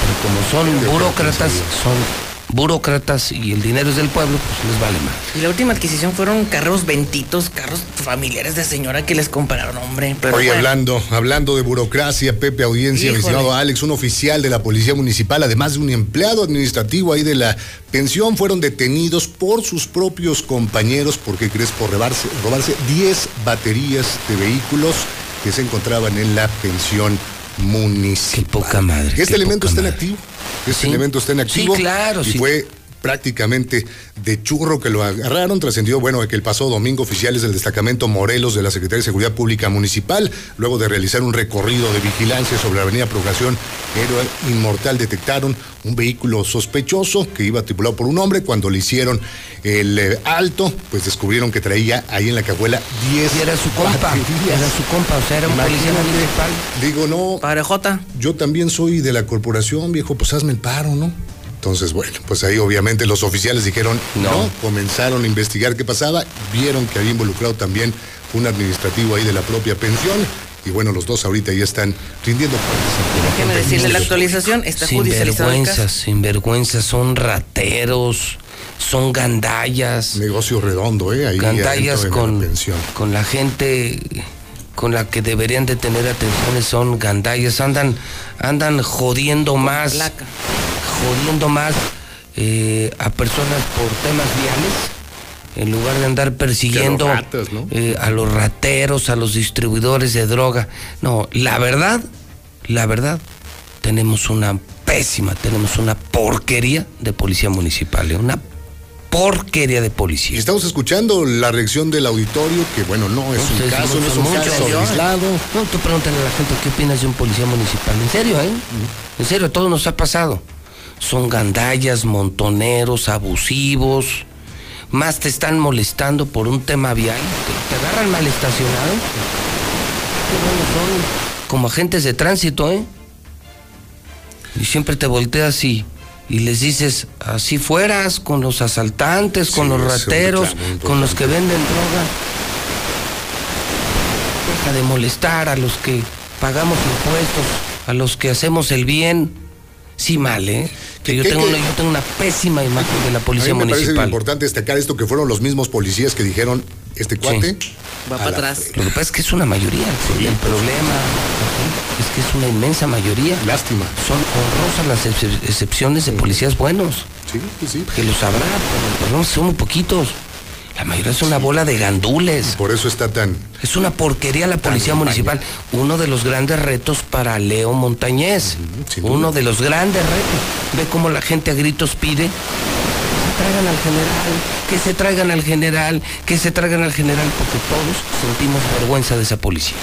Pero como son burócratas, son burócratas y el dinero es del pueblo, pues les vale más. Y la última adquisición fueron carros ventitos, carros familiares de señora que les compraron, hombre. Pero Oye, bueno. hablando, hablando de burocracia, Pepe Audiencia, mi Híjole. estimado Alex, un oficial de la Policía Municipal, además de un empleado administrativo ahí de la pensión, fueron detenidos por sus propios compañeros, porque crees, por robarse, robarse 10 baterías de vehículos que se encontraban en la pensión municipal. Qué poca madre. Este qué elemento poca está en activo. Este Sí. elemento está en activo. Sí, claro, Y sí. fue prácticamente de churro que lo agarraron. Trascendió, bueno, que el pasado domingo oficiales del destacamento Morelos de la Secretaría de Seguridad Pública Municipal, luego de realizar un recorrido de vigilancia sobre la avenida Procuración Héroe Inmortal, detectaron un vehículo sospechoso que iba tripulado por un hombre. Cuando le hicieron el eh, alto, pues descubrieron que traía ahí en la cajuela 10 Y era su compa, baterías. era su compa, o sea, era un policía municipal. Digo, no. Parejota. Yo también soy de la corporación, viejo, pues hazme el paro, ¿no? Entonces, bueno, pues ahí obviamente los oficiales dijeron no. No. comenzaron a investigar qué pasaba, vieron que había involucrado también un administrativo ahí de la propia pensión, y bueno, los dos ahorita ya están rindiendo cuentas. Déjeme decirle, la actualización está caso. Sinvergüenzas, sinvergüenzas, son rateros, son gandallas. Negocio redondo, ¿eh? Ahí Gandallas en la con, pensión. con la gente con la que deberían de tener atenciones son gandallas, andan, andan jodiendo más, placa. Jodiendo más eh, a personas por temas viales, en lugar de andar persiguiendo Que a los ratas, ¿no? eh, a los rateros, a los distribuidores de droga. No, la verdad, la verdad, tenemos una pésima, tenemos una porquería de policía municipal, ¿eh? una porquería de policía. estamos escuchando la reacción del auditorio, que bueno, no es un caso, no es un muchos, caso aislado. No, tú pregúntale a la gente qué opinas de un policía municipal. En serio, ¿eh? En serio, todo nos ha pasado. Son gandallas, montoneros, abusivos. Más te están molestando por un tema vial. Te, te agarran mal estacionado. Qué bueno, son como agentes de tránsito, ¿eh? Y siempre te volteas y, y les dices, así fueras, con los asaltantes, con los rateros, con los que venden droga. Deja de molestar a los que pagamos impuestos, a los que hacemos el bien. Sí, mal, ¿eh? Que yo, tengo una, yo tengo una pésima imagen de la policía a mí me parece municipal. importante destacar esto, que fueron los mismos policías que dijeron, este cuate... Va a para la atrás. Lo que pasa es que es una mayoría. el problema es que es una inmensa mayoría. Lástima. Son honrosas las excep- excepciones de policías buenos. Sí, sí, sí. Que lo sabrá, pero el problema es que son muy poquitos. La mayoría es una bola de gandules. Por eso está tan... Es una porquería la policía municipal. Uno de los grandes retos para Leo Montañez. Uno de los grandes retos. Ve cómo la gente a gritos pide que se traigan al general, que se traigan al general, que se traigan al general, porque todos sentimos vergüenza de esa policía.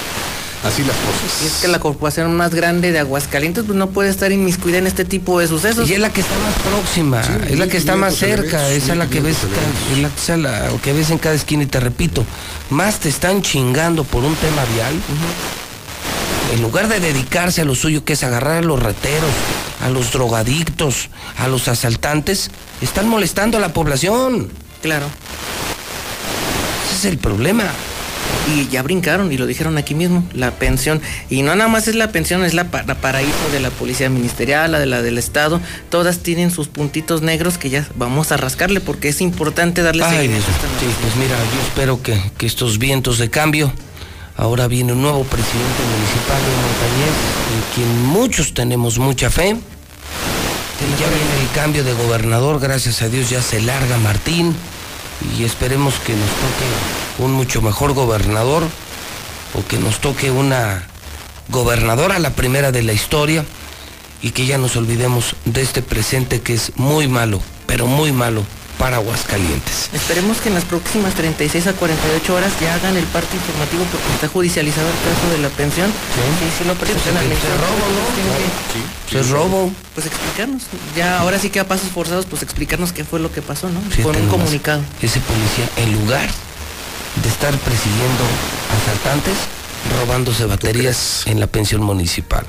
Así las cosas. Y es que la corporación más grande de Aguascalientes pues no puede estar inmiscuida en este tipo de sucesos. Y es la que está más próxima, Sí, es la que está más cerca, esa es la que ves, ca- es la, esa es la que ves en cada esquina y te repito, más te están chingando por un tema vial. En lugar de dedicarse a lo suyo, que es agarrar a los reteros, a los drogadictos, a los asaltantes, están molestando a la población. Claro. Ese es el problema. Y ya brincaron y lo dijeron aquí mismo, la pensión. Y no nada más es la pensión, es la, pa- la paraíso de la policía ministerial, la de la del Estado. Todas tienen sus puntitos negros que ya vamos a rascarle porque es importante darle Ay, a esta sí, pues mira, yo espero que, que estos vientos de cambio, ahora viene un nuevo presidente municipal de Montañez, en quien muchos tenemos mucha fe. Ya viene el cambio de gobernador, gracias a Dios ya se larga Martín y esperemos que nos toque un mucho mejor gobernador o que nos toque una gobernadora, la primera de la historia, y que ya nos olvidemos de este presente que es muy malo, pero muy malo para Aguascalientes. Esperemos que en las próximas 36 a 48 horas ya hagan el parte informativo porque está judicializado el caso de la pensión. Sí, sí, lo presentan se Ministerio robo, ¿no? Tienen que- Se robo. Pues explicarnos. Ya ahora sí que a pasos forzados, pues explicarnos qué fue lo que pasó, ¿no? Con un comunicado. Ese policía, en lugar de estar persiguiendo asaltantes, robándose baterías en la pensión municipal.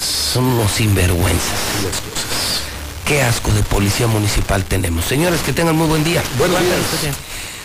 Son unos sinvergüenzas. Qué asco de policía municipal tenemos. Señores, que tengan muy buen día. Buenos días.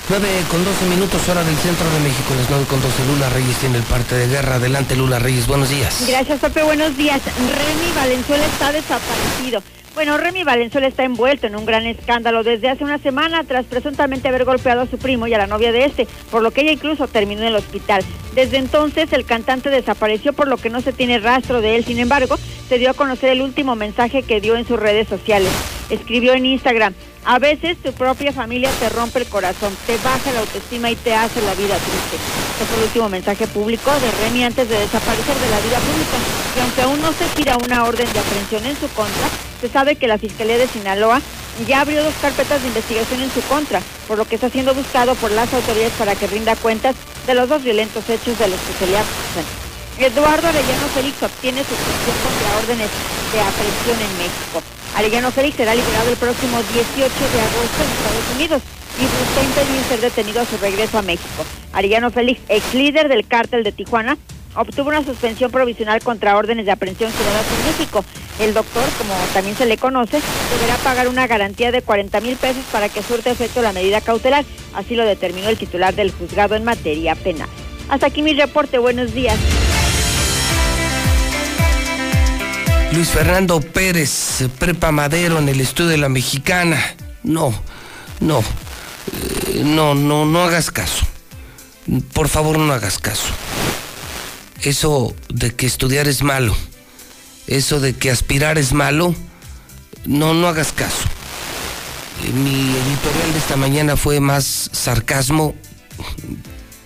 9 con 12 minutos, hora del centro de México. Las 9 con 12. Lula Reyes tiene el parte de guerra. Adelante, Lula Reyes. Buenos días. Gracias, Pepe. Buenos días. Remy Valenzuela está desaparecido. Bueno, Remy Valenzuela está envuelto en un gran escándalo desde hace una semana tras presuntamente haber golpeado a su primo y a la novia de este, por lo que ella incluso terminó en el hospital. Desde entonces el cantante desapareció por lo que no se tiene rastro de él. Sin embargo, se dio a conocer el último mensaje que dio en sus redes sociales. Escribió en Instagram, a veces tu propia familia te rompe el corazón, te baja la autoestima y te hace la vida triste. Este fue el último mensaje público de Remy antes de desaparecer de la vida pública. Y aunque aún no se gira una orden de aprehensión en su contra, se sabe que la Fiscalía de Sinaloa ya abrió dos carpetas de investigación en su contra, por lo que está siendo buscado por las autoridades para que rinda cuentas de los dos violentos hechos de los que se le acusan. Eduardo Arellano Félix obtiene suspensión contra órdenes de aprehensión en México. Arellano Félix será liberado el próximo 18 de agosto en Estados Unidos y busca impedir ser detenido a su regreso a México. Arellano Félix, ex líder del cártel de Tijuana, obtuvo una suspensión provisional contra órdenes de aprehensión giradas en México. El doctor, como también se le conoce, deberá pagar una garantía de 40 mil pesos para que surte efecto la medida cautelar. Así lo determinó el titular del juzgado en materia penal. Hasta aquí mi reporte. Buenos días. Luis Fernando Pérez, Prepa Madero en el estudio de la Mexicana. No, no, eh, no, no, no hagas caso. Por favor, no hagas caso. Eso de que estudiar es malo, eso de que aspirar es malo, no, no hagas caso. Eh, Mi editorial de esta mañana fue más sarcasmo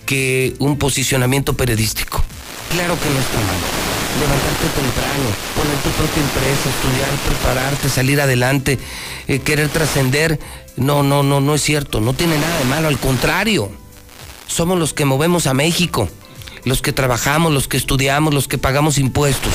que un posicionamiento periodístico. Claro que no está mal. Levantarte temprano, poner tu propia empresa, estudiar, prepararte, salir adelante, eh, querer trascender. No, no, no, no es cierto. No tiene nada de malo, al contrario. Somos los que movemos a México, los que trabajamos, los que estudiamos, los que pagamos impuestos.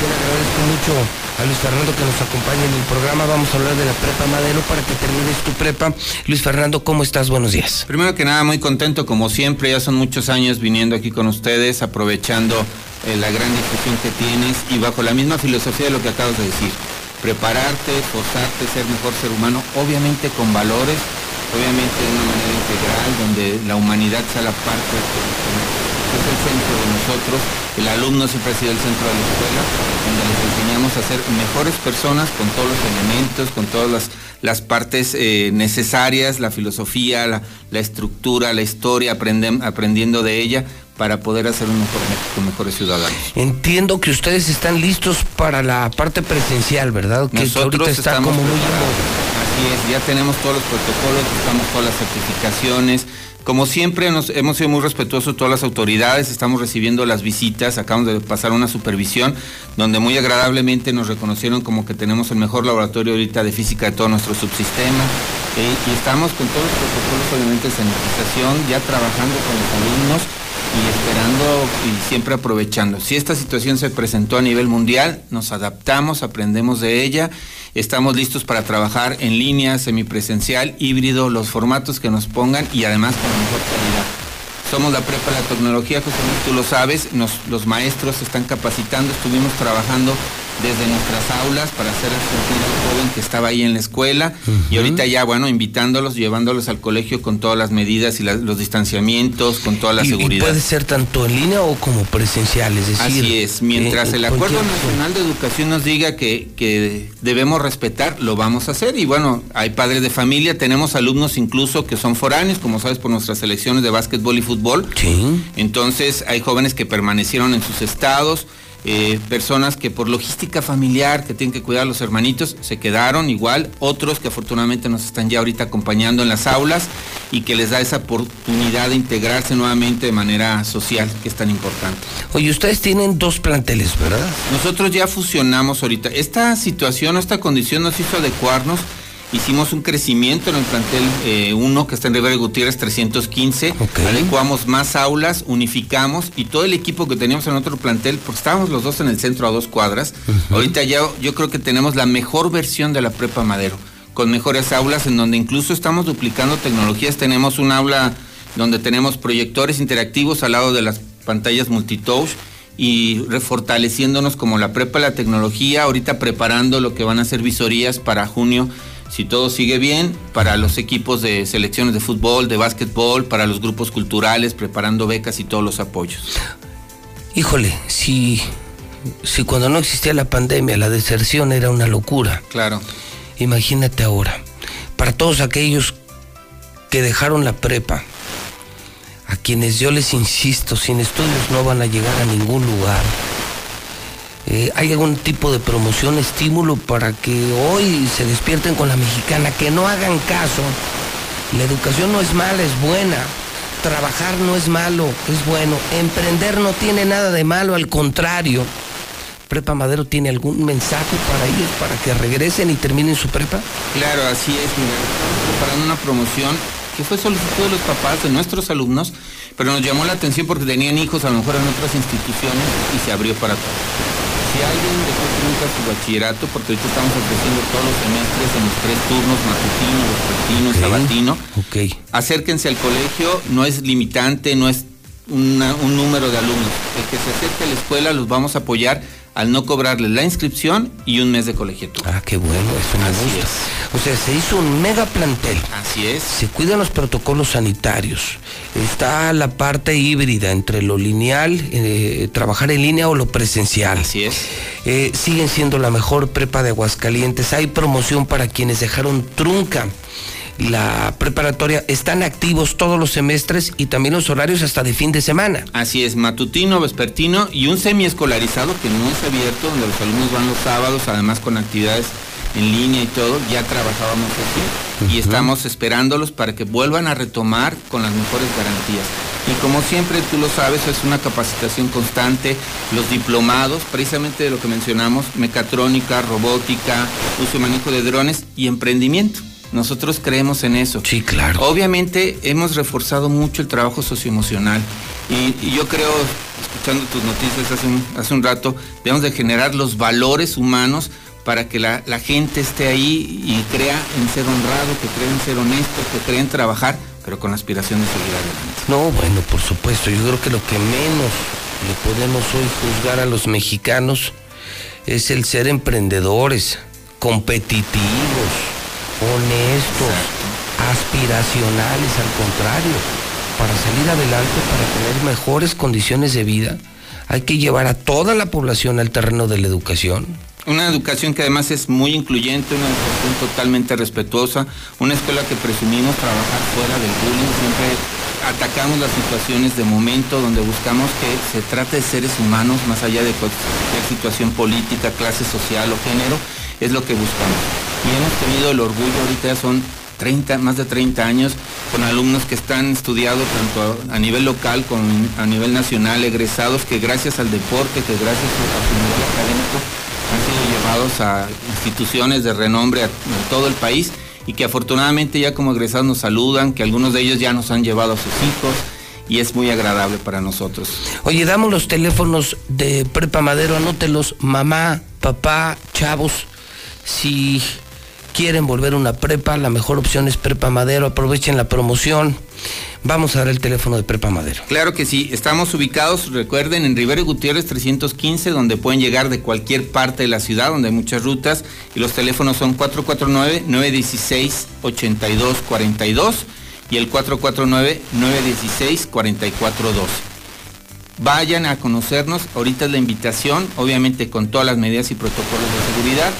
Yo le agradezco mucho a Luis Fernando que nos acompañe en el programa. Vamos a hablar de la prepa Madero para que termines tu prepa. Luis Fernando, ¿cómo estás? Buenos días. Primero que nada, muy contento como siempre, ya son muchos años viniendo aquí con ustedes, aprovechando la gran difusión que tienes y bajo la misma filosofía de lo que acabas de decir. Prepararte, esforzarte, ser mejor ser humano, obviamente con valores, obviamente de una manera integral, donde la humanidad sea la parte es el centro de nosotros, el alumno siempre ha sido el centro de la escuela, donde les enseñamos a ser mejores personas con todos los elementos, con todas las, las partes eh, necesarias, la filosofía, la, la estructura, la historia, aprenden- aprendiendo de ella para poder hacer un mejor México, mejores ciudadanos. Entiendo que ustedes están listos para la parte presencial, ¿verdad? Que, que Nosotros ahorita está estamos como muy. Así es, ya tenemos todos los protocolos, estamos todas las certificaciones. Como siempre, nos, hemos sido muy respetuosos todas las autoridades, estamos recibiendo las visitas, acabamos de pasar una supervisión donde muy agradablemente nos reconocieron como que tenemos el mejor laboratorio ahorita de física de todo nuestro subsistema eh, y estamos con todos los protocolos obviamente de sanitización, ya trabajando con los alumnos y esperando y siempre aprovechando. Si esta situación se presentó a nivel mundial, nos adaptamos, aprendemos de ella, estamos listos para trabajar en línea, semipresencial, híbrido, los formatos que nos pongan y además con la mejor calidad. Somos la prepa de la tecnología, José Luis, tú lo sabes, nos, los maestros están capacitando, estuvimos trabajando desde nuestras aulas para hacer sentir al joven que estaba ahí en la escuela y ahorita ya, bueno, invitándolos, llevándolos al colegio con todas las medidas y las- los distanciamientos, con toda la Y- y seguridad. puede ser tanto en línea o como presencial, es decir. Así es, mientras eh, el en Acuerdo Nacional de Educación nos diga que, que debemos respetar, lo vamos a hacer. Y bueno, hay padres de familia, tenemos alumnos incluso que son foráneos, como sabes, por nuestras selecciones de básquetbol y fútbol. Entonces hay jóvenes que permanecieron en sus estados. Eh, personas que por logística familiar, que tienen que cuidar a los hermanitos, se quedaron igual, otros que afortunadamente nos están ya ahorita acompañando en las aulas y que les da esa oportunidad de integrarse nuevamente de manera social, que es tan importante. Oye, ustedes tienen dos planteles, ¿verdad? Nosotros ya fusionamos ahorita. Esta situación, esta condición nos hizo adecuarnos. Hicimos un crecimiento en el plantel 1 que está en Rivera Gutiérrez 315. Adecuamos más aulas, unificamos y todo el equipo que teníamos en otro plantel, porque estábamos los dos en el centro a dos cuadras. Ahorita ya yo creo que tenemos la mejor versión de la Prepa Madero, con mejores aulas en donde incluso estamos duplicando tecnologías. Tenemos un aula donde tenemos proyectores interactivos al lado de las pantallas multitouch y refortaleciéndonos como la prepa la tecnología, ahorita preparando lo que van a ser visorías para junio, si todo sigue bien, para los equipos de selecciones de fútbol, de básquetbol, para los grupos culturales, preparando becas y todos los apoyos. Híjole, si, si cuando no existía la pandemia la deserción era una locura. Claro. Imagínate ahora, para todos aquellos que dejaron la prepa, a quienes yo les insisto, sin estudios no van a llegar a ningún lugar. Eh, ¿Hay algún tipo de promoción, estímulo para que hoy se despierten con la mexicana, que no hagan caso? La educación no es mala, es buena. Trabajar no es malo, es bueno. Emprender no tiene nada de malo, al contrario. ¿Prepa Madero tiene algún mensaje para ellos, para que regresen y terminen su prepa? Claro, así es, estamos preparando una promoción que fue solicitud de los papás de nuestros alumnos, pero nos llamó la atención porque tenían hijos a lo mejor en otras instituciones y se abrió para todos. Si alguien dejó nunca su bachillerato, porque ahorita estamos ofreciendo todos los semestres en los tres turnos, matutino, vespertino y sabatino, acérquense al colegio, no es limitante, no es una- un número de alumnos. El que se acerque a la escuela los vamos a apoyar al no cobrarles la inscripción y un mes de colegiatura. Ah, qué bueno, eso me Así gusta. O sea, se hizo un mega plantel. Así es. Se cuidan los protocolos sanitarios. Está la parte híbrida entre lo lineal, eh, trabajar en línea o lo presencial. Así es. Eh, siguen siendo la mejor prepa de Aguascalientes. Hay promoción para quienes dejaron trunca la preparatoria. Están activos todos los semestres y también los horarios hasta de fin de semana. Así es, matutino, vespertino y un semiescolarizado que no es abierto, donde los alumnos van los sábados, además con actividades en línea y todo, ya trabajábamos así y estamos esperándolos para que vuelvan a retomar con las mejores garantías. Y como siempre, tú lo sabes, es una capacitación constante, los diplomados, precisamente de lo que mencionamos, mecatrónica, robótica, uso y manejo de drones y emprendimiento. Nosotros creemos en eso. Sí, claro. Obviamente hemos reforzado mucho el trabajo socioemocional y, y yo creo, escuchando tus noticias hace un, hace un rato, debemos de generar los valores humanos para que la, la gente esté ahí y crea en ser honrado, que crea en ser honesto, que crea en trabajar, pero con la aspiración de seguir adelante. No, bueno, por supuesto. Yo creo que lo que menos le podemos hoy juzgar a los mexicanos es el ser emprendedores, competitivos, honestos, aspiracionales, al contrario. Para salir adelante, para tener mejores condiciones de vida, hay que llevar a toda la población al terreno de la educación. Una educación que además es muy incluyente, una educación totalmente respetuosa, una escuela que presumimos trabajar fuera del bullying, siempre atacamos las situaciones de momento donde buscamos que se trate de seres humanos más allá de cualquier situación política, clase social o género, es lo que buscamos. Y hemos tenido el orgullo, ahorita ya son 30, más de 30 años, con alumnos que están estudiados tanto a, nivel local como a nivel nacional, egresados que gracias al deporte, que gracias a su nivel académico, han sido llevados a instituciones de renombre a todo el país y que afortunadamente ya como egresados nos saludan, que algunos de ellos ya nos han llevado a sus hijos y es muy agradable para nosotros. Oye, damos los teléfonos de Prepa Madero, anótelos, mamá, papá, chavos, si quieren volver una prepa, la mejor opción es Prepa Madero, aprovechen la promoción. Vamos a dar el teléfono de Prepa Madero. Claro que sí, estamos ubicados, recuerden, en Rivero Gutiérrez 315, donde pueden llegar de cualquier parte de la ciudad, donde hay muchas rutas, y los teléfonos son 449-916-8242 y el 449-916-4412. Vayan a conocernos, ahorita es la invitación, obviamente con todas las medidas y protocolos de seguridad,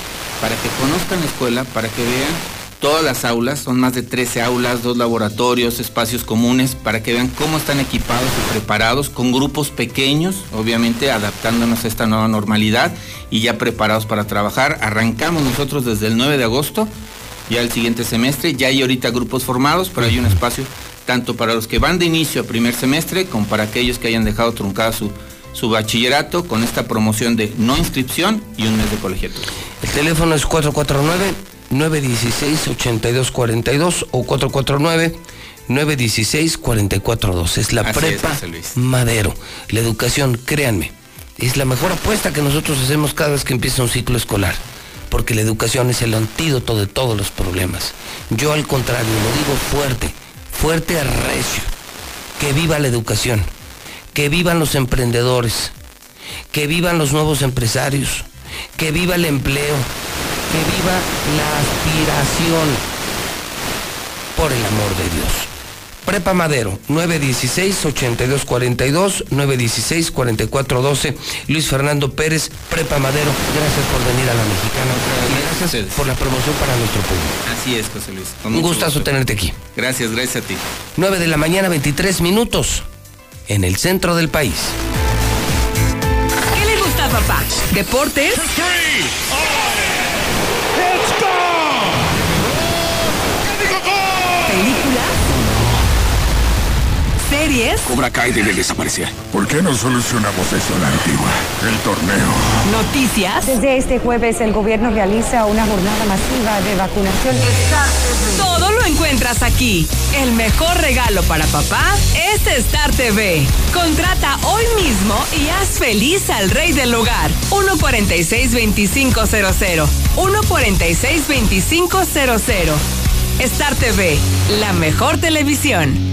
para que conozcan la escuela, para que vean todas las aulas, son más de 13 aulas, dos laboratorios, espacios comunes, para que vean cómo están equipados y preparados, con grupos pequeños, obviamente adaptándonos a esta nueva normalidad y ya preparados para trabajar. Arrancamos nosotros desde el 9 de agosto, ya el siguiente semestre, ya hay ahorita grupos formados, pero hay un espacio tanto para los que van de inicio a primer semestre como para aquellos que hayan dejado truncada su, su bachillerato con esta promoción de no inscripción y un mes de colegiatura. El teléfono es 449-916-8242 o 449-916-4412. Es la Así es, prepa José Luis. Madero. La educación, créanme, es la mejor apuesta que nosotros hacemos cada vez que empieza un ciclo escolar. Porque la educación es el antídoto de todos los problemas. Yo al contrario, lo digo fuerte, fuerte a recio. Que viva la educación, que vivan los emprendedores, que vivan los nuevos empresarios, que viva el empleo, que viva la aspiración, por el amor de Dios. Prepa Madero, 916-8242, 916-4412. Luis Fernando Pérez, Prepa Madero, gracias por venir a la mexicana. Y gracias por la promoción para nuestro público. Así es, José Luis. Un gustazo gusto. tenerte aquí. Gracias, gracias a ti. 9 de la mañana, 23 minutos, en el centro del país. ¿Qué le gusta a papá? ¿Deportes? ¿Series? Cobra Kai debe desaparecer. ¿Por qué no solucionamos eso a la antigua? El torneo. ¿Noticias? Desde este jueves el gobierno realiza una jornada masiva de vacunación. Todo lo encuentras aquí. El mejor regalo para papá es Star TV. Contrata hoy mismo y haz feliz al rey del hogar. 146-2500. 146-2500. Star TV, la mejor televisión.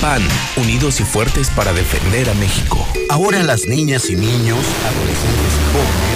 PAN, unidos y fuertes para defender a México. Ahora las niñas y niños, adolescentes y jóvenes,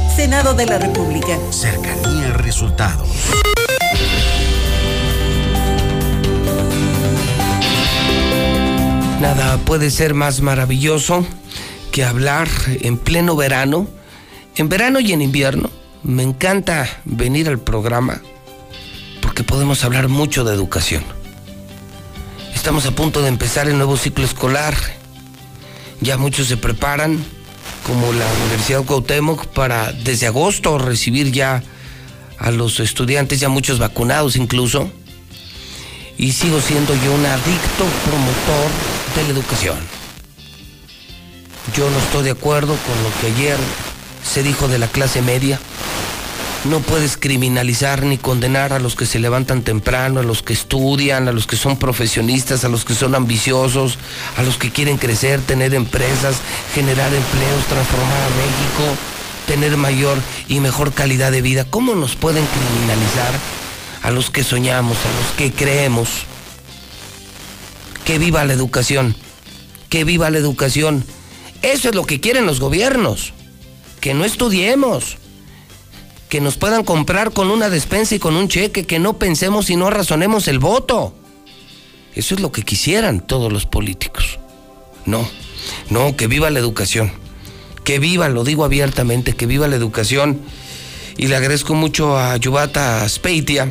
Senado de la República. Cercanía resultados. Nada puede ser más maravilloso que hablar en pleno verano, en verano y en invierno. Me encanta venir al programa porque podemos hablar mucho de educación. Estamos a punto de empezar el nuevo ciclo escolar. Ya muchos se preparan, como la Universidad Cuauhtémoc, para desde agosto recibir ya a los estudiantes, ya muchos vacunados incluso. Y sigo siendo yo un adicto promotor de la educación. Yo no estoy de acuerdo con lo que ayer se dijo de la clase media. No puedes criminalizar ni condenar a los que se levantan temprano, a los que estudian, a los que son profesionistas, a los que son ambiciosos, a los que quieren crecer, tener empresas, generar empleos, transformar a México, tener mayor y mejor calidad de vida. ¿Cómo nos pueden criminalizar a los que soñamos, a los que creemos? Que viva la educación, que viva la educación. Eso es lo que quieren los gobiernos, que no estudiemos, que nos puedan comprar con una despensa y con un cheque, que no pensemos y no razonemos el voto. Eso es lo que quisieran todos los políticos. No, no, que viva la educación. Que viva, lo digo abiertamente, que viva la educación. Y le agradezco mucho a Yubata Speitia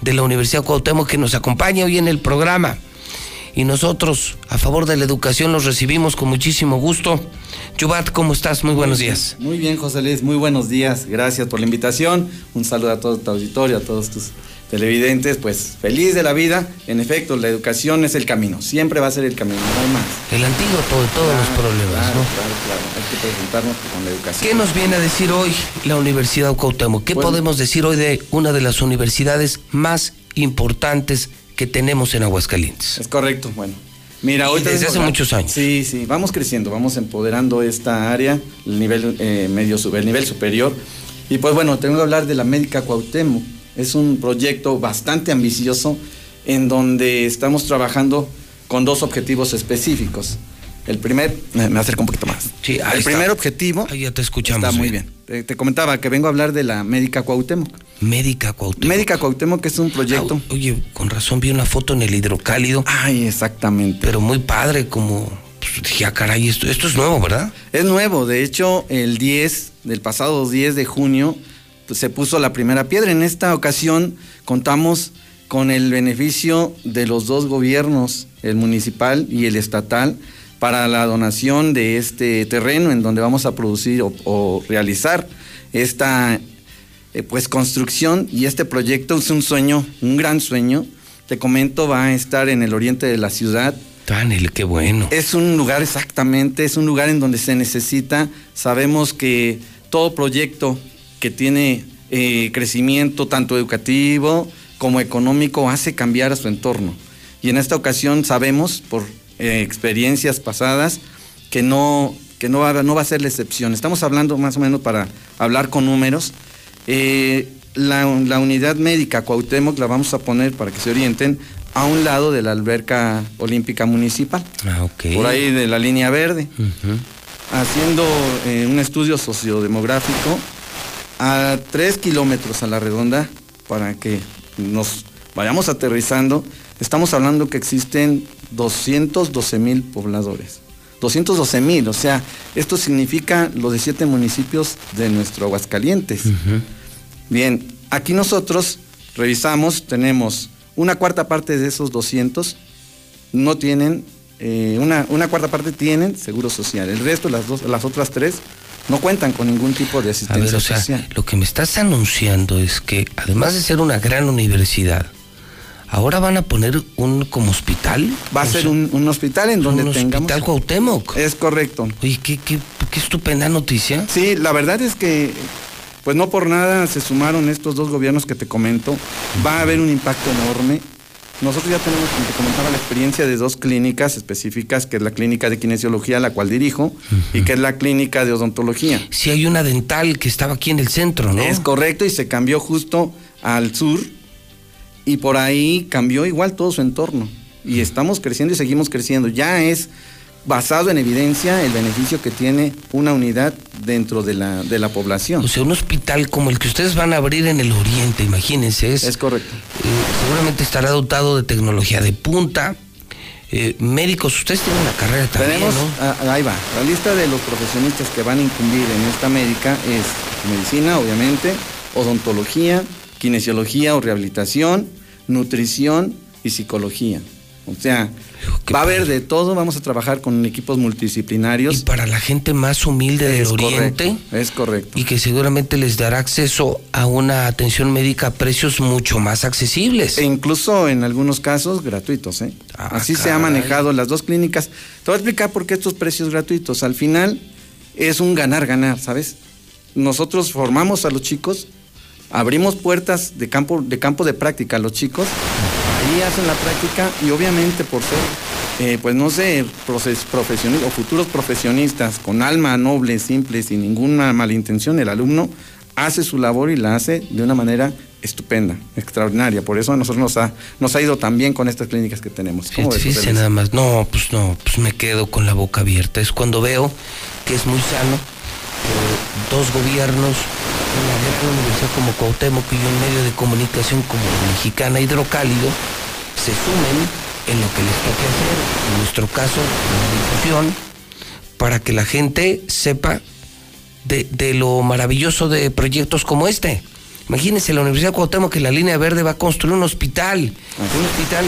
de la Universidad Cuauhtémoc que nos acompaña hoy en el programa y nosotros a favor de la educación los recibimos con muchísimo gusto. Yubat, ¿cómo estás? Muy buenos días. Muy bien, José Luis, muy buenos días. Gracias por la invitación. Un saludo a todo tu auditorio, a todos tus televidentes. Pues feliz de la vida. En efecto, la educación es el camino. Siempre va a ser el camino, no hay más. El antídoto de todos los problemas, claro, ¿no? Claro, claro. Hay que presentarnos con la educación. ¿Qué nos viene a decir hoy la Universidad Cuauhtémoc? ¿Qué Bueno. podemos decir hoy de una de las universidades más importantes que tenemos en Aguascalientes? Es correcto, bueno. Mira, hoy desde hace muchos años. Sí, sí, vamos creciendo, vamos empoderando esta área, el nivel eh, medio el nivel superior. Y pues bueno, tengo que hablar de la Médica Cuauhtémoc. Es un proyecto bastante ambicioso en donde estamos trabajando con dos objetivos específicos. El primer, me acerco un poquito más. Sí, ahí el está. primer objetivo Ahí ya te escuchamos. está muy bien. Te, te comentaba que vengo a hablar de la Médica Cuauhtémoc. Médica Cuauhtémoc. Médica Cuauhtémoc es un proyecto. Ah, oye, con razón vi una foto en el hidrocálido. Ay, exactamente. Pero muy padre, como pues, dije, ah, caray, esto, esto es nuevo, ¿verdad? Es nuevo, de hecho, el 10, del pasado 10 de junio, pues, se puso la primera piedra. En esta ocasión contamos con el beneficio de los dos gobiernos, el municipal y el estatal, para la donación de este terreno en donde vamos a producir o, o realizar esta eh, pues construcción y este proyecto es un sueño, un gran sueño. Te comento, va a estar en el oriente de la ciudad, Daniel, qué bueno. es un lugar exactamente, es un lugar en donde se necesita. Sabemos que todo proyecto que tiene eh, crecimiento tanto educativo como económico hace cambiar a su entorno. Y en esta ocasión sabemos por eh, experiencias pasadas que no que no va, no va a ser la excepción. Estamos hablando más o menos para hablar con números. Eh, la, la unidad médica Cuauhtémoc la vamos a poner para que se orienten a un lado de la alberca olímpica municipal, Ah, por ahí de la línea verde, haciendo eh, un estudio sociodemográfico a tres kilómetros a la redonda para que nos vayamos aterrizando. Estamos hablando que existen 212 mil pobladores. 212 mil, o sea, esto significa los 17 municipios de nuestro Aguascalientes. Bien, aquí nosotros revisamos, tenemos una cuarta parte de esos 200 no tienen, eh, una, una cuarta parte tienen seguro social. El resto, las, dos, las otras tres, no cuentan con ningún tipo de asistencia A ver, o sea, social. lo que me estás anunciando es que además de ser una gran universidad, ahora van a poner un como hospital. Va a ser un, un hospital en donde un tengamos... hospital Cuauhtémoc. Es correcto. Oye, qué, qué, qué estupenda noticia. Sí, la verdad es que, pues no por nada se sumaron estos dos gobiernos que te comento. Va a haber un impacto enorme. Nosotros ya tenemos, como te comentaba, la experiencia de dos clínicas específicas, que es la clínica de kinesiología, la cual dirijo, y que es la clínica de odontología. Sí, hay una dental que estaba aquí en el centro, ¿no? Es correcto, y se cambió justo al sur, y por ahí cambió igual todo su entorno. Y estamos creciendo y seguimos creciendo. Ya es basado en evidencia el beneficio que tiene una unidad dentro de la, de la población. O sea, un hospital como el que ustedes van a abrir en el oriente, imagínense. Es, es correcto. Eh, seguramente estará dotado de tecnología de punta. Eh, médicos, ustedes tienen una carrera también, Tenemos, ¿no? ah, ahí va, la lista de los profesionistas que van a incumbir en esta médica es medicina, obviamente, odontología, kinesiología o rehabilitación, nutrición y psicología. O sea, va a haber de todo, vamos a trabajar con equipos multidisciplinarios. Y para la gente más humilde del Es oriente. correcto, es correcto. Y que seguramente les dará acceso a una atención médica a precios mucho más accesibles. E incluso en algunos casos gratuitos, ¿eh? Así se ha manejado las dos clínicas. Te voy a explicar por qué estos precios gratuitos. Al final es un ganar-ganar, ¿sabes? Nosotros formamos a los chicos, abrimos puertas de campo de, campo de práctica a los chicos, ahí hacen la práctica y obviamente por ser, eh, pues no sé, profesionistas o futuros profesionistas con alma noble, simple, sin ninguna malintención, el alumno hace su labor y la hace de una manera estupenda, extraordinaria. Por eso a nosotros nos ha, nos ha ido tan bien con estas clínicas que tenemos. ¿Cómo ves, José Luis? nada más. No, pues no, pues me quedo con la boca abierta. Es cuando veo que es muy sano dos gobiernos, una gran universidad como Cuauhtémoc y un medio de comunicación como Mexicana Hidrocálido, se sumen en lo que les toque hacer, en nuestro caso, la difusión, para que la gente sepa de, de lo maravilloso de proyectos como este. Imagínense, la Universidad de Cuauhtémoc que la línea verde va a construir un hospital, un hospital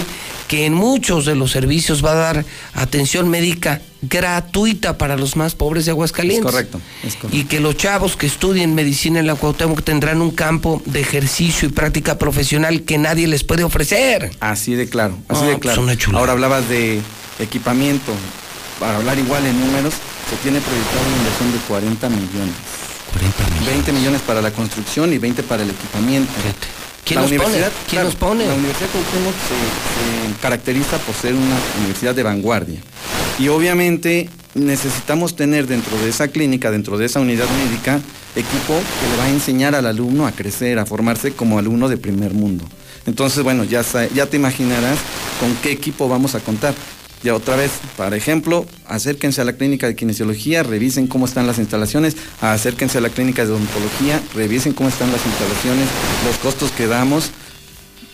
que en muchos de los servicios va a dar atención médica gratuita para los más pobres de Aguascalientes. Es correcto, es correcto. Y que los chavos que estudien medicina en la Cuauhtémoc tendrán un campo de ejercicio y práctica profesional que nadie les puede ofrecer. Así de claro, así de pues claro. una. Ahora hablabas de equipamiento. Para hablar igual en números, se tiene proyectado una inversión de 40 millones. 40 millones. 20 millones para la construcción y 20 para el equipamiento. ¿Quién La pone? universidad- ¿Quién claro, pone? La Universidad de Cuauhtémoc se, se caracteriza por ser una universidad de vanguardia. Y obviamente necesitamos tener dentro de esa clínica, dentro de esa unidad médica, equipo que le va a enseñar al alumno a crecer, a formarse como alumno de primer mundo. Entonces, bueno, ya, ya te imaginarás con qué equipo vamos a contar. Ya otra vez, por ejemplo, acérquense a la clínica de kinesiología, revisen cómo están las instalaciones, acérquense a la clínica de odontología, revisen cómo están las instalaciones, los costos que damos.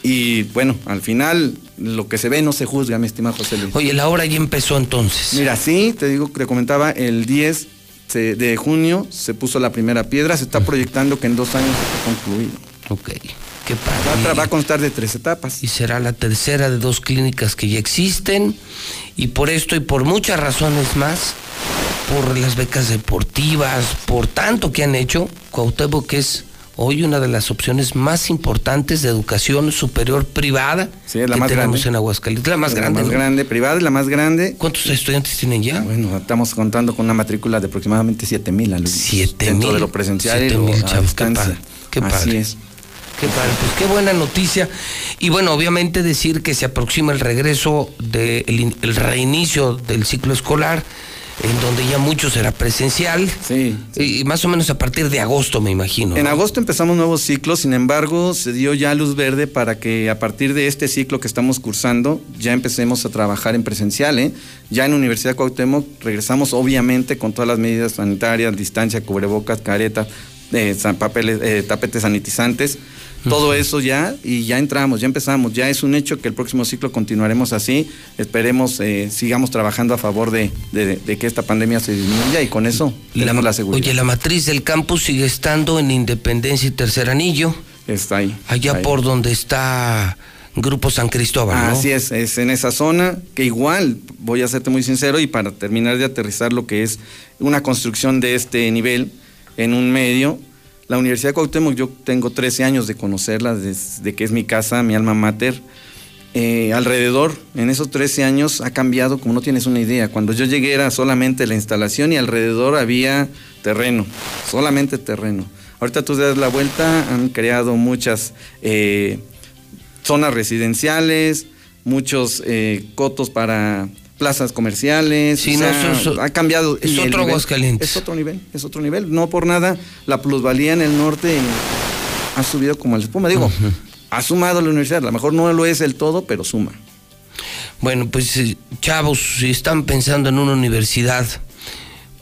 Y bueno, al final lo que se ve no se juzga, mi estimado José Luis. Oye, la hora ya empezó entonces. Mira, sí, te digo, te comentaba, el 10 se- de junio se puso la primera piedra, se está proyectando que en dos años esté concluido. Ok, qué Va a, padre. tra- va a constar de tres etapas. y será la tercera de dos clínicas que ya existen y por esto y por muchas razones más, por las becas deportivas, por tanto que han hecho, Cuauhtémoc que es hoy una de las opciones más importantes de educación superior privada Sí, es la que más tenemos grande. en Aguascalientes, la más la grande. más ¿no? grande, privada la más grande. ¿Cuántos estudiantes tienen ya? Bueno, estamos contando con una matrícula de aproximadamente 7 mil alumnos. Siete Dentro mil. de lo presencial y Siete lo mil a qué padre, Así es. Qué padre, pues qué buena noticia. Y bueno, obviamente decir que se aproxima el regreso del el reinicio del ciclo escolar, en donde ya mucho será presencial. Sí. Y más o menos a partir de agosto, me imagino. En ¿no? agosto empezamos nuevos ciclos, sin embargo, se dio ya luz verde para que a partir de este ciclo que estamos cursando, ya empecemos a trabajar en presencial. ¿eh? Ya en Universidad Cuauhtémoc regresamos obviamente con todas las medidas sanitarias, distancia, cubrebocas, caretas, eh, san- papeles, eh, tapetes sanitizantes. Todo eso ya, y ya entramos, ya empezamos, ya es un hecho que el próximo ciclo continuaremos así. Esperemos, eh, sigamos trabajando a favor de, de- de que esta pandemia se disminuya y con eso tenemos la, seguridad. Oye, la matriz del campus sigue estando en Independencia y Tercer Anillo, Está ahí. allá ahí. por donde está Grupo San Cristóbal, ¿no? Así es, es en esa zona que igual, voy a serte muy sincero y para terminar de aterrizar lo que es una construcción de este nivel en un medio, la Universidad de Cuauhtémoc, yo tengo 13 años de conocerla desde que es mi casa, mi alma mater. Eh, alrededor, en esos 13 años, ha cambiado como no tienes una idea. Cuando yo llegué era solamente la instalación y alrededor había terreno, solamente terreno. Ahorita tú das la vuelta, han creado muchas eh, zonas residenciales, muchos eh, cotos para plazas comerciales. Sí, o no, sea, eso- eso- ha cambiado. es el otro nivel- Aguascalientes. Es otro nivel, es otro nivel. No por nada, la plusvalía en el norte ha subido como el espuma. Digo, ha sumado la universidad. A lo mejor no lo es el todo, pero suma. Bueno, pues eh, chavos, si están pensando en una universidad,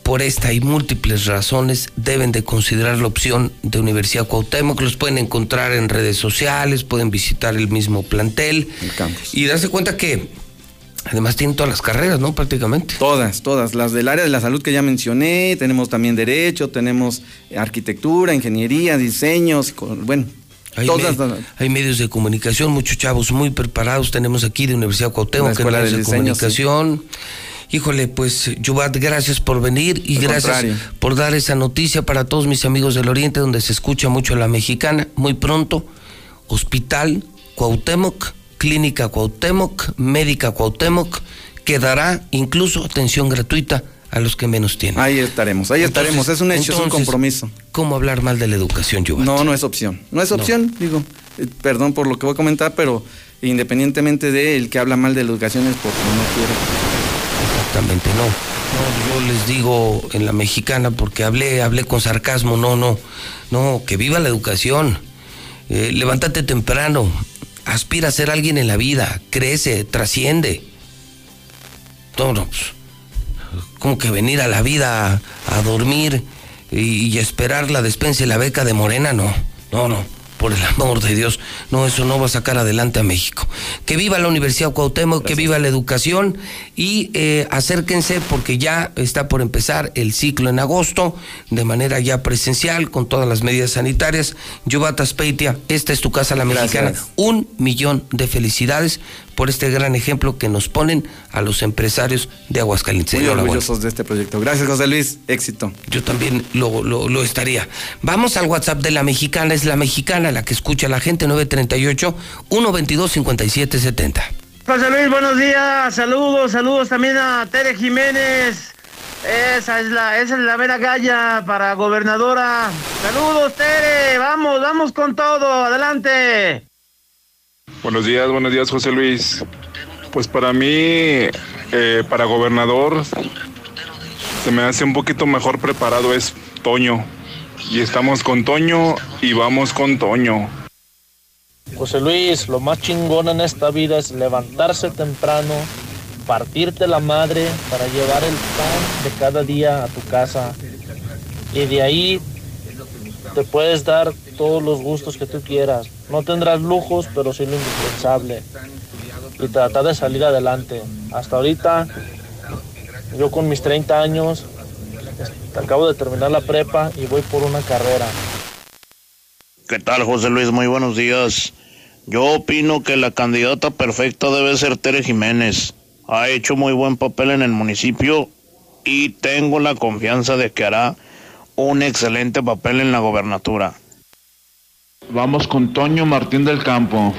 por esta y múltiples razones, deben de considerar la opción de Universidad Cuauhtémoc. Los pueden encontrar en redes sociales, pueden visitar el mismo plantel. Y darse cuenta que además tienen todas las carreras, ¿no? Prácticamente. Todas, todas. Las del área de la salud que ya mencioné, tenemos también derecho, tenemos arquitectura, ingeniería, diseños, bueno, Hay, todas. me- hay medios de comunicación, muchos chavos muy preparados tenemos aquí de Universidad Cuauhtémoc, Escuela medios de de, comunicación. Híjole, pues, Yubat, gracias por venir y Al gracias contrario. por dar esa noticia para todos mis amigos del Oriente, donde se escucha mucho la mexicana. Muy pronto, Hospital Cuauhtémoc, Clínica Cuauhtémoc, Médica Cuauhtémoc, que dará incluso atención gratuita a los que menos tienen. Ahí estaremos, ahí Entonces- estaremos. Es un hecho, es un compromiso. ¿Cómo hablar mal de la educación, Yubat? No, no es opción. No es No. opción, digo. eh, Perdón por lo que voy a comentar, pero independientemente de el que habla mal de la educación es porque no quiere. Exactamente, no. No, yo les digo en la mexicana porque hablé, hablé con sarcasmo, no, no. No, que viva la educación. Eh, levántate temprano, aspira a ser alguien en la vida, crece, trasciende. No, no, pues, como que venir a la vida a, dormir y, y esperar la despensa y la beca de Morena, no, no, no. Por el amor de Dios, no, eso no va a sacar adelante a México. Que viva la Universidad Cuauhtémoc, que viva la educación y eh, acérquense porque ya está por empezar el ciclo en agosto de manera ya presencial con todas las medidas sanitarias. Yubata Speitia, esta es tu casa la mexicana. Gracias. Un millón de felicidades por este gran ejemplo que nos ponen a los empresarios de Aguascalientes. Muy orgullosos de este proyecto. Gracias, José Luis. Éxito. Yo también lo, lo, lo estaría. Vamos al WhatsApp de la mexicana, es la mexicana la que escucha a la gente, 938-122-5770. José Luis, buenos días. Saludos, saludos también a Tere Jiménez. Esa es la, esa es la vera galla para gobernadora. Saludos, Tere. Vamos, vamos con todo. Adelante. Buenos días, buenos días, José Luis. Pues para mí, eh, para gobernador, se me hace un poquito mejor preparado es Toño. Y estamos con Toño y vamos con Toño. José Luis, lo más chingón en esta vida es levantarse temprano, partirte la madre para llevar el pan de cada día a tu casa. Y de ahí te puedes dar todos los gustos que tú quieras. No tendrás lujos, pero sí lo indispensable. Y tratar de salir adelante. Hasta ahorita, yo con mis 30 años, acabo de terminar la prepa y voy por una carrera. ¿Qué tal, José Luis? Muy buenos días. Yo opino que la candidata perfecta debe ser Tere Jiménez. Ha hecho muy buen papel en el municipio y tengo la confianza de que hará un excelente papel en la gobernatura. Vamos con Toño Martín del Campo.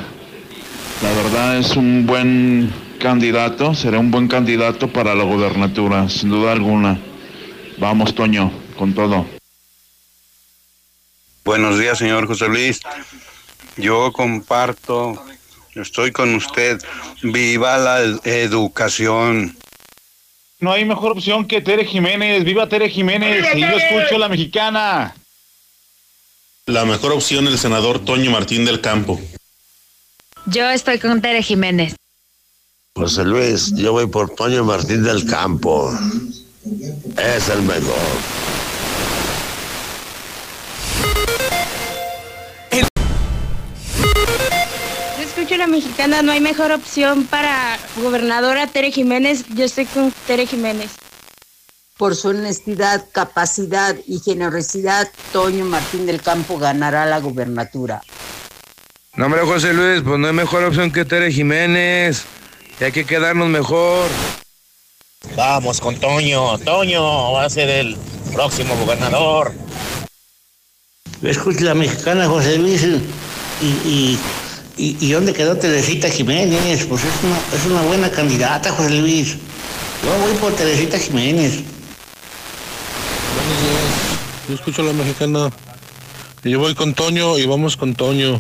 La verdad es un buen candidato, será un buen candidato para la gobernatura, sin duda alguna. Vamos, Toño, con todo. Buenos días, señor José Luis. Yo comparto, estoy con usted. Viva la ed- educación. No hay mejor opción que Tere Jiménez. ¡Viva Tere Jiménez! Y yo escucho la mexicana. La mejor opción el senador Toño Martín del Campo. Yo estoy con Tere Jiménez. José Luis, yo voy por Toño Martín del Campo. Es el mejor. Yo escucho la mexicana, no hay mejor opción para gobernadora Tere Jiménez. Yo estoy con Tere Jiménez. Por su honestidad, capacidad y generosidad, Toño Martín del Campo ganará la gubernatura. No, hombre, José Luis, pues no hay mejor opción que Tere Jiménez. Y hay que quedarnos mejor. Vamos con Toño. Toño va a ser el próximo gobernador. Escucha la mexicana José Luis y, y, y, y dónde quedó Teresita Jiménez. Pues es una, es una buena candidata, José Luis. Yo voy por Teresita Jiménez. Yo escucho a la mexicana. Yo voy con Toño y vamos con Toño.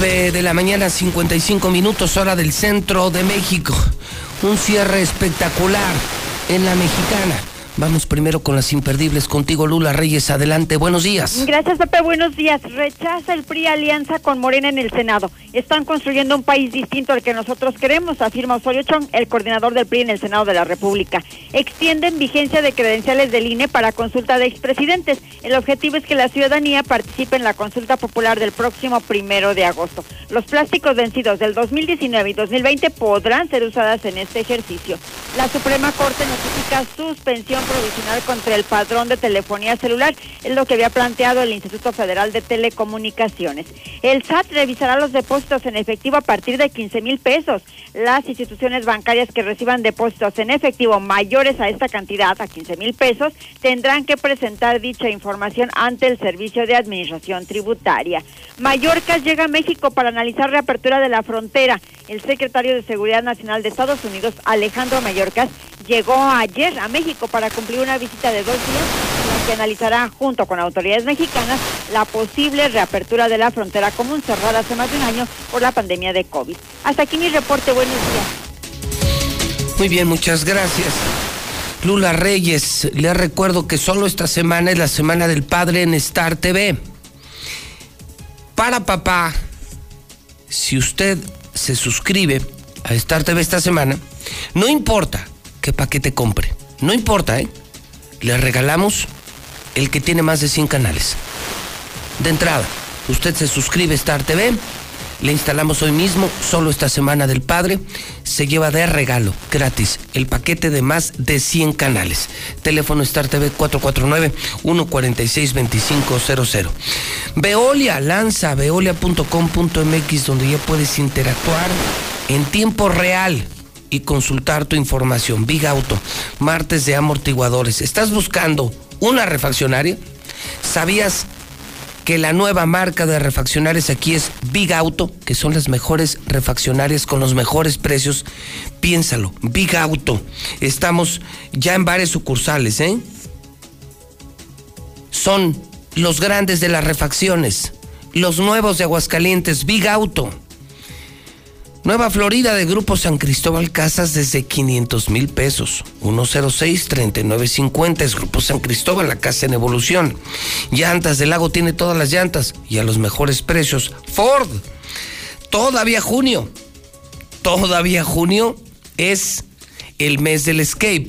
De la mañana, 55 minutos, hora del centro de México. Un cierre espectacular en la mexicana. Vamos primero con las imperdibles. Contigo, Lula Reyes. Adelante. Buenos días. Gracias, Pepe. Buenos días. Rechaza el PRI alianza con Morena en el Senado. Están construyendo un país distinto al que nosotros queremos, afirma Osorio Chong, el coordinador del PRI en el Senado de la República. Extienden vigencia de credenciales del INE para consulta de expresidentes. El objetivo es que la ciudadanía participe en la consulta popular del próximo primero de agosto. Los plásticos vencidos del 2019 y 2020 podrán ser usadas en este ejercicio. La Suprema Corte notifica suspensión provisional contra el padrón de telefonía celular, es lo que había planteado el Instituto Federal de Telecomunicaciones. El SAT revisará los depósitos en efectivo a partir de 15 mil pesos. Las instituciones bancarias que reciban depósitos en efectivo mayores a esta cantidad, a 15 mil pesos, tendrán que presentar dicha información ante el Servicio de Administración Tributaria. Mallorca llega a México para analizar reapertura de la frontera. El secretario de Seguridad Nacional de Estados Unidos, Alejandro Mayorkas, llegó ayer a México para cumplir una visita de dos días en la que analizará junto con autoridades mexicanas la posible reapertura de la frontera común cerrada hace más de un año por la pandemia de COVID. Hasta aquí mi reporte. Buenos días. Muy bien, muchas gracias. Lula Reyes, le recuerdo que solo esta semana es la Semana del Padre en Star TV. Para papá, si usted se suscribe a Star TV esta semana, no importa qué paquete compre, no importa, ¿eh? Le regalamos el que tiene más de 100 canales. De entrada, usted se suscribe a Star TV, le instalamos hoy mismo, solo esta semana del padre, se lleva de regalo, gratis, el paquete de más de 100 canales. Teléfono Star TV 449-146-2500. Veolia, lanza veolia.com.mx donde ya puedes interactuar en tiempo real y consultar tu información. Big Auto, martes de amortiguadores. ¿Estás buscando una refaccionaria? ¿Sabías que la nueva marca de refaccionarias aquí es Big Auto, que son las mejores refaccionarias con los mejores precios. Piénsalo, Big Auto. Estamos ya en varias sucursales, ¿eh? Son los grandes de las refacciones, los nuevos de Aguascalientes, Big Auto. Nueva Florida de Grupo San Cristóbal Casas desde 500 mil pesos. 106-3950 es Grupo San Cristóbal, la casa en evolución. Llantas del lago tiene todas las llantas y a los mejores precios. Ford, todavía junio. Todavía junio es el mes del escape.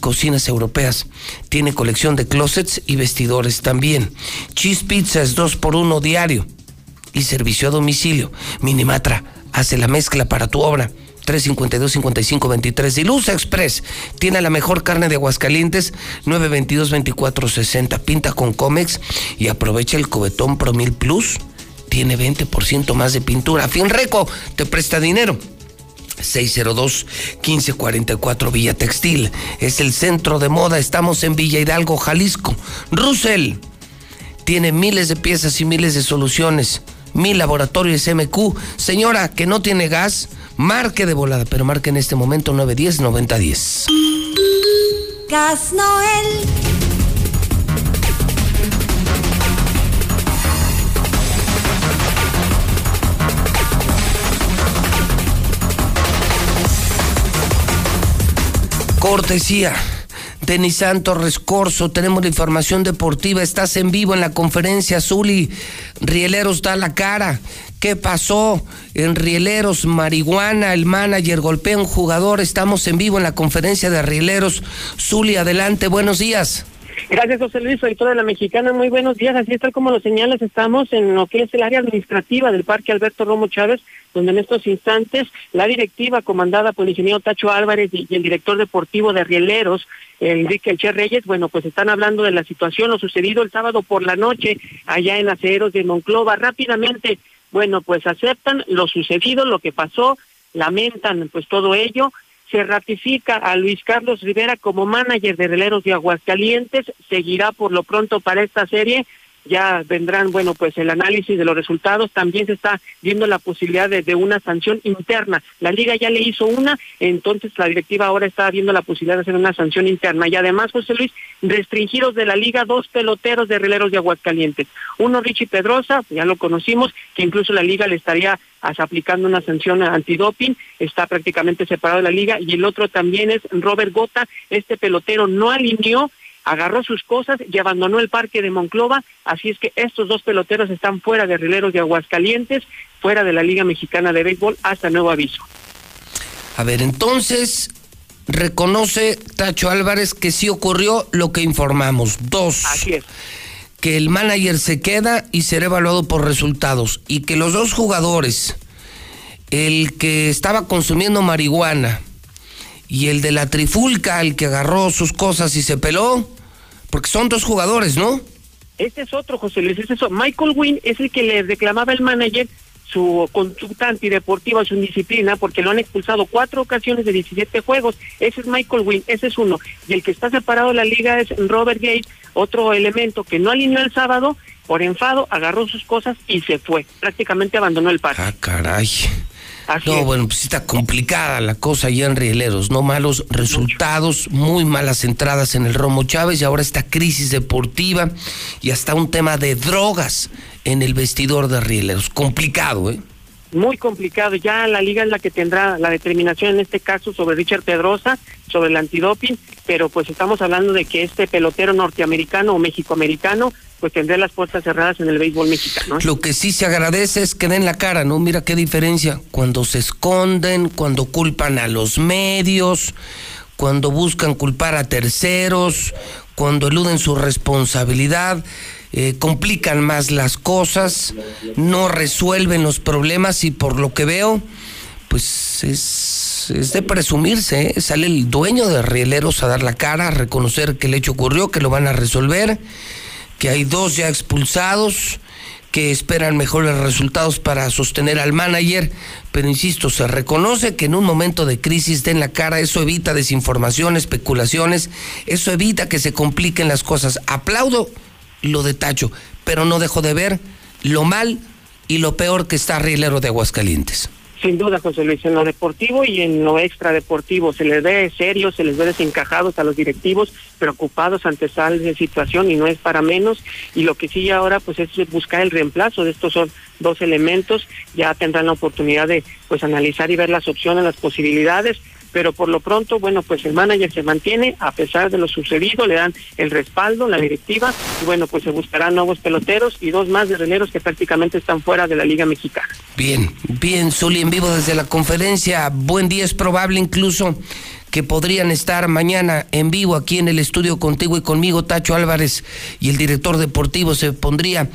Cocinas europeas. Tiene colección de closets y vestidores también. Cheese Pizza es 2 por 1 diario. Y servicio a domicilio. Minimatra hace la mezcla para tu obra. 352-5523. Dilusa Express tiene la mejor carne de Aguascalientes, 922-2460. Pinta con Comex y aprovecha el cobetón Promil Plus. Tiene 20% más de pintura. Finreco te presta dinero. 602-1544 Villa Textil. Es el centro de moda. Estamos en Villa Hidalgo, Jalisco. Russell tiene miles de piezas y miles de soluciones mi laboratorio es MQ. Señora que no tiene gas, marque de volada, pero marque en este momento 910-9010. Gas Noel. Cortesía. Denis Santos Corso, tenemos la información deportiva, estás en vivo en la conferencia Zuli, Rieleros da la cara, ¿qué pasó? En Rieleros, marihuana, el manager golpea un jugador, estamos en vivo en la conferencia de Rieleros, Zuli, adelante, buenos días. Gracias, José Luis, editor de la Mexicana. Muy buenos días. Así es, tal como lo señalas, estamos en lo que es el área administrativa del Parque Alberto Romo Chávez, donde en estos instantes la directiva comandada por el ingeniero Tacho Álvarez y, el director deportivo de Rieleros, Enrique Elche Reyes, bueno, pues están hablando de la situación, lo sucedido el sábado por la noche allá en Aceros de Monclova. Rápidamente, bueno, pues aceptan lo sucedido, lo que pasó, lamentan pues todo ello se ratifica a Luis Carlos Rivera como manager de Releros de Aguascalientes, seguirá por lo pronto para esta serie ya vendrán, bueno, pues el análisis de los resultados. También se está viendo la posibilidad de, una sanción interna. La liga ya le hizo una, entonces la directiva ahora está viendo la posibilidad de hacer una sanción interna. Y además, José Luis, restringidos de la liga dos peloteros de releros de Aguascalientes. Uno, Richie Pedrosa, ya lo conocimos, que incluso la liga le estaría aplicando una sanción antidoping, está prácticamente separado de la liga, y el otro también es Robert Gota, este pelotero no alineó agarró sus cosas y abandonó el parque de Monclova, así es que estos dos peloteros están fuera de Rileros de Aguascalientes, fuera de la Liga Mexicana de Béisbol, hasta nuevo aviso. A ver, entonces, reconoce Tacho Álvarez que sí ocurrió lo que informamos. Dos. Así es. Que el manager se queda y será evaluado por resultados. Y que los dos jugadores, el que estaba consumiendo marihuana y el de la trifulca, el que agarró sus cosas y se peló, porque son dos jugadores, ¿no? Este es otro, José Luis, es eso. Michael Wynn es el que le reclamaba el manager su conducta antideportiva, su indisciplina, porque lo han expulsado cuatro ocasiones de 17 juegos. Ese es Michael Wynn, ese es uno. Y el que está separado de la liga es Robert Gates, otro elemento que no alineó el sábado, por enfado, agarró sus cosas y se fue. Prácticamente abandonó el parque. Ah, caray no, bueno, pues está complicada la cosa ya en Rieleros, ¿no? Malos resultados, muy malas entradas en el Romo Chávez y ahora esta crisis deportiva y hasta un tema de drogas en el vestidor de Rieleros. Complicado, ¿eh? Muy complicado. Ya la liga es la que tendrá la determinación en este caso sobre Richard Pedrosa, sobre el antidoping, pero pues estamos hablando de que este pelotero norteamericano o mexicoamericano pues tendrá las puertas cerradas en el béisbol mexicano. ¿eh? Lo que sí se agradece es que den la cara, ¿no? Mira qué diferencia. Cuando se esconden, cuando culpan a los medios, cuando buscan culpar a terceros, cuando eluden su responsabilidad, eh, complican más las cosas, no resuelven los problemas y por lo que veo, pues es, es de presumirse, ¿eh? sale el dueño de Rieleros a dar la cara, a reconocer que el hecho ocurrió, que lo van a resolver que hay dos ya expulsados, que esperan mejores resultados para sostener al manager, pero insisto, se reconoce que en un momento de crisis den la cara, eso evita desinformación, especulaciones, eso evita que se compliquen las cosas. Aplaudo lo de Tacho, pero no dejo de ver lo mal y lo peor que está Rielero de Aguascalientes. Sin duda, José Luis, en lo deportivo y en lo extradeportivo se les ve serio, se les ve desencajados a los directivos, preocupados ante tal situación y no es para menos. Y lo que sigue ahora pues es buscar el reemplazo de estos son dos elementos. Ya tendrán la oportunidad de pues analizar y ver las opciones, las posibilidades pero por lo pronto, bueno, pues el manager se mantiene a pesar de lo sucedido, le dan el respaldo, la directiva, y bueno, pues se buscarán nuevos peloteros y dos más de que prácticamente están fuera de la Liga Mexicana. Bien, bien, Zuli, en vivo desde la conferencia, buen día, es probable incluso que podrían estar mañana en vivo aquí en el estudio contigo y conmigo, Tacho Álvarez y el director deportivo, se pondría...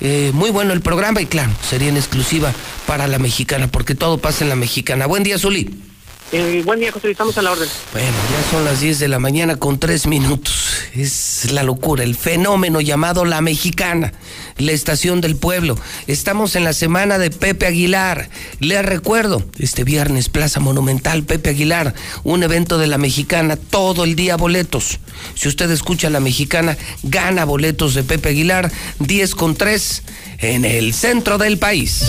Eh, muy bueno el programa y claro, sería en exclusiva para la mexicana, porque todo pasa en la mexicana. Buen día, Zuli. Eh, buen día, José, estamos a la orden. Bueno, ya son las 10 de la mañana con 3 minutos. Es la locura, el fenómeno llamado La Mexicana, la estación del pueblo. Estamos en la semana de Pepe Aguilar. Les recuerdo, este viernes, Plaza Monumental, Pepe Aguilar, un evento de La Mexicana, todo el día boletos. Si usted escucha La Mexicana, gana boletos de Pepe Aguilar, 10 con 3 en el centro del país.